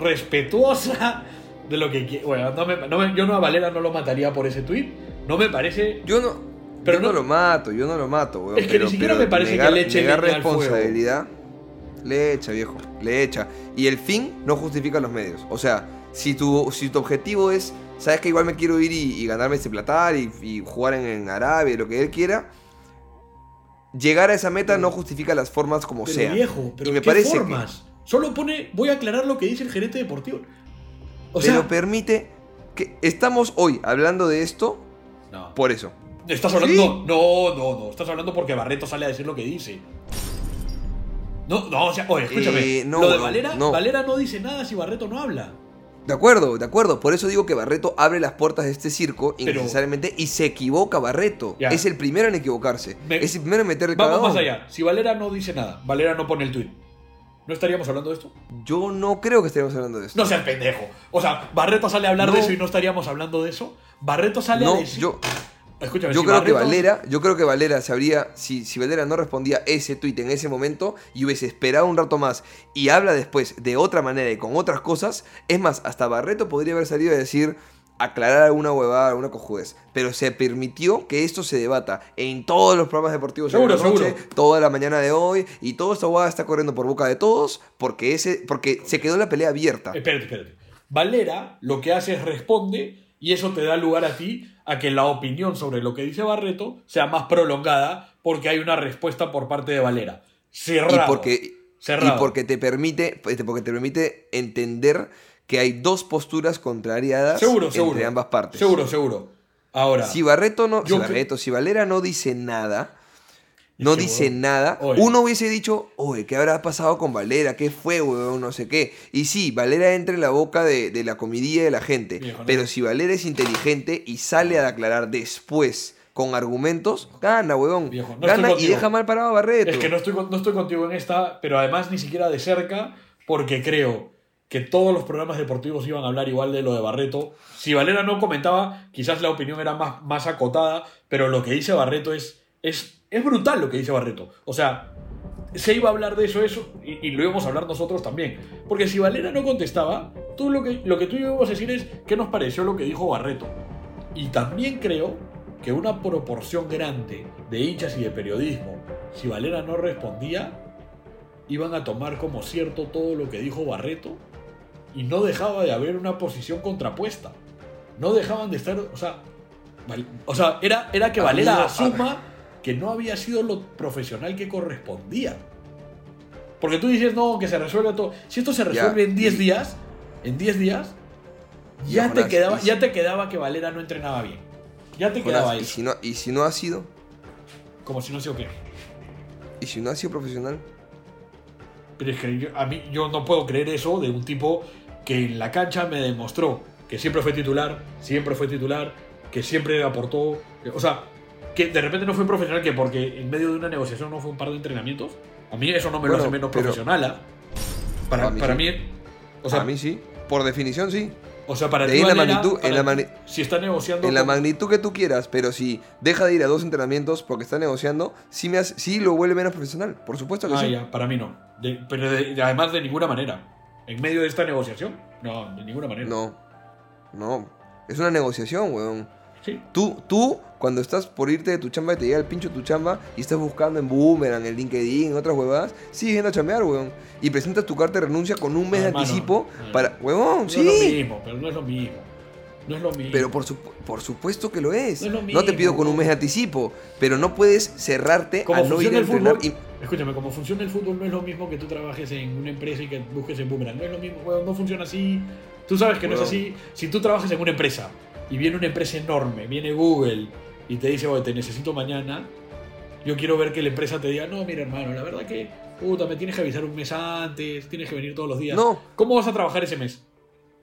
Speaker 1: respetuosa de lo que quiere. Weón, no me- no me- yo no a Valera no lo mataría por ese tweet. No me parece.
Speaker 5: Yo no.
Speaker 1: Pero
Speaker 5: yo no,
Speaker 1: no-
Speaker 5: lo mato, yo no lo mato, weón.
Speaker 1: Es que
Speaker 5: pero-
Speaker 1: ni siquiera me parece que le eche
Speaker 5: negar responsabilidad. Le echa, viejo. Le echa. Y el fin no justifica los medios. O sea, si tu, si tu objetivo es. Sabes que igual me quiero ir y, y ganarme este platar y, y jugar en, en Arabia, lo que él quiera. Llegar a esa meta no justifica las formas como
Speaker 1: Pero
Speaker 5: sea.
Speaker 1: viejo, pero
Speaker 5: y me
Speaker 1: ¿qué
Speaker 5: parece que-
Speaker 1: formas? Solo pone, voy a aclarar lo que dice el gerente deportivo. O
Speaker 5: pero
Speaker 1: sea,
Speaker 5: permite que estamos hoy hablando de esto
Speaker 1: no.
Speaker 5: por eso.
Speaker 1: ¿Estás hablando?
Speaker 5: Sí.
Speaker 1: No, no, no. Estás hablando porque Barreto sale a decir lo que dice. No, no, o sea, oye, escúchame.
Speaker 5: Eh, no,
Speaker 1: lo de Valera,
Speaker 5: no.
Speaker 1: Valera no dice nada si Barreto no habla.
Speaker 5: De acuerdo, de acuerdo. Por eso digo que Barreto abre las puertas de este circo innecesariamente y se equivoca Barreto.
Speaker 1: Ya.
Speaker 5: Es el primero en equivocarse.
Speaker 1: Me-
Speaker 5: Es el primero en meterle
Speaker 1: Vamos
Speaker 5: cagadón.
Speaker 1: más allá. Si Valera no dice nada, Valera no pone el tweet. ¿No estaríamos hablando de esto?
Speaker 5: Yo no creo que estemos hablando de esto.
Speaker 1: No seas pendejo. O sea, Barreto sale a hablar
Speaker 5: No.
Speaker 1: de eso y no estaríamos hablando de eso. Barreto sale a
Speaker 5: No,
Speaker 1: decir.
Speaker 5: yo,
Speaker 1: Escúchame,
Speaker 5: yo
Speaker 1: si
Speaker 5: creo que Valera, yo creo que Valera se habría, si, si Valera no respondía ese tuit en ese momento y hubiese esperado un rato más y habla después de otra manera y con otras cosas, es más, hasta Barreto podría haber salido a decir, aclarar alguna huevada, alguna cojudez, pero se permitió que esto se debata en todos los programas deportivos de
Speaker 1: Seguro,
Speaker 5: la noche,
Speaker 1: seguro.
Speaker 5: toda la mañana de hoy y toda esta huevada está corriendo por boca de todos porque ese, porque se quedó la pelea abierta.
Speaker 1: Espérate, espérate. Valera lo que hace es responde y eso te da lugar a ti a que la opinión sobre lo que dice Barreto sea más prolongada porque hay una respuesta por parte de Valera. Cerrado.
Speaker 5: y porque
Speaker 1: Cerrado.
Speaker 5: y porque te permite este, porque te permite entender que hay dos posturas contrariadas
Speaker 1: seguro,
Speaker 5: entre
Speaker 1: seguro.
Speaker 5: ambas partes.
Speaker 1: Seguro, seguro. Ahora,
Speaker 5: Si Barreto no, si, Barreto, si Valera no dice nada,
Speaker 1: Es
Speaker 5: no
Speaker 1: que,
Speaker 5: dice nada,
Speaker 1: oye.
Speaker 5: uno hubiese dicho, oye, ¿qué habrá pasado con Valera? ¿Qué fue, weón? No sé qué. Y sí, Valera entra en la boca de, de la comidilla de la gente.
Speaker 1: Viejo, no.
Speaker 5: pero si Valera es inteligente y sale a aclarar después con argumentos, gana, weón.
Speaker 1: Viejo, no estoy
Speaker 5: gana y deja mal parado a Barreto.
Speaker 1: es que no estoy, no estoy contigo en esta, pero además ni siquiera de cerca porque creo que todos los programas deportivos iban a hablar igual de lo de Barreto. Si Valera no comentaba, quizás la opinión era más, más acotada, pero lo que dice Barreto es, es, es brutal lo que dice Barreto. O sea, se iba a hablar de eso, eso, y, y lo íbamos a hablar nosotros también. Porque si Valera no contestaba, tú lo que, lo que tú y yo íbamos a decir es qué nos pareció lo que dijo Barreto. Y también creo que una proporción grande de hinchas y de periodismo, si Valera no respondía, iban a tomar como cierto todo lo que dijo Barreto y no dejaba de haber una posición contrapuesta. No dejaban de estar, o sea, o sea era, era que Valera asuma que no había sido lo profesional que correspondía. Porque tú dices, no, que se resuelve todo. Si esto se
Speaker 5: Ya,
Speaker 1: resuelve en 10
Speaker 5: y-
Speaker 1: días, en 10 días,
Speaker 5: Ya,
Speaker 1: ya, te
Speaker 5: Jonás,
Speaker 1: quedaba,
Speaker 5: y si-
Speaker 1: ya te quedaba que Valera no entrenaba bien. Ya te
Speaker 5: Jonás,
Speaker 1: quedaba
Speaker 5: ¿y,
Speaker 1: eso.
Speaker 5: si no, ¿Y si no ha sido?
Speaker 1: Como si no sé o qué.
Speaker 5: ¿Y si no ha sido profesional?
Speaker 1: Pero es que yo, a mí yo no puedo creer eso de un tipo que en la cancha me demostró que siempre fue titular, siempre fue titular, que siempre aportó. o sea, que de repente no fue profesional que porque en medio de una negociación no fue un par de entrenamientos. A mí eso no me lo hace menos profesional. ¿ah? Para,
Speaker 5: mí
Speaker 1: para
Speaker 5: sí.
Speaker 1: mí. O sea,
Speaker 5: a mí sí. Por definición sí.
Speaker 1: o sea, para ti
Speaker 5: en la magnitud- en la
Speaker 1: si está negociando.
Speaker 5: En la magnitud que tú quieras, pero si deja de ir a dos entrenamientos porque está negociando, sí, me hace- sí lo vuelve menos profesional. Por supuesto que
Speaker 1: Ah,
Speaker 5: sí.
Speaker 1: ya, para mí no. De- pero de- de- además de ninguna manera. En medio de esta negociación, no, de ninguna manera.
Speaker 5: No. No. Es una negociación, weón.
Speaker 1: Sí.
Speaker 5: Tú, tú, cuando estás por irte de tu chamba y te llega el pincho de tu chamba y estás buscando en Boomerang, en LinkedIn, en otras huevadas, sigues yendo a chambear, weón. Y presentas tu carta de renuncia con un mes de
Speaker 1: Hermano,
Speaker 5: anticipo
Speaker 1: no.
Speaker 5: para. Huevón,
Speaker 1: No
Speaker 5: sí.
Speaker 1: es lo mismo, pero no es lo mismo. No es lo mismo.
Speaker 5: Pero por, supu- por supuesto que lo es.
Speaker 1: No es lo
Speaker 5: No te
Speaker 1: mismo,
Speaker 5: pido con un mes de anticipo, pero no puedes cerrarte
Speaker 1: como
Speaker 5: a no ir a
Speaker 1: el
Speaker 5: entrenar.
Speaker 1: fútbol,
Speaker 5: y-
Speaker 1: escúchame, como funciona el fútbol no es lo mismo que tú trabajes en una empresa y que busques en Boomerang. No es lo mismo, weón, no funciona así. Tú sabes que no es así. Si tú trabajas en una empresa y viene una empresa enorme, viene Google y te dice, oye, te necesito mañana, yo quiero ver que la empresa te diga, no, mira hermano, la verdad que, puta, me tienes que avisar un mes antes, tienes que venir todos los días.
Speaker 5: No.
Speaker 1: ¿Cómo vas a trabajar ese mes?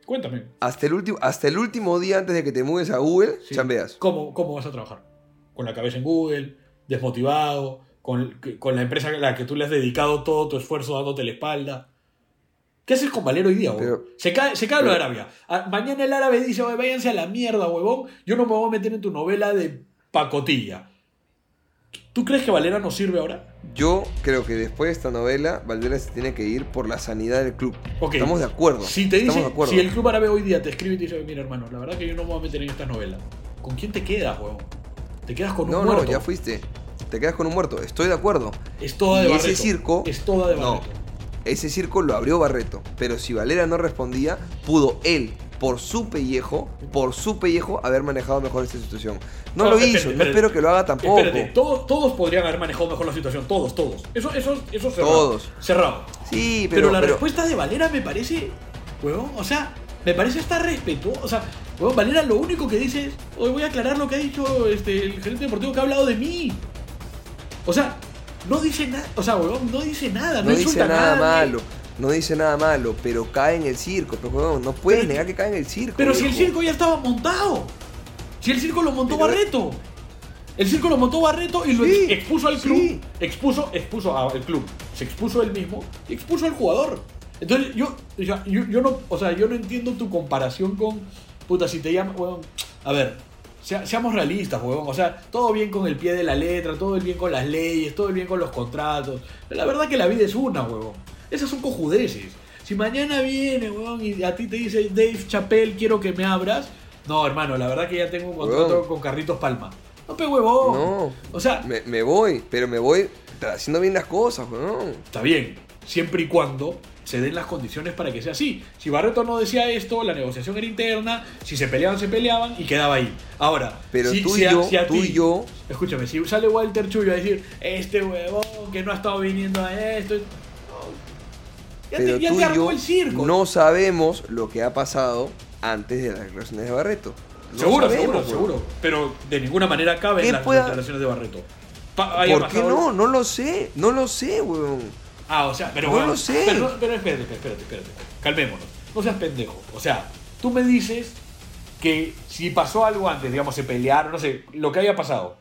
Speaker 1: Cuéntame.
Speaker 5: Hasta el, último, hasta el último día antes de que te mudes a Google,
Speaker 1: Sí.
Speaker 5: chambeas.
Speaker 1: ¿Cómo, ¿Cómo vas a trabajar? ¿Con la cabeza en Google? ¿Desmotivado? Con, con la empresa a la que tú le has dedicado todo tu esfuerzo dándote la espalda? ¿Qué haces con Valero hoy día, huevón?
Speaker 5: Pero-
Speaker 1: se cae, se cae lo de
Speaker 5: pero-
Speaker 1: Arabia. Ah, mañana el árabe dice, "Oye, váyanse a la mierda, huevón. Yo no me voy a meter en tu novela de pacotilla. ¿Tú crees que Valera nos sirve ahora?
Speaker 5: Yo creo que después de esta novela, Valera se tiene que ir por la sanidad del club.
Speaker 1: Ok.
Speaker 5: Estamos de acuerdo.
Speaker 1: Si te dice, si el club árabe hoy día te escribe y te dice, mira hermano, la verdad que yo no me voy a meter en esta novela. ¿Con quién te quedas, huevón? Te quedas con un
Speaker 5: No,
Speaker 1: muerto.
Speaker 5: no, ya fuiste. Te quedas con un muerto. Estoy de acuerdo.
Speaker 1: Es toda de
Speaker 5: Y
Speaker 1: Barreto.
Speaker 5: ese circo-
Speaker 1: Es toda de
Speaker 5: No. Ese circo lo abrió Barreto. Pero si Valera no respondía, pudo él, por su pellejo, por su pellejo, haber manejado mejor esta situación. No,
Speaker 1: No,
Speaker 5: lo
Speaker 1: espérate,
Speaker 5: hizo.
Speaker 1: espérate.
Speaker 5: No espero que lo haga tampoco.
Speaker 1: Espérate, todos, todos podrían haber manejado mejor la situación, todos, todos. Eso, eso, eso cerrado.
Speaker 5: Todos.
Speaker 1: Cerrado.
Speaker 5: Sí,
Speaker 1: Pero,
Speaker 5: pero.
Speaker 1: la
Speaker 5: pero-
Speaker 1: respuesta de Valera me parece, huevón, o sea, me parece estar respetuoso. O sea, huevón, Valera lo único que dice es, hoy voy a aclarar lo que ha dicho este, el gerente deportivo que ha hablado de mí. O sea, no dice nada, o sea, huevón, no dice nada, no,
Speaker 5: no dice nada malo. No dice nada malo, pero cae en el circo. Pero, huevón, no puedes
Speaker 1: Pero-
Speaker 5: negar que cae en el circo.
Speaker 1: Pero si el circo ya estaba montado. Si el circo lo montó
Speaker 5: Pero-
Speaker 1: Barreto. El circo lo montó Barreto y lo
Speaker 5: Sí,
Speaker 1: expuso al club.
Speaker 5: sí.
Speaker 1: Expuso, expuso al club. Se expuso él mismo y expuso al jugador. Entonces yo, yo, yo no, o sea, yo no entiendo tu comparación con. Puta, si te llaman. huevón, a ver, sea- seamos realistas, huevón. O sea, todo bien con el pie de la letra, todo el bien con las leyes, todo el bien con los contratos. Pero la verdad que la vida es una, huevón. Esas son cojudeces. Si mañana viene, huevón, y a ti te dice Dave Chappelle, quiero que me abras. No, hermano, la verdad que ya tengo un contrato
Speaker 5: Huevón.
Speaker 1: con Carritos Palma. No, pe huevón.
Speaker 5: No.
Speaker 1: O sea,
Speaker 5: Me, me voy, pero me voy haciendo bien las cosas, weón.
Speaker 1: está bien, siempre y cuando se den las condiciones para que sea así. Si Barreto no decía esto, la negociación era interna, si se peleaban, se peleaban y quedaba ahí. Ahora,
Speaker 5: Pero
Speaker 1: si,
Speaker 5: tú
Speaker 1: si
Speaker 5: y yo,
Speaker 1: si a
Speaker 5: tú
Speaker 1: ti-
Speaker 5: y yo,
Speaker 1: Escúchame, si sale Walter Chuyo a decir, este huevón que no ha estado viniendo a esto. no, ya
Speaker 5: pero
Speaker 1: te, ya
Speaker 5: tú
Speaker 1: te
Speaker 5: y
Speaker 1: armó
Speaker 5: yo
Speaker 1: el circo.
Speaker 5: no sabemos lo que ha pasado antes de las declaraciones de Barreto. No
Speaker 1: seguro,
Speaker 5: sabemos,
Speaker 1: seguro, seguro. Pero de ninguna manera caben
Speaker 5: ¿Qué
Speaker 1: las
Speaker 5: pueda-
Speaker 1: declaraciones de Barreto. Pa-
Speaker 5: ¿Por qué no? No lo sé, no lo sé, weón.
Speaker 1: Ah, o sea, pero
Speaker 5: No
Speaker 1: bueno,
Speaker 5: lo sé.
Speaker 1: Pero, pero espérate, espérate, espérate. Calmémonos. No seas pendejo. O sea, tú me dices que si pasó algo antes, digamos, se pelearon, no sé, lo que haya pasado,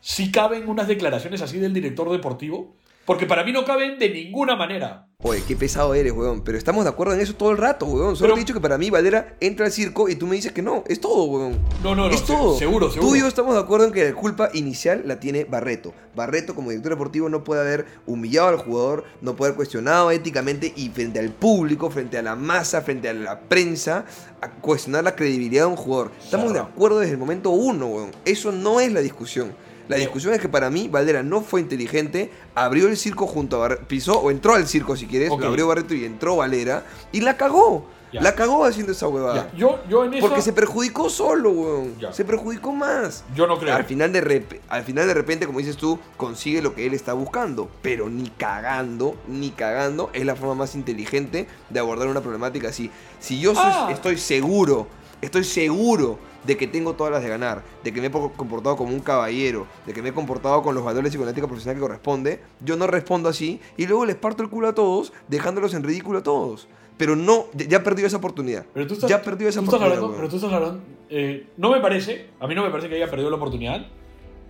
Speaker 1: si caben unas declaraciones así del director deportivo, porque para mí no caben de ninguna manera.
Speaker 5: Oye, qué pesado eres, weón. Pero estamos de acuerdo en eso todo el rato, weón. Solo
Speaker 1: Pero-
Speaker 5: te he dicho que para mí Valera entra al circo y tú me dices que no. Es todo, weón.
Speaker 1: No, no, no,
Speaker 5: Es todo.
Speaker 1: seguro, seguro.
Speaker 5: Tú y yo estamos de acuerdo en que la culpa inicial la tiene Barreto. Barreto, como director deportivo, no puede haber humillado al jugador, no puede haber cuestionado éticamente y frente al público, frente a la masa, frente a la prensa, a cuestionar la credibilidad de un jugador. Estamos de acuerdo desde el momento uno, weón. Eso no es la discusión. La discusión es que para mí Valera no fue inteligente, abrió el circo junto a Barreto, pisó o entró al circo si quieres, lo abrió Barreto y entró Valera y la cagó.
Speaker 1: Ya.
Speaker 5: La cagó haciendo esa huevada.
Speaker 1: Yo, yo en eso.
Speaker 5: Porque se perjudicó solo, weón.
Speaker 1: Ya.
Speaker 5: Se perjudicó más.
Speaker 1: Yo no creo.
Speaker 5: Al final, de rep- al final de repente, como dices tú, consigue lo que él está buscando. Pero ni cagando, ni cagando, es la forma más inteligente de abordar una problemática así. Si yo soy-
Speaker 1: Ah.
Speaker 5: estoy seguro, estoy seguro de que tengo todas las de ganar, de que me he po- comportado como un caballero, de que me he comportado con los valores y con la ética profesional que corresponde, yo no respondo así y luego les parto el culo a todos, dejándolos en ridículo a todos. Pero no, ya- perdió esa oportunidad.
Speaker 1: Pero tú estás,
Speaker 5: ya perdió esa oportunidad.
Speaker 1: hablando, pero tú estás hablando. eh, no me parece, a mí no me parece que haya perdido la oportunidad.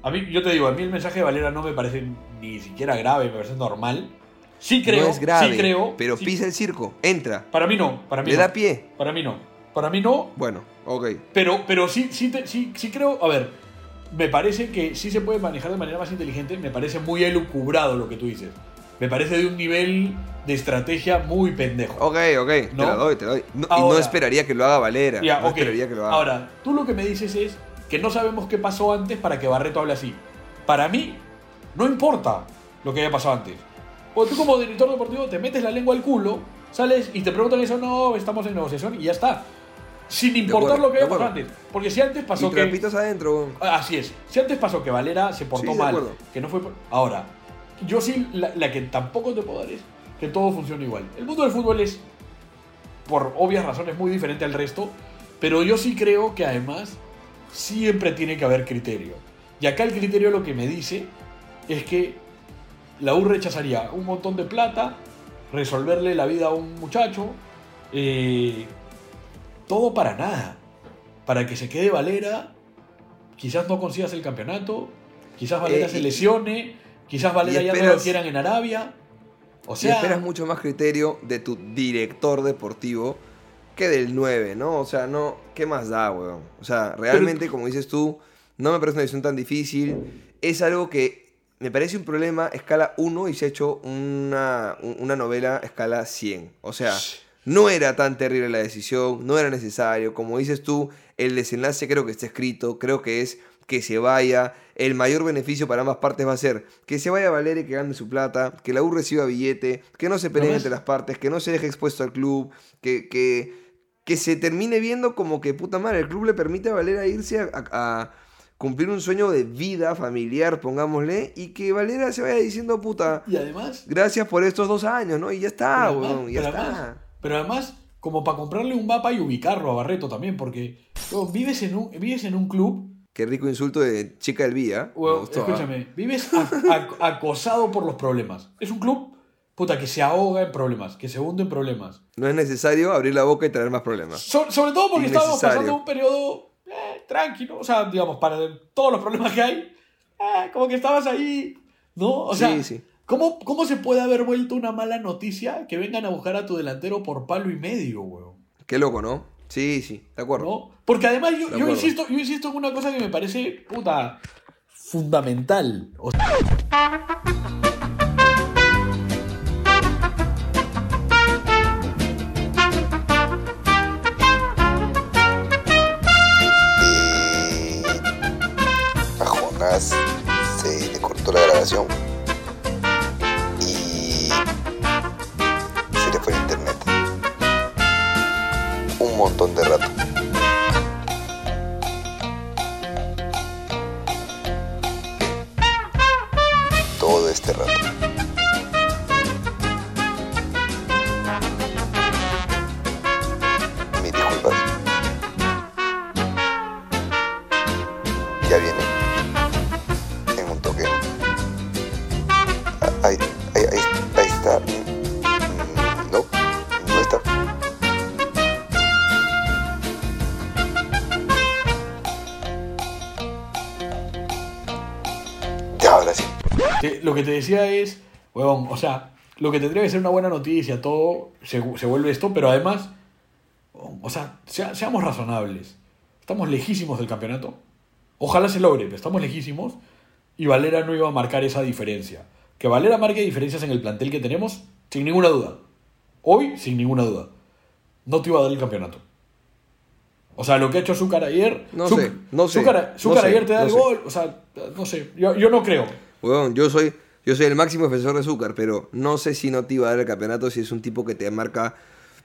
Speaker 1: A mí, yo te digo, a mí el mensaje de Valera no me parece ni siquiera grave, me parece normal. Sí creo,
Speaker 5: no es grave,
Speaker 1: sí creo.
Speaker 5: pero
Speaker 1: sí-
Speaker 5: pisa el circo, entra,
Speaker 1: Para mí no, para mí
Speaker 5: le
Speaker 1: no.
Speaker 5: da pie.
Speaker 1: Para mí no. Para mí no,
Speaker 5: Bueno, ok.
Speaker 1: pero, pero sí, sí, te- sí, sí creo. A ver, me parece que sí se puede manejar de manera más inteligente. Me parece muy elucubrado lo que tú dices. Me parece de un nivel de estrategia muy pendejo.
Speaker 5: Ok, ok, te
Speaker 1: ¿No?
Speaker 5: la doy, te la doy. No- y no
Speaker 1: Ahora-
Speaker 5: esperaría que lo haga Valera. No
Speaker 1: ok.
Speaker 5: esperaría que lo haga.
Speaker 1: Ahora, tú lo que me dices es que no sabemos qué pasó antes para que Barreto hable así. Para mí, no importa lo que haya pasado antes. O tú como director deportivo te metes la lengua al culo, sales y te preguntan eso, no, estamos en negociación y ya está. Sin importar
Speaker 5: acuerdo,
Speaker 1: lo que haya
Speaker 5: de
Speaker 1: pasado antes. Porque si antes pasó
Speaker 5: y
Speaker 1: que...
Speaker 5: trapitos adentro.
Speaker 1: Ah, Así es. Si antes pasó que Valera se portó
Speaker 5: Sí,
Speaker 1: mal, que no fue. Ahora, yo sí, la, la que tampoco te puedo dar es que todo funcione igual. El mundo del fútbol es, por obvias razones, muy diferente al resto, pero yo sí creo que además siempre tiene que haber criterio. Y acá el criterio lo que me dice es que la U rechazaría un montón de plata, resolverle la vida a un muchacho, eh, todo para nada. Para que se quede Valera, quizás no consigas el campeonato, quizás Valera
Speaker 5: Eh,
Speaker 1: se
Speaker 5: y-
Speaker 1: lesione, quizás Valera
Speaker 5: y
Speaker 1: ya no lo quieran en Arabia. O
Speaker 5: y
Speaker 1: sea,
Speaker 5: esperas mucho más criterio de tu director deportivo que del 9, ¿no? O sea, no, ¿qué más da, weón? O sea, realmente, como dices tú, no me parece una decisión tan difícil. Es algo que me parece un problema escala 1 y se ha hecho una, un- una novela escala 100. O sea, no era tan terrible la decisión, no era necesario. Como dices tú, el desenlace creo que está escrito, creo que es que se vaya. El mayor beneficio para ambas partes va a ser que se vaya Valeria y que gane su plata, que la U reciba billete, que no se peleen entre las partes, que no se deje expuesto al club, que, que, que se termine viendo como que puta madre, el club le permite a Valera irse a, a- a cumplir un sueño de vida familiar, pongámosle, y que Valera se vaya diciendo puta,
Speaker 1: y además,
Speaker 5: gracias por estos dos años, ¿no? Y ya está, weón, ya está.
Speaker 1: además- pero además, como para comprarle un mapa y ubicarlo a Barreto también, porque vives, en un, vives en un club,
Speaker 5: Qué rico insulto de chica del Vía. gustó, ¿ah?
Speaker 1: escúchame, vives a- a- acosado por los problemas. Es un club, puta, que se ahoga en problemas, que se hunde en problemas.
Speaker 5: No es necesario abrir la boca y traer más problemas.
Speaker 1: So- sobre todo porque estábamos pasando un periodo eh, tranquilo, o sea, digamos, para todos los problemas que hay, eh, como que estabas ahí, ¿no? O sea,
Speaker 5: Sí, sí.
Speaker 1: ¿Cómo, ¿cómo se puede haber vuelto una mala noticia que vengan a buscar a tu delantero por palo y medio, weón?
Speaker 5: Qué loco, ¿no? Sí, sí, de acuerdo.
Speaker 1: ¿No? Porque además yo, insisto, yo insisto en una cosa que me parece, puta, fundamental. O sea,
Speaker 6: a Jonás se le cortó la grabación montón de rato. Todo este rato. Mis disculpas. Ya viene. En un toque. Ah,
Speaker 1: lo que te decía es, weón, o sea, lo que tendría que ser una buena noticia, todo se, se vuelve esto, pero además, o sea, sea- seamos razonables. Estamos lejísimos del campeonato. Ojalá se logre, pero estamos lejísimos. Y Valera no iba a marcar esa diferencia. Que Valera marque diferencias en el plantel que tenemos, sin ninguna duda. Hoy, sin ninguna duda. No te iba a dar el campeonato. O sea, lo que ha hecho Zúcar ayer.
Speaker 5: No sé, no sé,
Speaker 1: Zúcar,
Speaker 5: no
Speaker 1: ayer te da
Speaker 5: no
Speaker 1: el
Speaker 5: sé.
Speaker 1: gol. O sea, no sé. Yo, yo no creo.
Speaker 5: Weón, yo soy, yo soy el máximo defensor de Zúcar, pero no sé si no te iba a dar el campeonato si es un tipo que te marca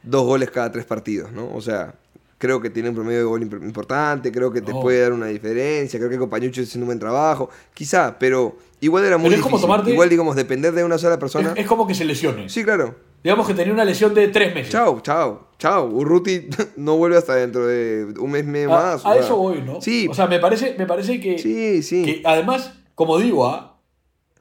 Speaker 5: dos goles cada tres partidos, ¿no? O sea, creo que tiene un promedio de gol imp- importante, creo que te
Speaker 1: No.
Speaker 5: puede dar una diferencia, creo que Compañucho está haciendo un buen trabajo, quizá, pero igual era muy
Speaker 1: Pero es como
Speaker 5: difícil.
Speaker 1: tomarte-
Speaker 5: Igual, digamos, depender de una sola persona.
Speaker 1: Es, es como que se lesione.
Speaker 5: Sí, claro.
Speaker 1: Digamos que tenía una lesión de tres meses.
Speaker 5: Chao, chao, chao. Urruti <laughs> no vuelve hasta dentro de un mes, mes
Speaker 1: A,
Speaker 5: más.
Speaker 1: a
Speaker 5: o sea.
Speaker 1: eso voy, ¿no?
Speaker 5: Sí,
Speaker 1: O sea, me parece, me parece que,
Speaker 5: sí, sí.
Speaker 1: que además, como digo, ¿ah?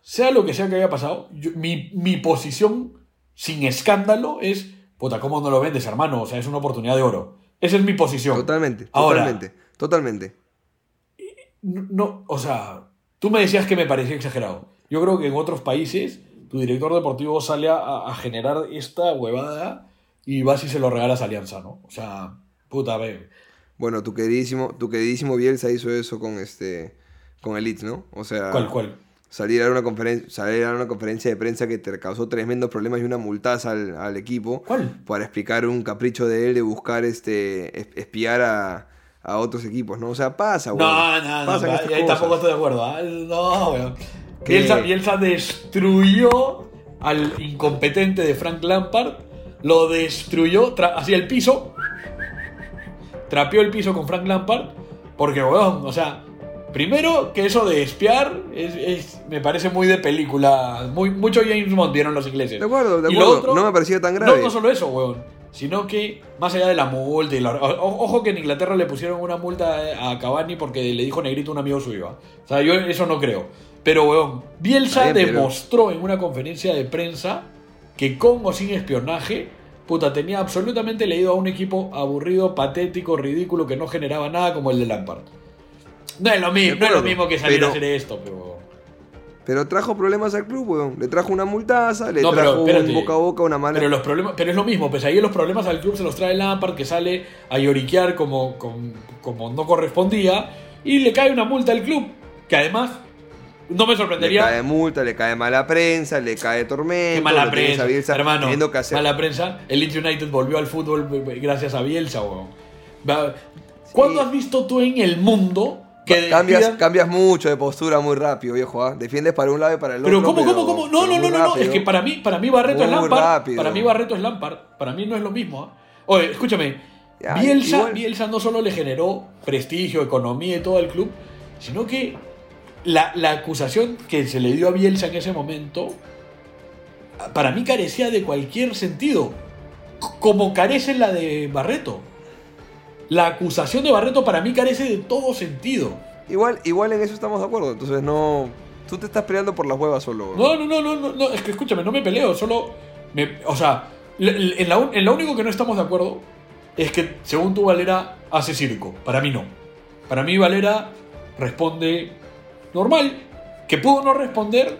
Speaker 1: Sea lo que sea que haya pasado, yo- mi, mi posición sin escándalo es, puta, ¿cómo no lo vendes, hermano? O sea, es una oportunidad de oro. Esa es mi posición.
Speaker 5: Totalmente,
Speaker 1: Ahora,
Speaker 5: totalmente, totalmente.
Speaker 1: no, no, o sea, tú me decías que me parecía exagerado. Yo creo que en otros países tu director deportivo sale a, a generar esta huevada y vas y se lo regalas a Alianza, ¿no? O sea, puta, ve.
Speaker 5: Bueno, tu queridísimo, tu queridísimo Bielsa hizo eso con este con el Leeds, ¿no? O sea,
Speaker 1: ¿Cuál, cuál?
Speaker 5: Salir a una conferencia, salir a una conferencia de prensa que te causó tremendos problemas y una multaza al, al equipo
Speaker 1: ¿Cuál?
Speaker 5: para explicar un capricho de él de buscar este es- espiar a, a otros equipos, ¿no? O sea, pasa, güey.
Speaker 1: No, no, no,
Speaker 5: Pasan
Speaker 1: pa-
Speaker 5: estas
Speaker 1: ahí tampoco estoy de acuerdo. ¿ah? No, weón.
Speaker 5: ¿Qué?
Speaker 1: Bielsa, Bielsa destruyó al incompetente de Frank Lampard, lo destruyó, hacía el piso, trapeó el piso con Frank Lampard, porque, weón, o sea, primero que eso de espiar es, es- me parece muy de película, muy, mucho James Bond vieron los ingleses.
Speaker 5: De acuerdo, de
Speaker 1: Y lo
Speaker 5: acuerdo. No me parecía tan grave.
Speaker 1: No, no solo eso, weón. Sino que, más allá de la multa y la- o- Ojo que en Inglaterra le pusieron una multa a Cavani porque le dijo negrito a un amigo suyo. ¿ah? O sea, yo eso no creo. Pero, weón, Bielsa
Speaker 5: pero-
Speaker 1: demostró en una conferencia de prensa que con o sin espionaje, puta, tenía absolutamente leído a un equipo aburrido, patético, ridículo, que no generaba nada como el de Lampard. No es lo mismo, no es lo mismo que salir
Speaker 5: pero-
Speaker 1: a hacer esto, pero...
Speaker 5: Pero trajo problemas al club, weón. Le trajo una multaza, le
Speaker 1: No,
Speaker 5: trajo un boca a boca, una mala.
Speaker 1: Pero los problemas, pero es lo mismo, pues ahí los problemas al club se los trae Lampard que sale a lloriquear como, como, como no correspondía y le cae una multa al club, que además no me
Speaker 5: Le
Speaker 1: sorprendería
Speaker 5: cae multa, le cae mala prensa, le cae tormento.
Speaker 1: que mala prensa,
Speaker 5: Bielsa
Speaker 1: hermano,
Speaker 5: teniendo que hacer.
Speaker 1: mala prensa, el Leeds United volvió al fútbol eh, gracias a Bielsa, weón. ¿Cuándo has visto tú en el mundo que
Speaker 5: cambias,
Speaker 1: despidan-
Speaker 5: cambias mucho de postura muy rápido, viejo. ¿ah? Defiendes para un lado y para el
Speaker 1: Pero
Speaker 5: otro.
Speaker 1: ¿cómo, cómo, cómo? No,
Speaker 5: pero
Speaker 1: no, no, no, no, es que para mí, para mí Barreto es Lampard.
Speaker 5: rápido.
Speaker 1: Para mí Barreto es Lampard. Para mí no es lo mismo. ¿ah? Oye, escúchame.
Speaker 5: Ya,
Speaker 1: Bielsa,
Speaker 5: igual.
Speaker 1: Bielsa no solo le generó prestigio, economía y todo al club, sino que la, la acusación que se le dio a Bielsa en ese momento, para mí carecía de cualquier sentido. Como carece la de Barreto. La acusación de Barreto para mí carece de todo sentido.
Speaker 5: Igual, igual en eso estamos de acuerdo. Entonces no. Tú te estás peleando por las huevas solo.
Speaker 1: No, no, no, no, no, no, es que escúchame, no me peleo, solo. me- o sea, en, la, un- en lo único que no estamos de acuerdo es que, según tú, Valera hace circo. Para mí no. Para mí, Valera responde normal. Que pudo no responder,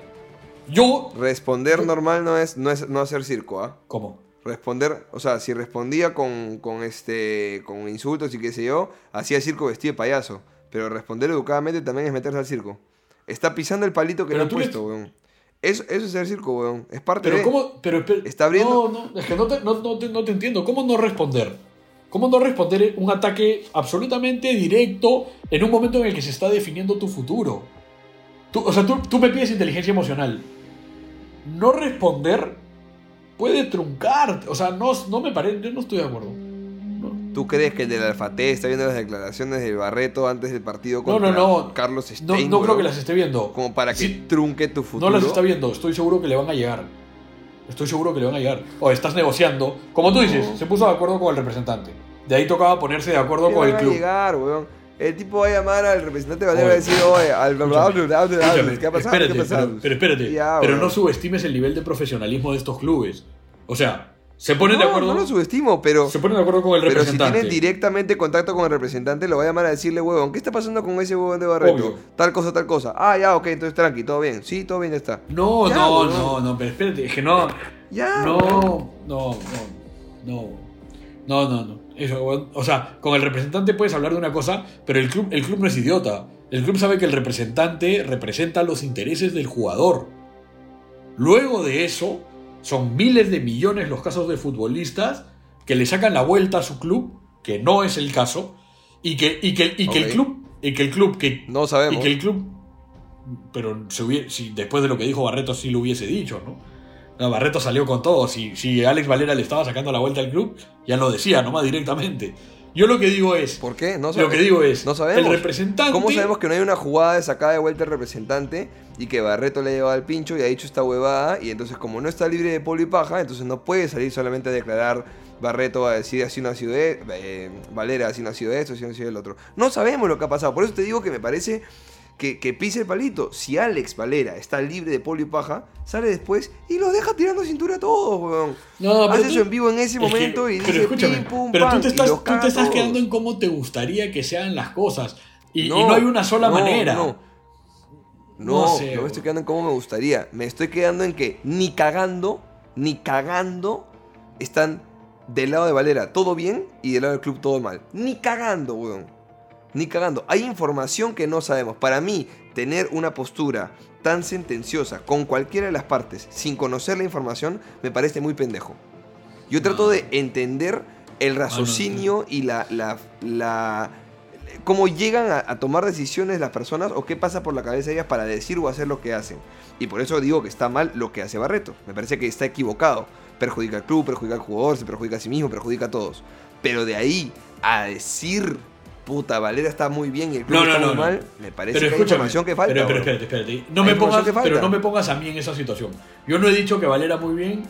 Speaker 1: yo.
Speaker 5: Responder normal no es, no es no hacer circo, ¿ah?
Speaker 1: ¿Cómo?
Speaker 5: Responder, o sea, si respondía con, con este con insultos y qué sé yo, hacía circo vestido de payaso. Pero responder educadamente también es meterse al circo. Está pisando el palito que le han
Speaker 1: le-
Speaker 5: puesto, weón. Eso, eso es el circo, weón. Es parte
Speaker 1: Pero,
Speaker 5: de.
Speaker 1: ¿cómo? Pero,
Speaker 5: Está abriendo-
Speaker 1: No, no, es que no te, no, no te, no te entiendo. ¿Cómo no responder? ¿Cómo no responder un ataque absolutamente directo en un momento en el que se está definiendo tu futuro? Tú, o sea, tú, tú me pides inteligencia emocional. No responder puede truncar. O sea, no, no me parece. Yo no estoy de acuerdo. No.
Speaker 5: ¿Tú crees que el del Alfate está viendo las declaraciones de Barreto antes del partido contra
Speaker 1: no, no.
Speaker 5: Carlos
Speaker 1: No,
Speaker 5: Stein?
Speaker 1: no creo que las esté viendo.
Speaker 5: Como para que
Speaker 1: Sí,
Speaker 5: trunque tu futuro.
Speaker 1: No las está viendo, estoy seguro que le van a llegar. Estoy seguro que le van a llegar. O estás negociando. Como tú dices, se puso de acuerdo con el representante. De ahí tocaba ponerse de acuerdo
Speaker 5: ¿Qué
Speaker 1: con el
Speaker 5: van a
Speaker 1: club.
Speaker 5: llegar, weón? El tipo va a llamar al representante de y va a decir, oye, al ¿qué ha pasado?
Speaker 1: espérate,
Speaker 5: ¿Qué ha pasado?
Speaker 1: Pero, pero espérate,
Speaker 5: Ya,
Speaker 1: pero no subestimes el nivel de profesionalismo de estos clubes. O sea, se ponen de
Speaker 5: No,
Speaker 1: acuerdo.
Speaker 5: No lo subestimo, pero,
Speaker 1: se ponen de acuerdo con el
Speaker 5: pero si
Speaker 1: representante.
Speaker 5: tienen directamente contacto con el representante, lo va a llamar a decirle, huevón, ¿qué está pasando con ese huevón de Barreto?
Speaker 1: Obvio.
Speaker 5: Tal cosa, tal cosa. Ah, ya, ok, entonces tranqui, todo bien. Sí, todo bien, ya está.
Speaker 1: No,
Speaker 5: Ya,
Speaker 1: no, no, no, pero espérate, es que no.
Speaker 5: Ya,
Speaker 1: no, no, no, no, no, no, no. Eso, o sea, con el representante puedes hablar de una cosa, pero el club, el club no es idiota. El club sabe que el representante representa los intereses del jugador. Luego de eso, son miles de millones los casos de futbolistas que le sacan la vuelta a su club, que no es el caso, Y que, y que, y que el club, y que el club que
Speaker 5: No sabemos.
Speaker 1: Y que el club. Pero se si después de lo que dijo Barreto, sí lo hubiese dicho, ¿no? No, Barreto salió con todo. Si, si Alex Valera le estaba sacando la vuelta al club, ya lo decía, nomás directamente. Yo lo que digo es.
Speaker 5: ¿Por qué? No
Speaker 1: Lo
Speaker 5: sabemos.
Speaker 1: que digo es.
Speaker 5: no sabemos.
Speaker 1: El representante.
Speaker 5: ¿Cómo sabemos que no hay una jugada de sacada de vuelta al representante y que Barreto le ha llevado al pincho y ha dicho esta huevada? Y entonces, como no está libre de polvo y paja, entonces no puede salir solamente a declarar Barreto a decir así no ha sido eh, Valera, así no ha sido esto, así no ha sido el otro. No sabemos lo que ha pasado. Por eso te digo que me parece que, que pise el palito. Si Alex Valera está libre de polvo y paja, sale después y los deja tirando cintura a todos, weón.
Speaker 1: No,
Speaker 5: Hace
Speaker 1: tú-
Speaker 5: eso en vivo en ese
Speaker 1: es que-
Speaker 5: momento y
Speaker 1: pero
Speaker 5: dice
Speaker 1: escúchame,
Speaker 5: pim, pum,
Speaker 1: pero
Speaker 5: pam,
Speaker 1: tú te estás, tú te estás quedando en cómo te gustaría que sean las cosas. Y y no, hay una sola
Speaker 5: no,
Speaker 1: manera.
Speaker 5: No,
Speaker 1: No
Speaker 5: no,
Speaker 1: sé,
Speaker 5: no me estoy quedando en cómo me gustaría. Me estoy quedando en que ni cagando, ni cagando están del lado de Valera todo bien y del lado del club todo mal. Ni cagando, weón. Ni cagando. Hay información que no sabemos. Para mí, tener una postura tan sentenciosa con cualquiera de las partes sin conocer la información me parece muy pendejo. Yo trato
Speaker 1: No.
Speaker 5: de entender el raciocinio y la, la, la- cómo llegan a, a tomar decisiones las personas o qué pasa por la cabeza de ellas para decir o hacer lo que hacen. Y por eso digo que está mal lo que hace Barreto. Me parece que está equivocado. Perjudica al club, perjudica al jugador, se perjudica a sí mismo, perjudica a todos. Pero de ahí a decir, puta, Valera está muy bien y el club
Speaker 1: No, no,
Speaker 5: está
Speaker 1: no,
Speaker 5: muy mal, me parece
Speaker 1: Pero
Speaker 5: que hay información que falta.
Speaker 1: Pero, pero espérate, espérate. No me pongas,
Speaker 5: que
Speaker 1: pero no me pongas a mí en esa situación. Yo no he dicho que Valera muy bien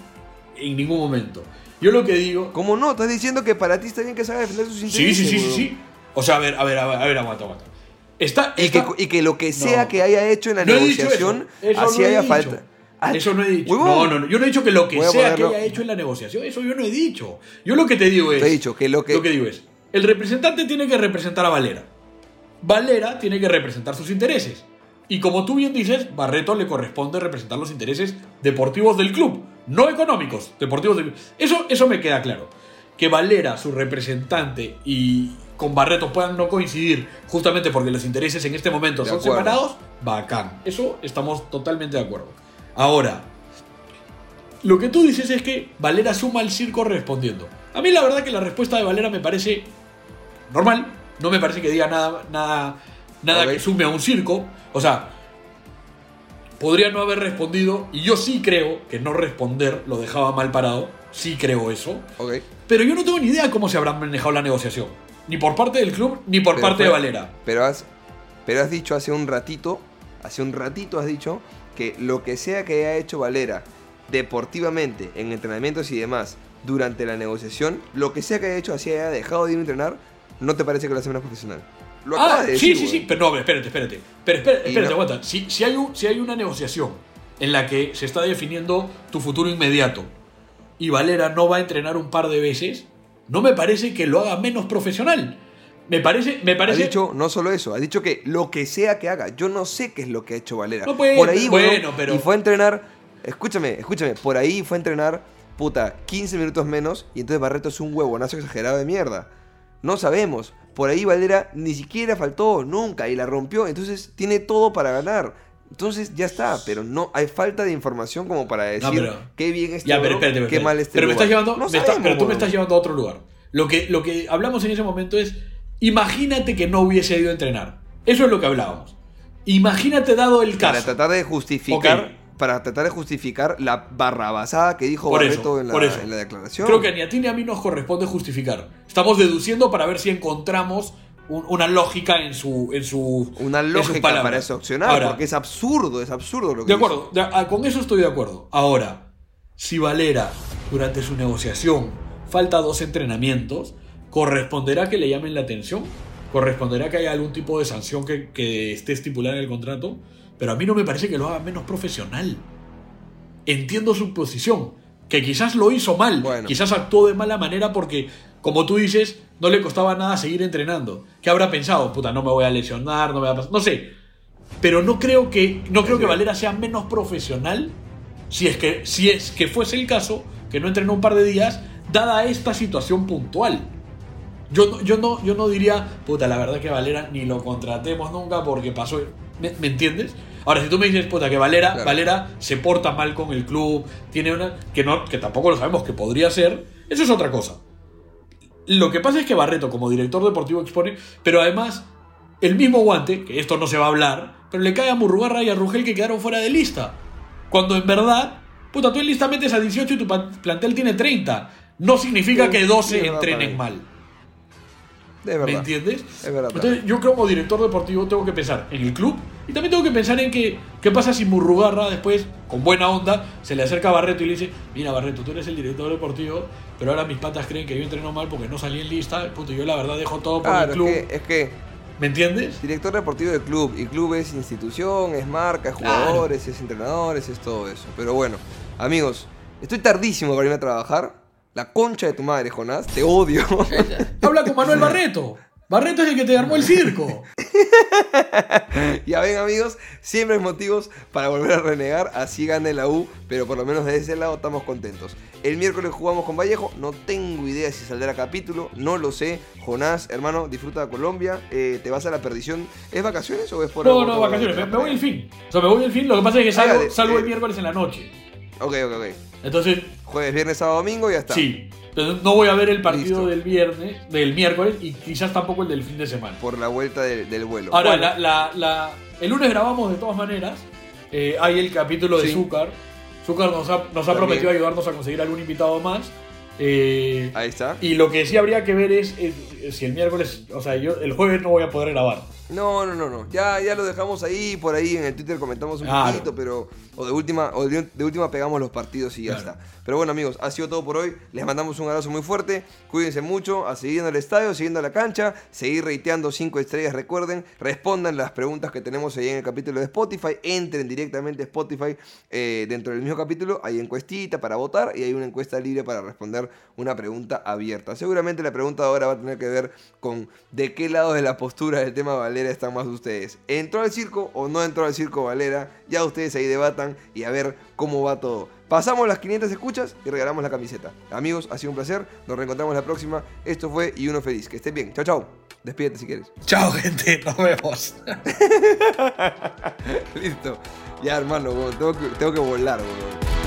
Speaker 1: en ningún momento. Yo lo que digo.
Speaker 5: ¿Cómo no? Estás diciendo que para ti está bien que se haga defender sus
Speaker 1: Sí,
Speaker 5: intereses.
Speaker 1: sí, sí, sí,
Speaker 5: weón.
Speaker 1: sí. O sea, a ver, a ver, a ver, a ver, aguanta, aguanta. Está,
Speaker 5: Y que,
Speaker 1: está-
Speaker 5: y que lo que sea
Speaker 1: No.
Speaker 5: que haya hecho en la negociación,
Speaker 1: eso. Eso
Speaker 5: así haya falta. Ah,
Speaker 1: Eso no he dicho. No, no, no. Yo no he dicho que lo que
Speaker 5: a
Speaker 1: sea que
Speaker 5: ponerlo-
Speaker 1: haya hecho en la negociación, eso yo no he dicho. Yo lo que te digo es.
Speaker 5: Te he dicho que lo que-
Speaker 1: Lo que digo es. El representante tiene que representar a Valera. Valera tiene que representar sus intereses. Y como tú bien dices, Barreto le corresponde representar los intereses deportivos del club, no económicos, deportivos del Eso, eso me queda claro. Que Valera, su representante, y con Barreto puedan no coincidir justamente porque los intereses en este momento
Speaker 5: De
Speaker 1: son
Speaker 5: acuerdo.
Speaker 1: separados, bacán. Eso estamos totalmente de acuerdo. Ahora, lo que tú dices es que Valera suma al circo respondiendo. A mí la verdad que la respuesta de Valera me parece normal. No me parece que diga nada, nada, nada que sume a un circo. O sea, podría no haber respondido. Y yo sí creo que no responder lo dejaba mal parado. Sí creo eso.
Speaker 5: Ok.
Speaker 1: Pero yo no tengo ni idea cómo se habrá manejado la negociación. Ni por parte del club, ni por
Speaker 5: Pero
Speaker 1: parte
Speaker 5: fue-
Speaker 1: de Valera.
Speaker 5: Pero has, pero has dicho hace un ratito, hace un ratito has dicho que lo que sea que haya hecho Valera deportivamente, en entrenamientos y demás, durante la negociación, lo que sea que haya hecho, así haya dejado de ir a entrenar, no te parece que lo hace menos profesional. Lo
Speaker 1: Ah,
Speaker 5: de
Speaker 1: sí,
Speaker 5: decir,
Speaker 1: sí, sí, pero no, espérate, espérate. Pero espérate,
Speaker 5: Y
Speaker 1: espérate,
Speaker 5: no-
Speaker 1: aguanta. Si, si, hay un- si hay una negociación en la que se está definiendo tu futuro inmediato y Valera no va a entrenar un par de veces, no me parece que lo haga menos profesional. Me parece, me
Speaker 5: Ha
Speaker 1: parece.
Speaker 5: dicho no solo eso, ha dicho que lo que sea que haga, yo no sé qué es lo que ha hecho Valera.
Speaker 1: No, pues,
Speaker 5: por ahí,
Speaker 1: bueno,
Speaker 5: weón,
Speaker 1: pero-
Speaker 5: y fue a entrenar, escúchame, escúchame, por ahí fue a entrenar, puta, 15 minutos menos, y entonces Barreto es un huevonazo exagerado de mierda. No sabemos, por ahí Valera ni siquiera faltó, nunca, y la rompió, entonces tiene todo para ganar. Entonces ya está, pero no hay falta de información como para decir
Speaker 1: pero-
Speaker 5: qué bien este
Speaker 1: Ya, pero espérate,
Speaker 5: qué mal este
Speaker 1: Pero me estás llevando.
Speaker 5: No
Speaker 1: me está- pero tú me estás llevando a otro lugar. Lo que, lo que hablamos en ese momento es. Imagínate que no hubiese ido a entrenar. Eso es lo que hablábamos. Imagínate dado el
Speaker 5: Para
Speaker 1: caso.
Speaker 5: tratar de justificar. Para tratar de justificar la barrabasada que dijo
Speaker 1: Por
Speaker 5: Barreto
Speaker 1: eso,
Speaker 5: en, la,
Speaker 1: por eso.
Speaker 5: en la declaración.
Speaker 1: Creo que ni a ti ni a mí nos corresponde justificar. Estamos deduciendo para ver si encontramos un- una lógica en su. En su
Speaker 5: Una lógica para
Speaker 1: Ahora,
Speaker 5: porque es absurdo, es absurdo lo que
Speaker 1: De acuerdo, de- ah, con eso estoy de acuerdo. Ahora, si Valera, durante su negociación, falta dos entrenamientos, ¿corresponderá que le llamen la atención? ¿Corresponderá que haya algún tipo de sanción que, que esté estipulada en el contrato? Pero a mí no me parece que lo haga menos profesional. Entiendo su posición, que quizás lo hizo mal,
Speaker 5: Bueno.
Speaker 1: quizás actuó de mala manera porque, como tú dices, no le costaba nada seguir entrenando. ¿Qué habrá pensado? Puta, no me voy a lesionar, no me va a pasar. No sé. Pero no creo que, no creo que Valera sea menos profesional si es, que, si es que fuese el caso, que no entrenó un par de días, dada esta situación puntual. Yo, no- yo, no, yo no diría, puta, la verdad que Valera ni lo contratemos nunca porque pasó. ¿Me, me entiendes? Ahora, si tú me dices, puta, que Valera,
Speaker 5: Claro.
Speaker 1: Valera se porta mal con el club, tiene una. que, no, que tampoco lo sabemos que podría ser, eso es otra cosa. Lo que pasa es que Barreto, como director deportivo, expone, pero además, el mismo guante, que esto no se va a hablar, pero le cae a Murrugarra y a Rugel que quedaron fuera de lista. Cuando en verdad, puta, tú en lista metes a 18 y tu plantel tiene 30. No significa que
Speaker 5: sí,
Speaker 1: 12
Speaker 5: es verdad
Speaker 1: entrenen mal.
Speaker 5: Es verdad.
Speaker 1: ¿Me entiendes?
Speaker 5: Es verdad
Speaker 1: Entonces, yo como director deportivo tengo que pensar en el club y también tengo que pensar en que, qué pasa si Murrugarra después, con buena onda, se le acerca a Barreto y le dice, mira Barreto, tú eres el director deportivo, pero ahora mis patas creen que yo entreno mal porque no salí en lista, puto, yo la verdad dejo todo por
Speaker 5: Claro,
Speaker 1: el
Speaker 5: es
Speaker 1: club.
Speaker 5: que, es que
Speaker 1: ¿Me entiendes?
Speaker 5: director deportivo del club, y club es institución, es marca, es
Speaker 1: Claro.
Speaker 5: jugadores, es entrenadores, es todo eso. Pero bueno, amigos, estoy tardísimo para irme a trabajar. La concha de tu madre, Jonás, te odio. <laughs>
Speaker 1: Habla con Manuel Barreto. Barreto es el que te armó el circo. <laughs>
Speaker 5: ya ven, amigos, siempre hay motivos para volver a renegar, así gane la U, pero por lo menos de ese lado estamos contentos. El miércoles jugamos con Vallejo, no tengo idea si saldrá capítulo, no lo sé. Jonás, hermano, disfruta de Colombia, eh, ¿te vas a la perdición? ¿Es vacaciones o es por
Speaker 1: No,
Speaker 5: algo
Speaker 1: no, vacaciones. Me, me voy el fin. O sea, me voy el fin. Lo que pasa es que
Speaker 5: Ah,
Speaker 1: salgo, salgo el miércoles en la noche.
Speaker 5: Ok, ok, ok.
Speaker 1: Entonces,
Speaker 5: Jueves, viernes, sábado, domingo, ya está.
Speaker 1: sí. Entonces, no voy a ver el partido
Speaker 5: Listo.
Speaker 1: del viernes, del miércoles y quizás tampoco el del fin de semana.
Speaker 5: Por la vuelta de- del vuelo.
Speaker 1: Ahora,
Speaker 5: Bueno,
Speaker 1: la, la- la- el lunes grabamos de todas maneras. Eh, hay el capítulo de
Speaker 5: Sí.
Speaker 1: Zúcar. Zúcar nos ha, nos ha
Speaker 5: También.
Speaker 1: prometido ayudarnos a conseguir algún invitado más. Eh,
Speaker 5: Ahí está.
Speaker 1: y lo que sí habría que ver es, es si el miércoles, o sea, yo el jueves no voy a poder grabar.
Speaker 5: No, no, no, no. Ya, ya lo dejamos ahí, por ahí en el Twitter comentamos un
Speaker 1: Claro.
Speaker 5: poquito, pero. O de última, o de, de última pegamos los partidos y ya
Speaker 1: Claro.
Speaker 5: está. Pero bueno, amigos, ha sido todo por hoy. Les mandamos un abrazo muy fuerte. Cuídense mucho, a seguir en el estadio, siguiendo la cancha, seguir reiteando 5 estrellas, recuerden, respondan las preguntas que tenemos ahí en el capítulo de Spotify, entren directamente a Spotify eh, dentro del mismo capítulo, hay encuestita para votar y hay una encuesta libre para responder una pregunta abierta. Seguramente la pregunta ahora va a tener que ver con de qué lado de la postura del tema Valera están más ustedes. ¿Entró al circo o no entró al circo Valera? Ya ustedes ahí debatan y a ver cómo va todo. Pasamos las 500 escuchas y regalamos la camiseta. Amigos, ha sido un placer. Nos reencontramos la próxima. Esto fue Y Uno Feliz. Que estén bien. Chao, chao. Despídete si quieres.
Speaker 1: Chao, gente. Nos vemos. <laughs>
Speaker 5: Listo. Ya, hermano, tengo que, tengo que volar, weón.